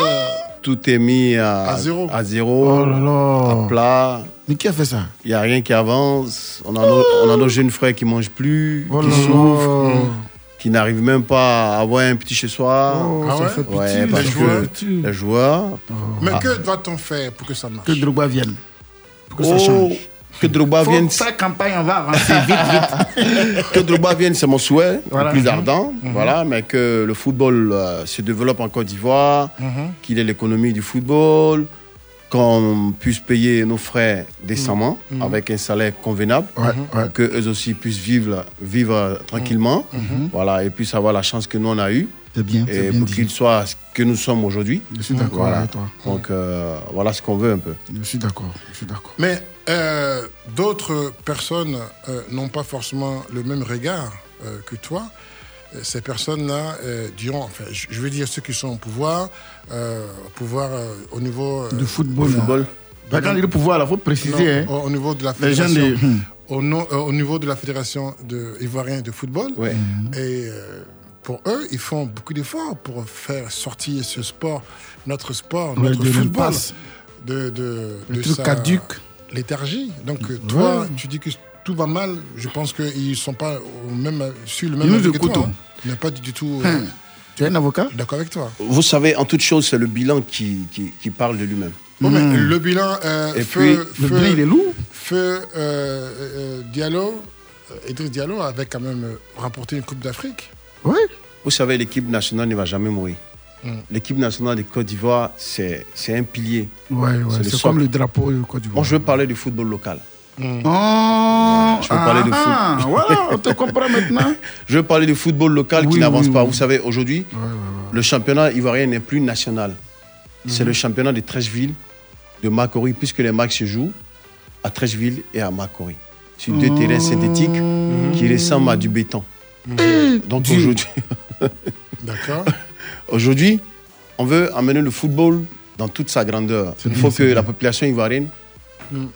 Tout est mis à, À zéro. à zéro, Oh là là. à plat. Mais qui a fait ça? Il n'y a rien qui avance. On a, nos, on a nos jeunes frères qui ne mangent plus, Oh qui là souffrent, qui n'arrivent même pas à avoir un petit chez soi. Oh, Ah ça ouais fait pitié. Ouais, parce les que joueurs. les joueurs. Mais Ah. que doit-on faire pour que ça marche? Que Drogba vienne. Pour que ça Oh, change. Que Drogba Faut vienne. faire campagne, on va avancer vite, vite. que Drogba vienne, c'est mon souhait, Voilà. le plus ardent. Voilà, mais que le football euh, se développe en Côte d'Ivoire, Mhm. qu'il ait l'économie du football, qu'on puisse payer nos frais décemment Mhm. avec un salaire convenable, que eux aussi puissent vivre, vivre tranquillement, voilà, et puissent avoir la chance que nous on a eue. C'est bien, Et bien pour dit. qu'ils soient ce que nous sommes aujourd'hui. Je suis d'accord Voilà. avec toi. Donc euh, voilà ce qu'on veut un peu. Je suis d'accord, je suis d'accord. Mais euh, d'autres personnes euh, n'ont pas forcément le même regard euh, que toi. Ces personnes-là euh, diront, enfin, je veux dire ceux qui sont au pouvoir, euh, au pouvoir euh, au niveau euh, De football. la- Football. Bah, quand il pouvoir, il faut préciser. non, hein. au, au niveau de la Les gens fédération, des- au, no- euh, au niveau de la fédération de ivoirienne de football. Ouais. Et euh, pour eux, ils font beaucoup d'efforts pour faire sortir ce sport, notre sport, Ouais, notre de football, de, de, Le de sa caduc. léthargie. Donc euh, toi, Ouais. tu dis que tout va mal. Je pense qu'ils ne sont pas au même, sur le même nous avis que toi. hein. hein. Ils n'est pas du tout euh, Hum. Tu es un avocat d'accord avec toi. Vous savez, en toute chose, c'est le bilan qui, qui, qui parle de lui-même. Mais le bilan, euh, Et feu, puis, Le bilan, il est lourd. Feu euh, euh, Diallo, euh, Idriss Diallo avait quand même euh, remporté une Coupe d'Afrique. Oui. Vous savez, l'équipe nationale ne va jamais mourir. Mm. L'équipe nationale de Côte d'Ivoire, c'est un pilier. Ouais, ouais. C'est comme le drapeau du Côte d'Ivoire. Moi, je veux parler du football local. Oh, Je veux parler de foot. ah, Voilà, on te comprend maintenant. Je veux parler du football local qui n'avance oui, pas. oui. Vous savez, aujourd'hui, le championnat ivoirien n'est plus national. C'est Mhm. le championnat de Trècheville, de Macori, puisque les matchs se jouent à Trècheville et à Macori. Sur deux terrains synthétiques qui ressemblent à du béton. Donc Dieu. aujourd'hui, D'accord aujourd'hui, on veut amener le football dans toute sa grandeur. Il faut que bien. la population ivoirienne Mm.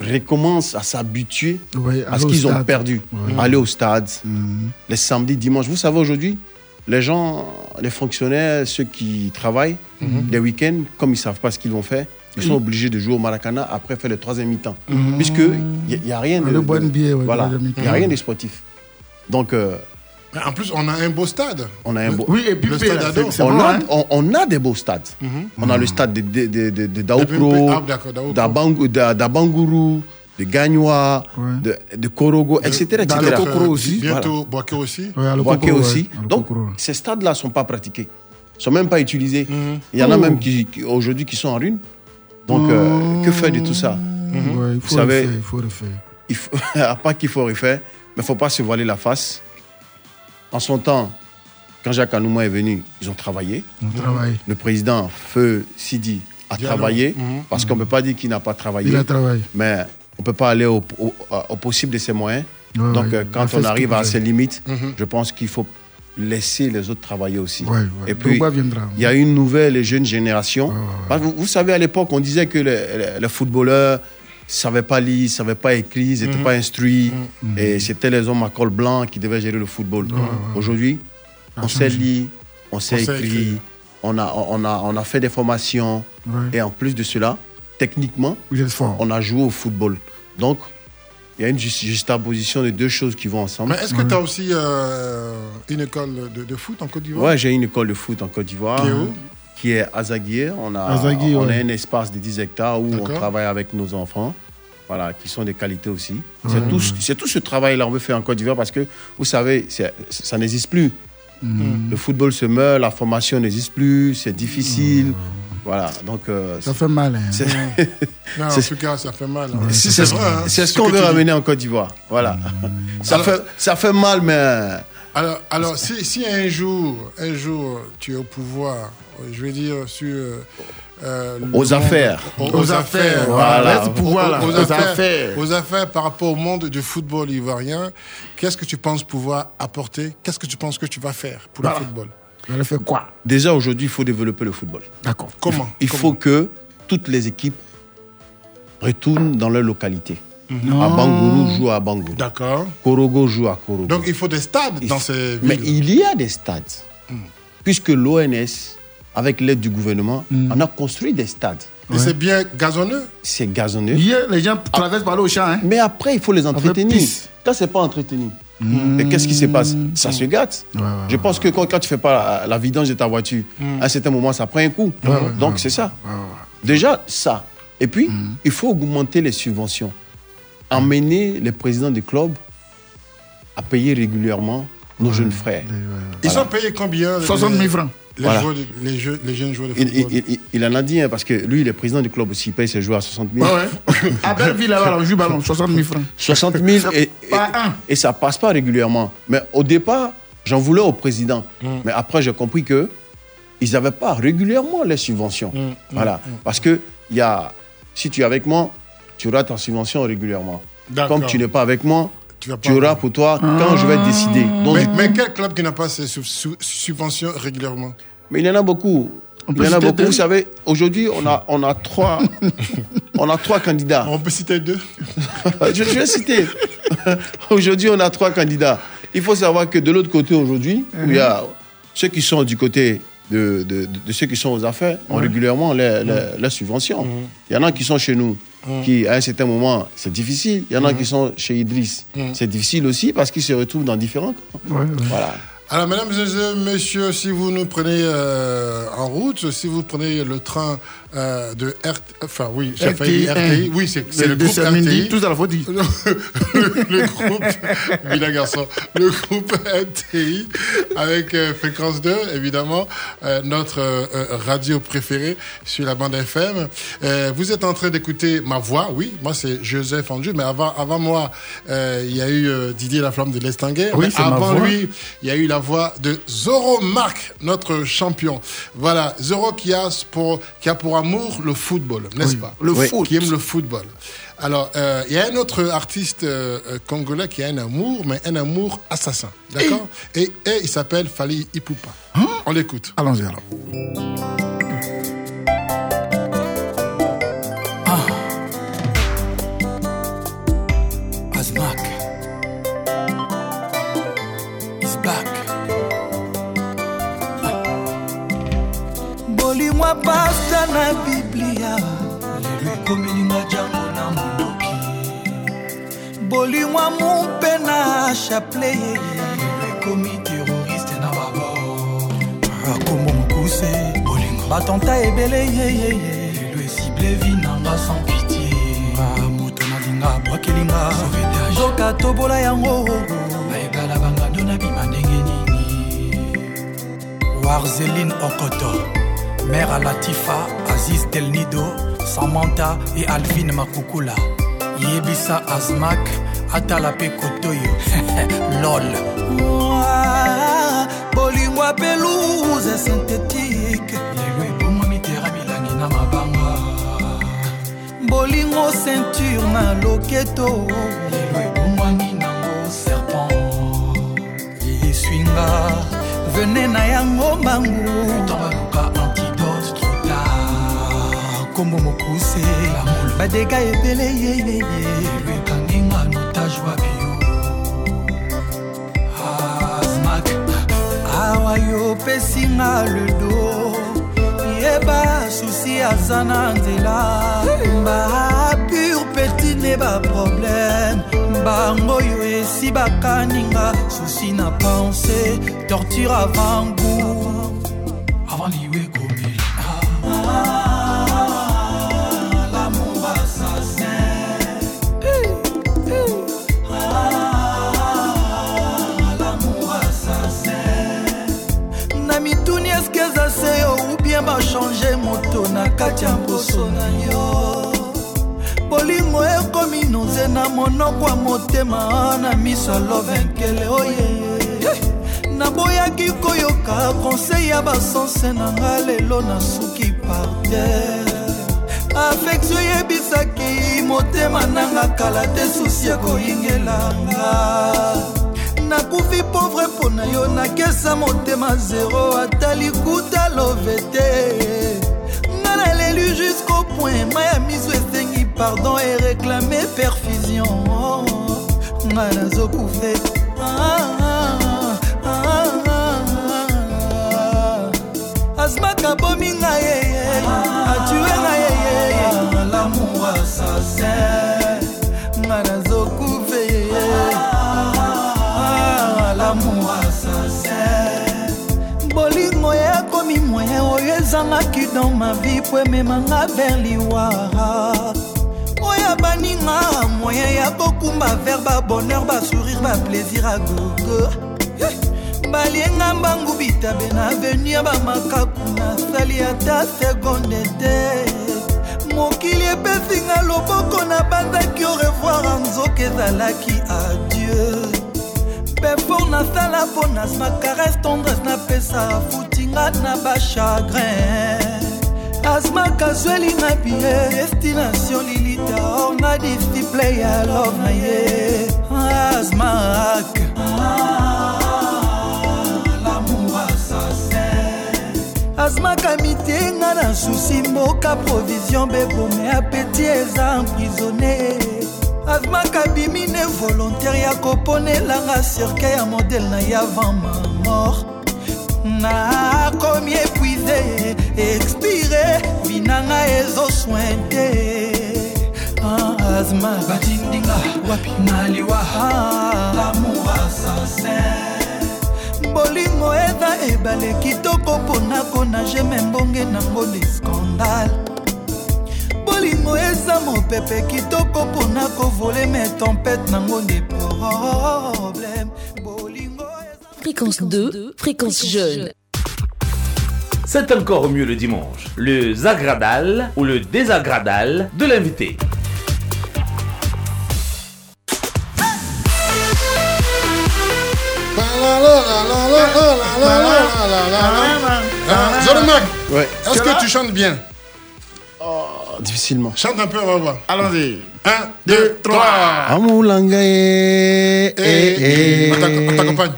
recommence à s'habituer Ouais, à ce qu'ils ont perdu. Ouais. Aller au stade, Mhm. les samedis, dimanches. Vous savez, aujourd'hui, les gens, les fonctionnaires, ceux qui travaillent, Mhm. les week-ends, comme ils ne savent pas ce qu'ils vont faire, ils sont obligés de jouer au Maracana après faire le troisième mi-temps. Puisque il n'y a, rien de. Le bon de- billet, ouais, voilà, il n'y a rien de sportif. Donc. euh, Mais en plus, on a un beau stade. on a un beau. Oui, et puis Le stade là, on, a, hein. on, on a des beaux stades. Mhm. On a le stade de, de, de, de, de Daoukro, d'Abanguru, de Gagnoa, de, de Korogo, etc. etc. Dans le Kokoro aussi. Bientôt, Boaké aussi. Ouais, à Boaké aussi. ouais, à Donc, ces stades-là ne sont pas pratiqués. Ils ne sont même pas utilisés. Il y en Oh. a même qui, qui- aujourd'hui qui sont en ruine. Donc, euh, que faire de tout ça? Ouais, il Vous faut savez, refaire, il faut refaire. il faut, pas qu'il faut refaire, mais il ne faut pas se voiler la face. En son temps, quand Jacques Anouma est venu, ils ont travaillé. Le président Feu Sidi a Diallo. travaillé, Mhm. parce qu'on ne peut pas dire qu'il n'a pas travaillé. Il a travaillé. Mais on ne peut pas aller au, au- au possible de ses moyens. Ouais, Donc, ouais, euh, quand on arrive à ses limites, Mhm. je pense qu'il faut laisser les autres travailler aussi. Ouais. Et puis, il y a une nouvelle et jeune génération. Vous, vous savez, à l'époque, on disait que les, les- les footballeurs savaient pas lire, ne savaient pas écrire, ils n'étaient Mhm. pas instruits. Et c'était les hommes à col blanc qui devaient gérer le football. Aujourd'hui, on sait lire, on sait sait écrire, écrire. on a, on, a, on a fait des formations. Et en plus de cela, techniquement, on a joué au football. Donc, il y a une juste- juxtaposition de deux choses qui vont ensemble. Mais est-ce que tu as aussi euh, une école de, de foot en Côte d'Ivoire? Ouais, j'ai une école de foot en Côte d'Ivoire. Qui est où? Qui est à Zaguier. On a, on ouais. a un espace de 10 hectares où on travaille avec nos enfants. Voilà, qui sont des qualités aussi. Ouais. C'est tout, ce travail-là qu'on veut faire en Côte d'Ivoire parce que, vous savez, ça n'existe plus. Mhm. Le football se meurt, la formation n'existe plus, c'est difficile. Voilà, donc. euh, Ça fait mal. Hein. Non, en tout cas, ça fait mal. hein. c'est ce hein, qu'on veut ramener en Côte d'Ivoire. Voilà. Ça, Alors- fait, ça fait mal, mais. Alors, alors si, si un jour, un jour, tu es au pouvoir, je veux dire, sur... euh, euh, Aux monde- affaires. Aux, Aux aux affaires, voilà. Reste pouvoir, là. Aux, Aux affaires, affaires. aux affaires par rapport au monde du football ivoirien. Qu'est-ce que tu penses pouvoir apporter? Qu'est-ce que tu penses que tu vas faire pour Voilà. le football Vous allez faire quoi? Déjà, aujourd'hui, il faut développer le football. D'accord. Comment? Il faut que toutes les équipes retournent dans leur localité. Non. À Bangourou joue à Bangourou. D'accord. Korogo joue à Korogo. Donc, il faut des stades Il dans ces Mais villes. il y a des stades. Puisque l'ONS, avec l'aide du gouvernement, on a construit des stades. Et c'est bien gazonneux C'est gazonneux. Hier, les gens traversent par là au champ. Hein. Mais après, il faut les entretenir. Quand c'est pas entretenu, et qu'est-ce qui se passe? Ça se gâte. Ouais, ouais, Je pense que quand, quand tu fais pas la, la vidange de ta voiture, à un certain moment, ça prend un coup. Donc, c'est ça. Déjà, ça. Et puis, il faut augmenter les subventions. Amener les présidents des clubs à payer régulièrement nos jeunes frères. Ils Voilà. sont payés combien les- 60 000 francs. Les, Voilà. joueurs de- les, jeux- les jeunes joueurs de Il, football. il- il- il en a dit, hein, parce que lui, il est président du club aussi, il paye ses joueurs à 60 000. Ouais, ouais. À Belleville, là-bas, on joue ballon, 60 000 francs. 60 000 et, et, Pas un. et ça passe pas régulièrement. Mais au départ, j'en voulais au président. Mais après, j'ai compris que ils n'avaient pas régulièrement les subventions. Voilà. Parce que il y a, si tu es avec moi, tu auras ta subvention régulièrement. Comme tu n'es pas avec moi, Tu auras pour toi quand je vais décider. Donc, mais, mais quel club qui n'a pas sub- subventions régulièrement? Mais il y en a beaucoup. Il y en a beaucoup. deux Vous savez, aujourd'hui, on a, on a trois, on a trois candidats. On peut citer deux? Je, je vais citer. aujourd'hui, on a trois candidats. Il faut savoir que de l'autre côté, aujourd'hui, où il y a ceux qui sont du côté de, de- de- de ceux qui sont aux affaires, ont régulièrement les, les- les subventions. Il y en a qui sont chez nous, qui, à un certain moment, c'est difficile. Il y en a qui sont chez Idriss. C'est difficile aussi parce qu'ils se retrouvent dans différents camps. Ouais, ouais. Voilà. Alors, mesdames et messieurs, si vous nous prenez euh, en route, si vous prenez le train euh, de RT, enfin oui, j'ai failli dire RTI, oui, c'est le, groupe RTI. tout à la faute dit. le, le groupe, vilain garçon, le groupe RTI avec euh, Fréquence 2, évidemment, notre radio préférée sur la bande FM. Vous êtes en train d'écouter ma voix, oui, moi c'est Joseph Andrew, mais avant, avant moi, il y a eu Didier Laflamme de l'Estinguet. Oui, c'est ma avant voix. lui, il y a eu la voix de Zoro Marc, notre champion. Voilà, Zoro qui a pour, qui a pour amour le football, n'est-ce Oui, pas? Le Oui. foot. Qui aime le football. Alors, euh, il y a un autre artiste euh, euh, congolais qui a un amour, mais un amour assassin. D'accord? Et, et il s'appelle Fali Ipupa. On l'écoute. Allons-y alors. mapasta na biblia. Lelo ekomelinga jango na mondoki bolingwa mumpe na chaple lelo ekomi teroriste na babo. Akombo mokuse. Bolingo. Batanta ebele yeyeye lelo esible vi nanga sans pitie moto nalinga abwakelinga soka tobola yango. Bayebala bangando na bima ndenge nini. Warzeline okoto. Mère à Latifa, Aziz Del Nido, Samantha et Alvin Makukula. Yebisa Azmak, Atalape Kotoyo. LOL. Moi, Bolingwa pelouse synthétique. bolingo ceinture na loketo lelo ebongwani nango serpent eswinga vene na yango mbangu trota kombo mokuse. Badega ebele yeyeye lwekanginga notage wa bio. Asmak awa yo opesinga ledo yeba susi aza na nzela. Bapure peti ne baproblème bango oyo esi bakaninga susi na pense torture avant goût. Avant liwe kati ya mposo na yo. Bolingo ekomi noze na monoko ya motema na miso ya lovenkele oye. Naboyaki koyoka konsei ya basanse na nga lelo nasuki parter afektio eyebisaki motema nanga kala te susi ekoyingelanga. Nakufi pauvre mpo na yo nakesa motema zero ata likuta love te point. Ma ya miso esengi pardon ereklame perfusion. Nga nazokufe asmaka bomi nga ezangaki dans ma vie po ememanga vers liwara oyo baninga moyen ya kokumba vers babonheur basourire baplaisir a gogo. Balienga mbangu bitabe na avenu ya bamakaku nasali ata segonde te. Mokili epesinga loboko na banzaki au revoir nzoka ezalaki adieu. Pefor nasala mpo nasma caresse tendresse napesa futinga na bachagrin asmak azwelinga bie destination lilita or na disciple ya love na ye asmak asmaka mitenga na susi mboka provision bebome apeti eza emprisonne asmaka bimi ne volontaire ya koponelanga cirke ya modele na ye avant ma mort. Nakomi épuise expire binanga ezoswin te Ah, asma batindinga wapi? Naliwa. L'amour assassin bolingo eza ebale kitoko mpona konage me mbonge nango de scandale. Bolingo eza mopepe kitoko mpona kovole me tempete nango nde problème. Fréquence 2, fréquence jeune. C'est encore mieux le dimanche. Le Zagradal ou le désagradal de l'invité. Zoromac, Ouais. est-ce que tu chantes bien? Difficilement. Chante un peu, on va voir. Allons-y. 1, 2, 3. Amulanga eh, eh, eh. On t'accompagne.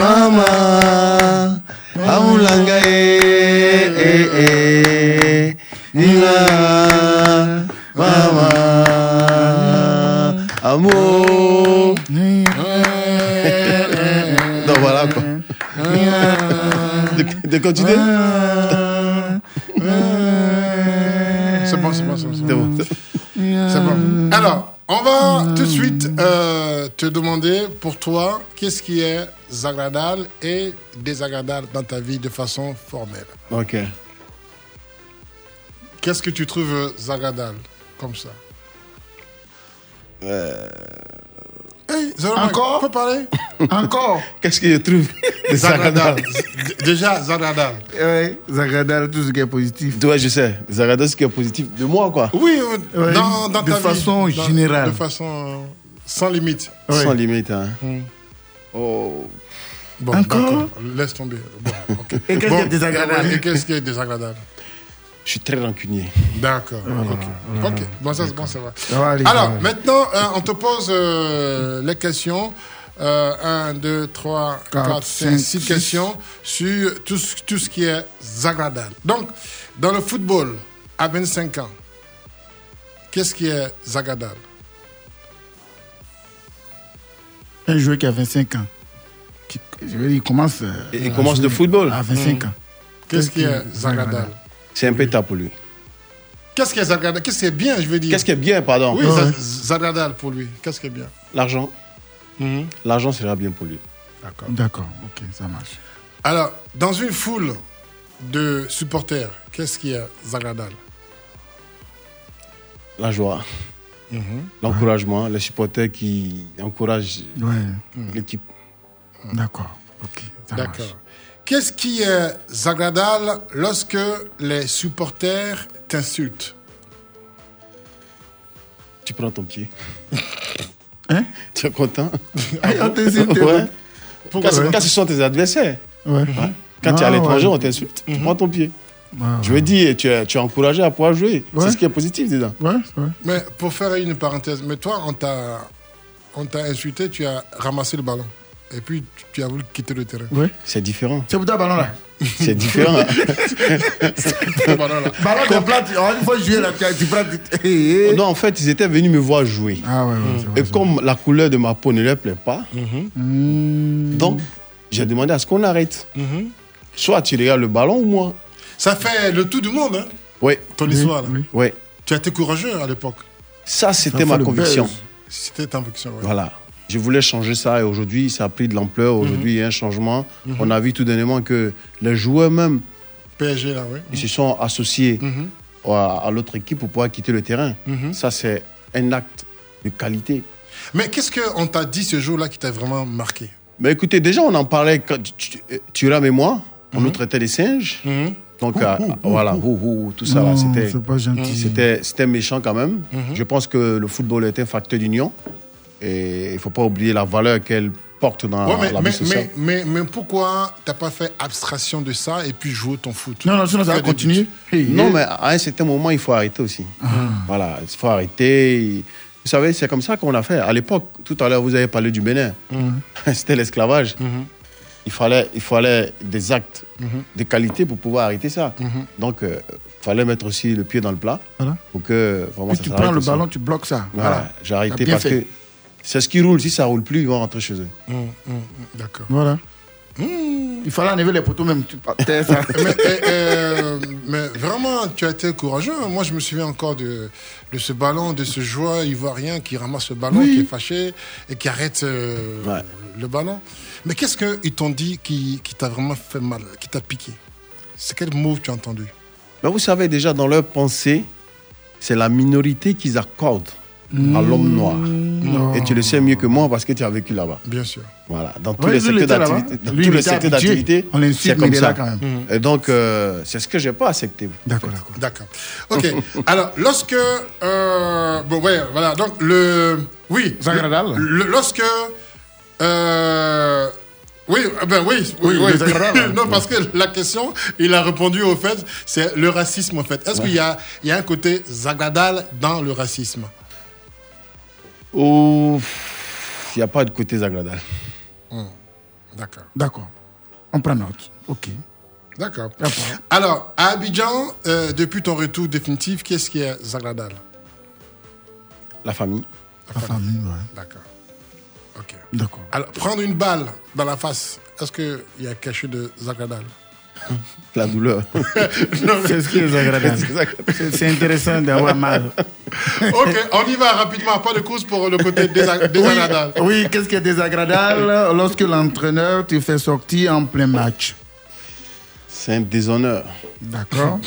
Mama, amulanga eh, eh, eh. Binois, mama, amour. Donc voilà quoi. De, de continuer c'est bon, c'est bon. C'est bon. C'est bon. Alors, On va tout de suite euh, te demander pour toi qu'est-ce qui est agradable et désagradable dans ta vie de façon formelle? Ok. Qu'est-ce que tu trouves agradable comme ça? Hey, Zara, Encore? on peut parler. Encore? Qu'est-ce que je trouve? Zagradal. Déjà, Zagradal. Oui, Zagradal, tout ce qui est positif. Ouais, je sais. Désagradable, ce qui est positif de moi, quoi. Oui, euh, Ouais, dans, dans de ta vie. façon Dans- générale. De façon euh, sans limite. Sans limite, hein. Mm. Oh. Bon, Encore d'accord. Laisse tomber. Bon. Et qu'est-ce qui est désagradable Et qu'est-ce qui est désagradable? Je suis très rancunier. D'accord. ok. Ok. Bon, ça, c'est bon, ça va. Ça va aller, Alors, maintenant, euh, on te pose euh, les questions. 1, 2, 3, 4, Quatre, 5, cinq, 6 six. questions sur tout, ce- tout ce qui est agradable. Donc, dans le football, à 25 ans, qu'est-ce qui est agradable Un joueur qui a 25 ans. Qui, je veux dire, il commence. euh, il à commence le football. À 25 Mm. ans. Qu'est-ce qui est agradable C'est un peu tard pour lui. Qu'est-ce qui est agradable Qu'est-ce qui est bien, je veux dire? Qu'est-ce qui est bien, pardon? Oui, Ouais. pour lui. Qu'est-ce qui est bien? L'argent. Mhm. L'argent sera bien pour lui. D'accord. D'accord, ok, ça marche. Alors, dans une foule de supporters, qu'est-ce qui est agradable La joie. Mhm. L'encouragement. Les supporters qui encouragent Ouais, l'équipe. d'accord, ok, ça marche. D'accord. Qu'est-ce qui est agradable lorsque les supporters t'insultent? Tu prends ton pied. Hein Tu es content Ah, on t'insulte, Ouais. Quand, quand ce sont tes adversaires. Ouais. Quand tu es à l'étranger, ouais. on t'insulte. Tu prends ton pied. Ouais, Je veux dire, tu es, tu es encouragé à pouvoir jouer. Ouais. C'est ce qui est positif dedans. Ouais, ouais. Mais pour faire une parenthèse, mais toi, on t'a, on t'a insulté, tu as ramassé le ballon. Et puis, tu as voulu quitter le terrain. ouais. C'est différent. C'est pour toi, ballon là. C'est différent. Le ballon, là. Ballon de plat, tu- oh, il faut jouer là, tu, prends. tu- Eh, eh. non, en fait, ils étaient venus me voir jouer. Ah ouais, ouais, c'est vrai, Et comme la couleur de ma peau ne leur plaît pas, Hmm. donc j'ai demandé à ce qu'on arrête. Mhm. Soit tu regardes le ballon ou moi. Ça fait le tout du monde, hein, Oui, ton histoire. là. oui. oui. Tu as été courageux à l'époque. Ça, c'était ma conviction. C'était ta conviction. ouais. Voilà. Je voulais changer ça et aujourd'hui, ça a pris de l'ampleur. Aujourd'hui, il y a un changement. On a vu tout dernièrement que les joueurs même, PSG, là, oui. ils se sont associés Mhm. à, à l'autre équipe pour pouvoir quitter le terrain. Mhm. Ça, c'est un acte de qualité. Mais qu'est-ce qu'on t'a dit ce jour-là qui t'a vraiment marqué? Mais écoutez, déjà, on en parlait quand tu, tu et moi. On nous traitait des singes. Donc, euh, voilà, ouh, ouh, tout ça. C'était, c'était méchant quand même. Je pense que le football est un facteur d'union. Et il ne faut pas oublier la valeur qu'elle porte dans Ouais, mais, la mais, vie sociale. mais, mais, mais pourquoi t'as pas fait abstraction de ça et puis jouer ton foot? Non, non, sinon ça va continuer. Non, mais à un certain moment, il faut arrêter aussi. Voilà, il faut arrêter. Vous savez, c'est comme ça qu'on a fait. À l'époque, tout à l'heure, vous avez parlé du Bénin. C'était l'esclavage. Il, fallait, il fallait des actes de qualité pour pouvoir arrêter ça. Donc, il fallait mettre aussi le pied dans le plat Voilà. pour que vraiment Puis ça tu prends le aussi. ballon, tu bloques ça. Voilà, Voilà. j'ai arrêté parce fait. que c'est ce qui roule. Si ça roule plus, ils vont rentrer chez eux. Hum, hum, hum, D'accord. Voilà. Il fallait enlever les poteaux même. Tu mais, euh, mais vraiment, tu as été courageux. hein. Moi, je me souviens encore de, de ce ballon, de ce joueur ivoirien qui ramasse le ballon, Oui. qui est fâché et qui arrête euh, Ouais. le ballon. Mais qu'est-ce qu'ils t'ont dit qui, qui t'a vraiment fait mal, qui t'a piqué? C'est quel mot tu as entendu? Mais vous savez, déjà, dans leur pensée, c'est la minorité qu'ils accordent à l'homme noir. Non. Et tu le sais mieux que moi parce que tu as vécu là-bas. Bien sûr. Voilà, dans tous Ouais, les secteurs d'activité. Dans Lui, tous les secteurs d'activité, c'est comme ça. quand même. Et donc, euh, c'est ce que j'ai pas accepté. D'accord, d'accord. D'accord. Ok. Alors, lorsque. euh, bon, ouais, voilà. Donc, le. Oui. Zagradal. le- lorsque. euh, oui, euh, ben oui, oui, Oui, désagradable. non, parce que la question, il a répondu au fait, c'est le racisme en fait. Est-ce qu'il y a, il y a un côté zagradal dans le racisme? Ou il n'y a pas de côté agradable. D'accord. D'accord. On prend note. Ok. D'accord. D'accord. Alors, à Abidjan, euh, depuis ton retour définitif, qu'est-ce qui est zagradal? La famille. La famille, ouais. D'accord. Ok. D'accord. Alors, prendre une balle dans la face, est-ce qu'il y a quelque chose de zagradal? La douleur. C'est ce qui est agréable. C'est- intéressant d'avoir mal. ok, on y va rapidement. Pas de course pour le côté désa- désagréable. Oui, oui, qu'est-ce qui est désagréable lorsque l'entraîneur te fait sortir en plein match C'est un déshonneur. D'accord.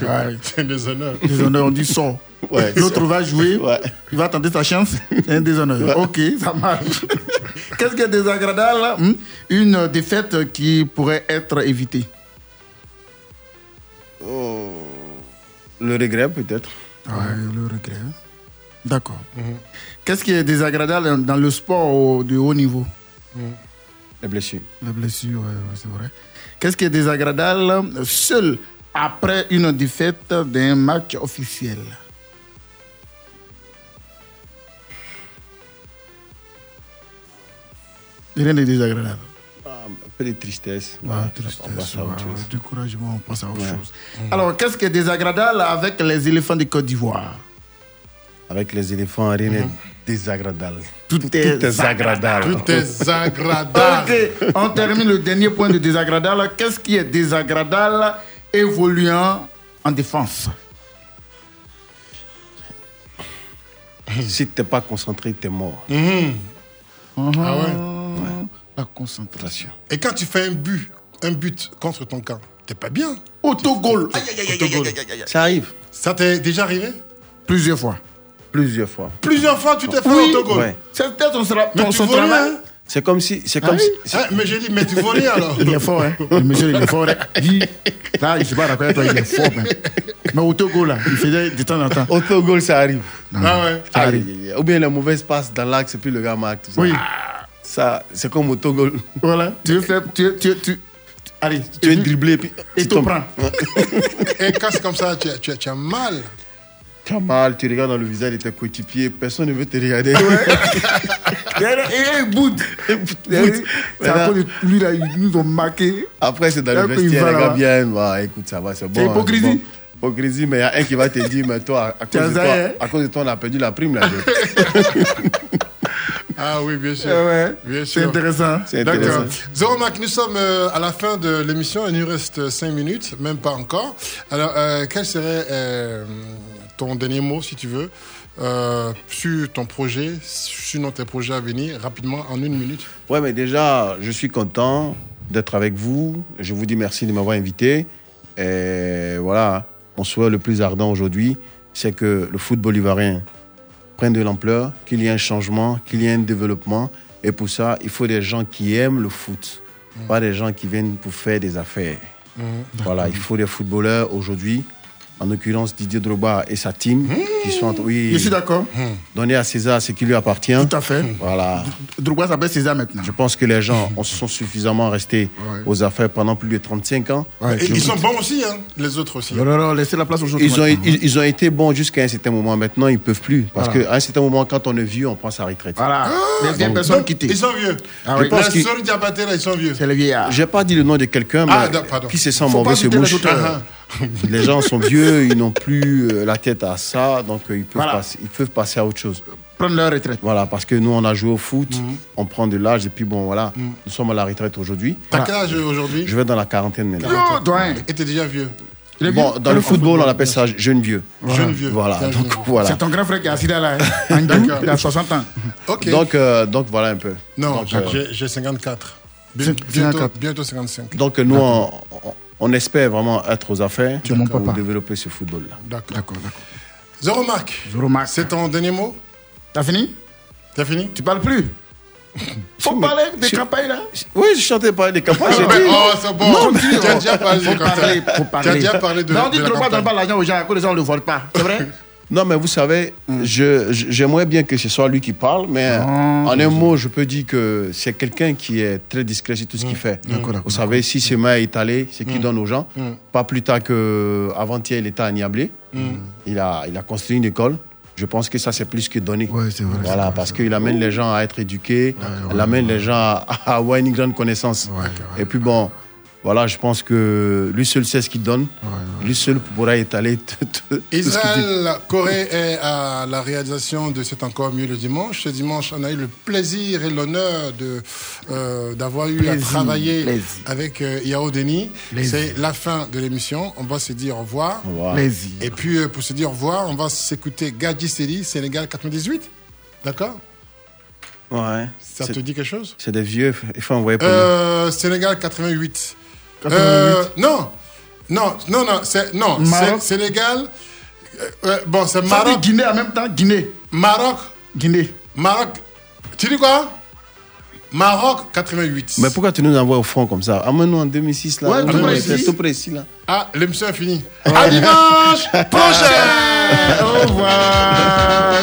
Ouais. C'est un déshonneur. Déshonneur, on dit sort. Ouais, L'autre va jouer, il va tenter sa chance, c'est un déshonneur. Ok, ça marche. Qu'est-ce qui est désagréable hmm? Une défaite qui pourrait être évitée. Oh, le regret peut-être. Ouais, le regret. D'accord. Qu'est-ce qui est désagréable dans le sport au- de haut niveau? Les blessures. La blessure, ouais, ouais, c'est vrai. Qu'est-ce qui est désagréable seul après une défaite d'un match officiel Rien de désagréable. Ah, un peu de tristesse. Ouais, Ouais, tristesse, on passe à autre ouais, chose. découragement, on passe à autre chose. Alors, qu'est-ce qui est désagréable avec les éléphants de Côte d'Ivoire? Avec les éléphants, rien n'est désagréable. Tout est. Tout est agréable. Ok, on termine le dernier point de désagréable. Qu'est-ce qui est désagréable évoluant en défense Si tu n'es pas concentré, tu es mort. Mhm. Ah ouais. La concentration. Et quand tu fais un but, un but contre ton camp, t'es pas bien. Autogol. Autogol. Ça arrive. Ça t'est déjà arrivé? Plusieurs fois. Plusieurs fois. Plusieurs fois, tu t'es fait Oui. autogol. Ouais. C'est peut-être ton, ton- tu son vaux rien, travail. hein C'est comme si. C'est Ah comme oui si. Hein, mais j'ai dit, mais tu rien alors. Il est fort, hein. Le monsieur, il est fort. hein. Dis, là, je suis pas d'accord avec toi, il est fort. Mais, mais autogol, là, il faisait de temps en temps. Autogol, ça arrive. Ah ouais. Ça arrive. Ou bien la mauvaise passe dans l'axe et puis le gars marque. Tout ça. Oui. Ça, c'est comme autogol. Voilà. Tu veux faire. Tu, tu, tu, allez, Tu veux dribbler et puis. Et tu tombes. prends. Et quand c'est comme ça, tu as, tu as- tu as mal. Tu as mal, tu regardes dans le visage de tes coéquipiers, personne ne veut te regarder. Et il boude. C'est à cause de lui, là, ils nous ont marqué. Après, c'est dans le vestiaire, va les gars viennent. Bah, écoute, ça va, c'est bon. C'est hein, hypocrisie. bon. Hypocrisie, mais il y a un qui va te dire, mais toi, à cause, de toi, hein à cause de toi, on a perdu la prime. Là, Ah oui, bien sûr. Ouais. Bien C'est sûr. intéressant. C'est D'accord. intéressant. Zéro Mac, nous sommes euh, à la fin de l'émission. Il nous reste 5 minutes, même pas encore. Alors, euh, quel serait euh, ton dernier mot, si tu veux, euh, sur ton projet, sur tes projets à venir, rapidement, en une minute Ouais, mais déjà, je suis content d'être avec vous. Je vous dis merci de m'avoir invité. Et voilà, mon souhait le plus ardent aujourd'hui, c'est que le football ivoirien prenne de l'ampleur, qu'il y ait un changement, qu'il y ait un développement. Et pour ça, il faut des gens qui aiment le foot, pas des gens qui viennent pour faire des affaires. Voilà, il faut des footballeurs aujourd'hui, en l'occurrence Didier Drogba et sa team, qui sont... en- Oui, Je suis d'accord. Donner à César ce qui lui appartient. Tout à fait. Voilà. Drogba s'appelle César maintenant. Je pense que les gens on se sont suffisamment restés aux affaires pendant plus de 35 ans. Et Je ils sont bons aussi, hein, les autres aussi. Non, non, non, laissez la place aux autres. ils ont, maintenant. ils, ils ont été bons jusqu'à un certain moment. Maintenant, ils ne peuvent plus. Parce Voilà. qu'à un certain moment, quand on est vieux, on prend sa retraite. Voilà. Les vieilles personnes. Ils sont vieux. Ah Je oui. pense La qu'ils- souris Diabaté, là, ils sont vieux. C'est les vieillards. J'ai pas dit le nom de quelqu'un, mais Ah, qui se sent Faut mauvais se les bouche. Ah, Les gens sont vieux, ils n'ont plus euh, la tête à ça, donc euh, ils peuvent, Voilà. passer, ils peuvent passer à autre chose. Prendre leur retraite. Voilà, parce que nous, on a joué au foot, on prend de l'âge, et puis bon, voilà, nous sommes à la retraite aujourd'hui. T'as quel âge aujourd'hui? Je vais dans la quarantaine. Yo, doyen. Et t'es déjà vieux. Bon, dans le football, on appelle ça jeune vieux. Jeune vieux. Voilà, C'est un donc jeune. voilà. C'est ton grand frère qui est assis là, là. D'accord. il a 60 ans. Ok. Donc, euh, donc voilà un peu. non, j'ai- euh, j'ai- j'ai 54. Bien- C'est- bientôt, 54. bientôt 55. donc nous, on, on- espère vraiment être aux affaires pour développer ce football-là. D'accord. D'accord, d'accord. Zéro Marc, c'est ton dernier mot? T'as fini? T'as fini? Tu parles plus Faut parler des je- campagnes là. Oui, je chantais pas des campagnes. j'ai Mais- dit. Oh, c'est bon. Non, continue. tu as déjà parlé Faut de campagne. parler, faut Tu as parler. déjà parlé de, Non, on dit la Drogba donne campagne. pas l'argent aux gens, cause des gens on ne le vole pas. C'est vrai? Non, mais vous savez, je- j'aimerais bien que ce soit lui qui parle, mais Non. en un mot, je peux dire que c'est quelqu'un qui est très discret sur tout ce qu'il fait. Vous savez, si ses mains est étalées, c'est qu'il donne aux gens. Pas plus tard qu'avant-hier, il était à Niablé. Il, a, il a construit une école. Je pense que ça, c'est plus que donné. Ouais, c'est vrai. Voilà, parce qu'il amène les gens à être éduqués, il amène les gens à avoir une grande connaissance. Et puis bon, Voilà, je pense que lui seul sait ce qu'il donne. Lui seul pourra étaler tout ce qu'il dit. Israël Corée est à la réalisation de C'est encore mieux le dimanche. Ce dimanche, on a eu le plaisir et l'honneur de, euh, d'avoir eu à travailler plaisir. avec euh, Yao Denis. C'est la fin de l'émission. On va se dire au revoir. Et puis, euh, pour se dire au revoir, on va s'écouter Gadji Seri, Sénégal 98. D'accord? Ouais. Ça te dit quelque chose? C'est des vieux, il faut envoyer pour euh, Sénégal 88. 88. Euh, non, non, non, non, c'est non, Maroc. Sénégal. euh, bon, c'est Ça dit Maroc. Guinée en même temps, Guinée. Maroc. Guinée. Maroc. Tu dis quoi? Maroc 88. Mais pourquoi tu nous envoies au front comme ça? Amène-nous en 2006 là. Ouais, tout on précis. tout précis là. Ah, l'émission est finie. À dimanche prochain. Au revoir.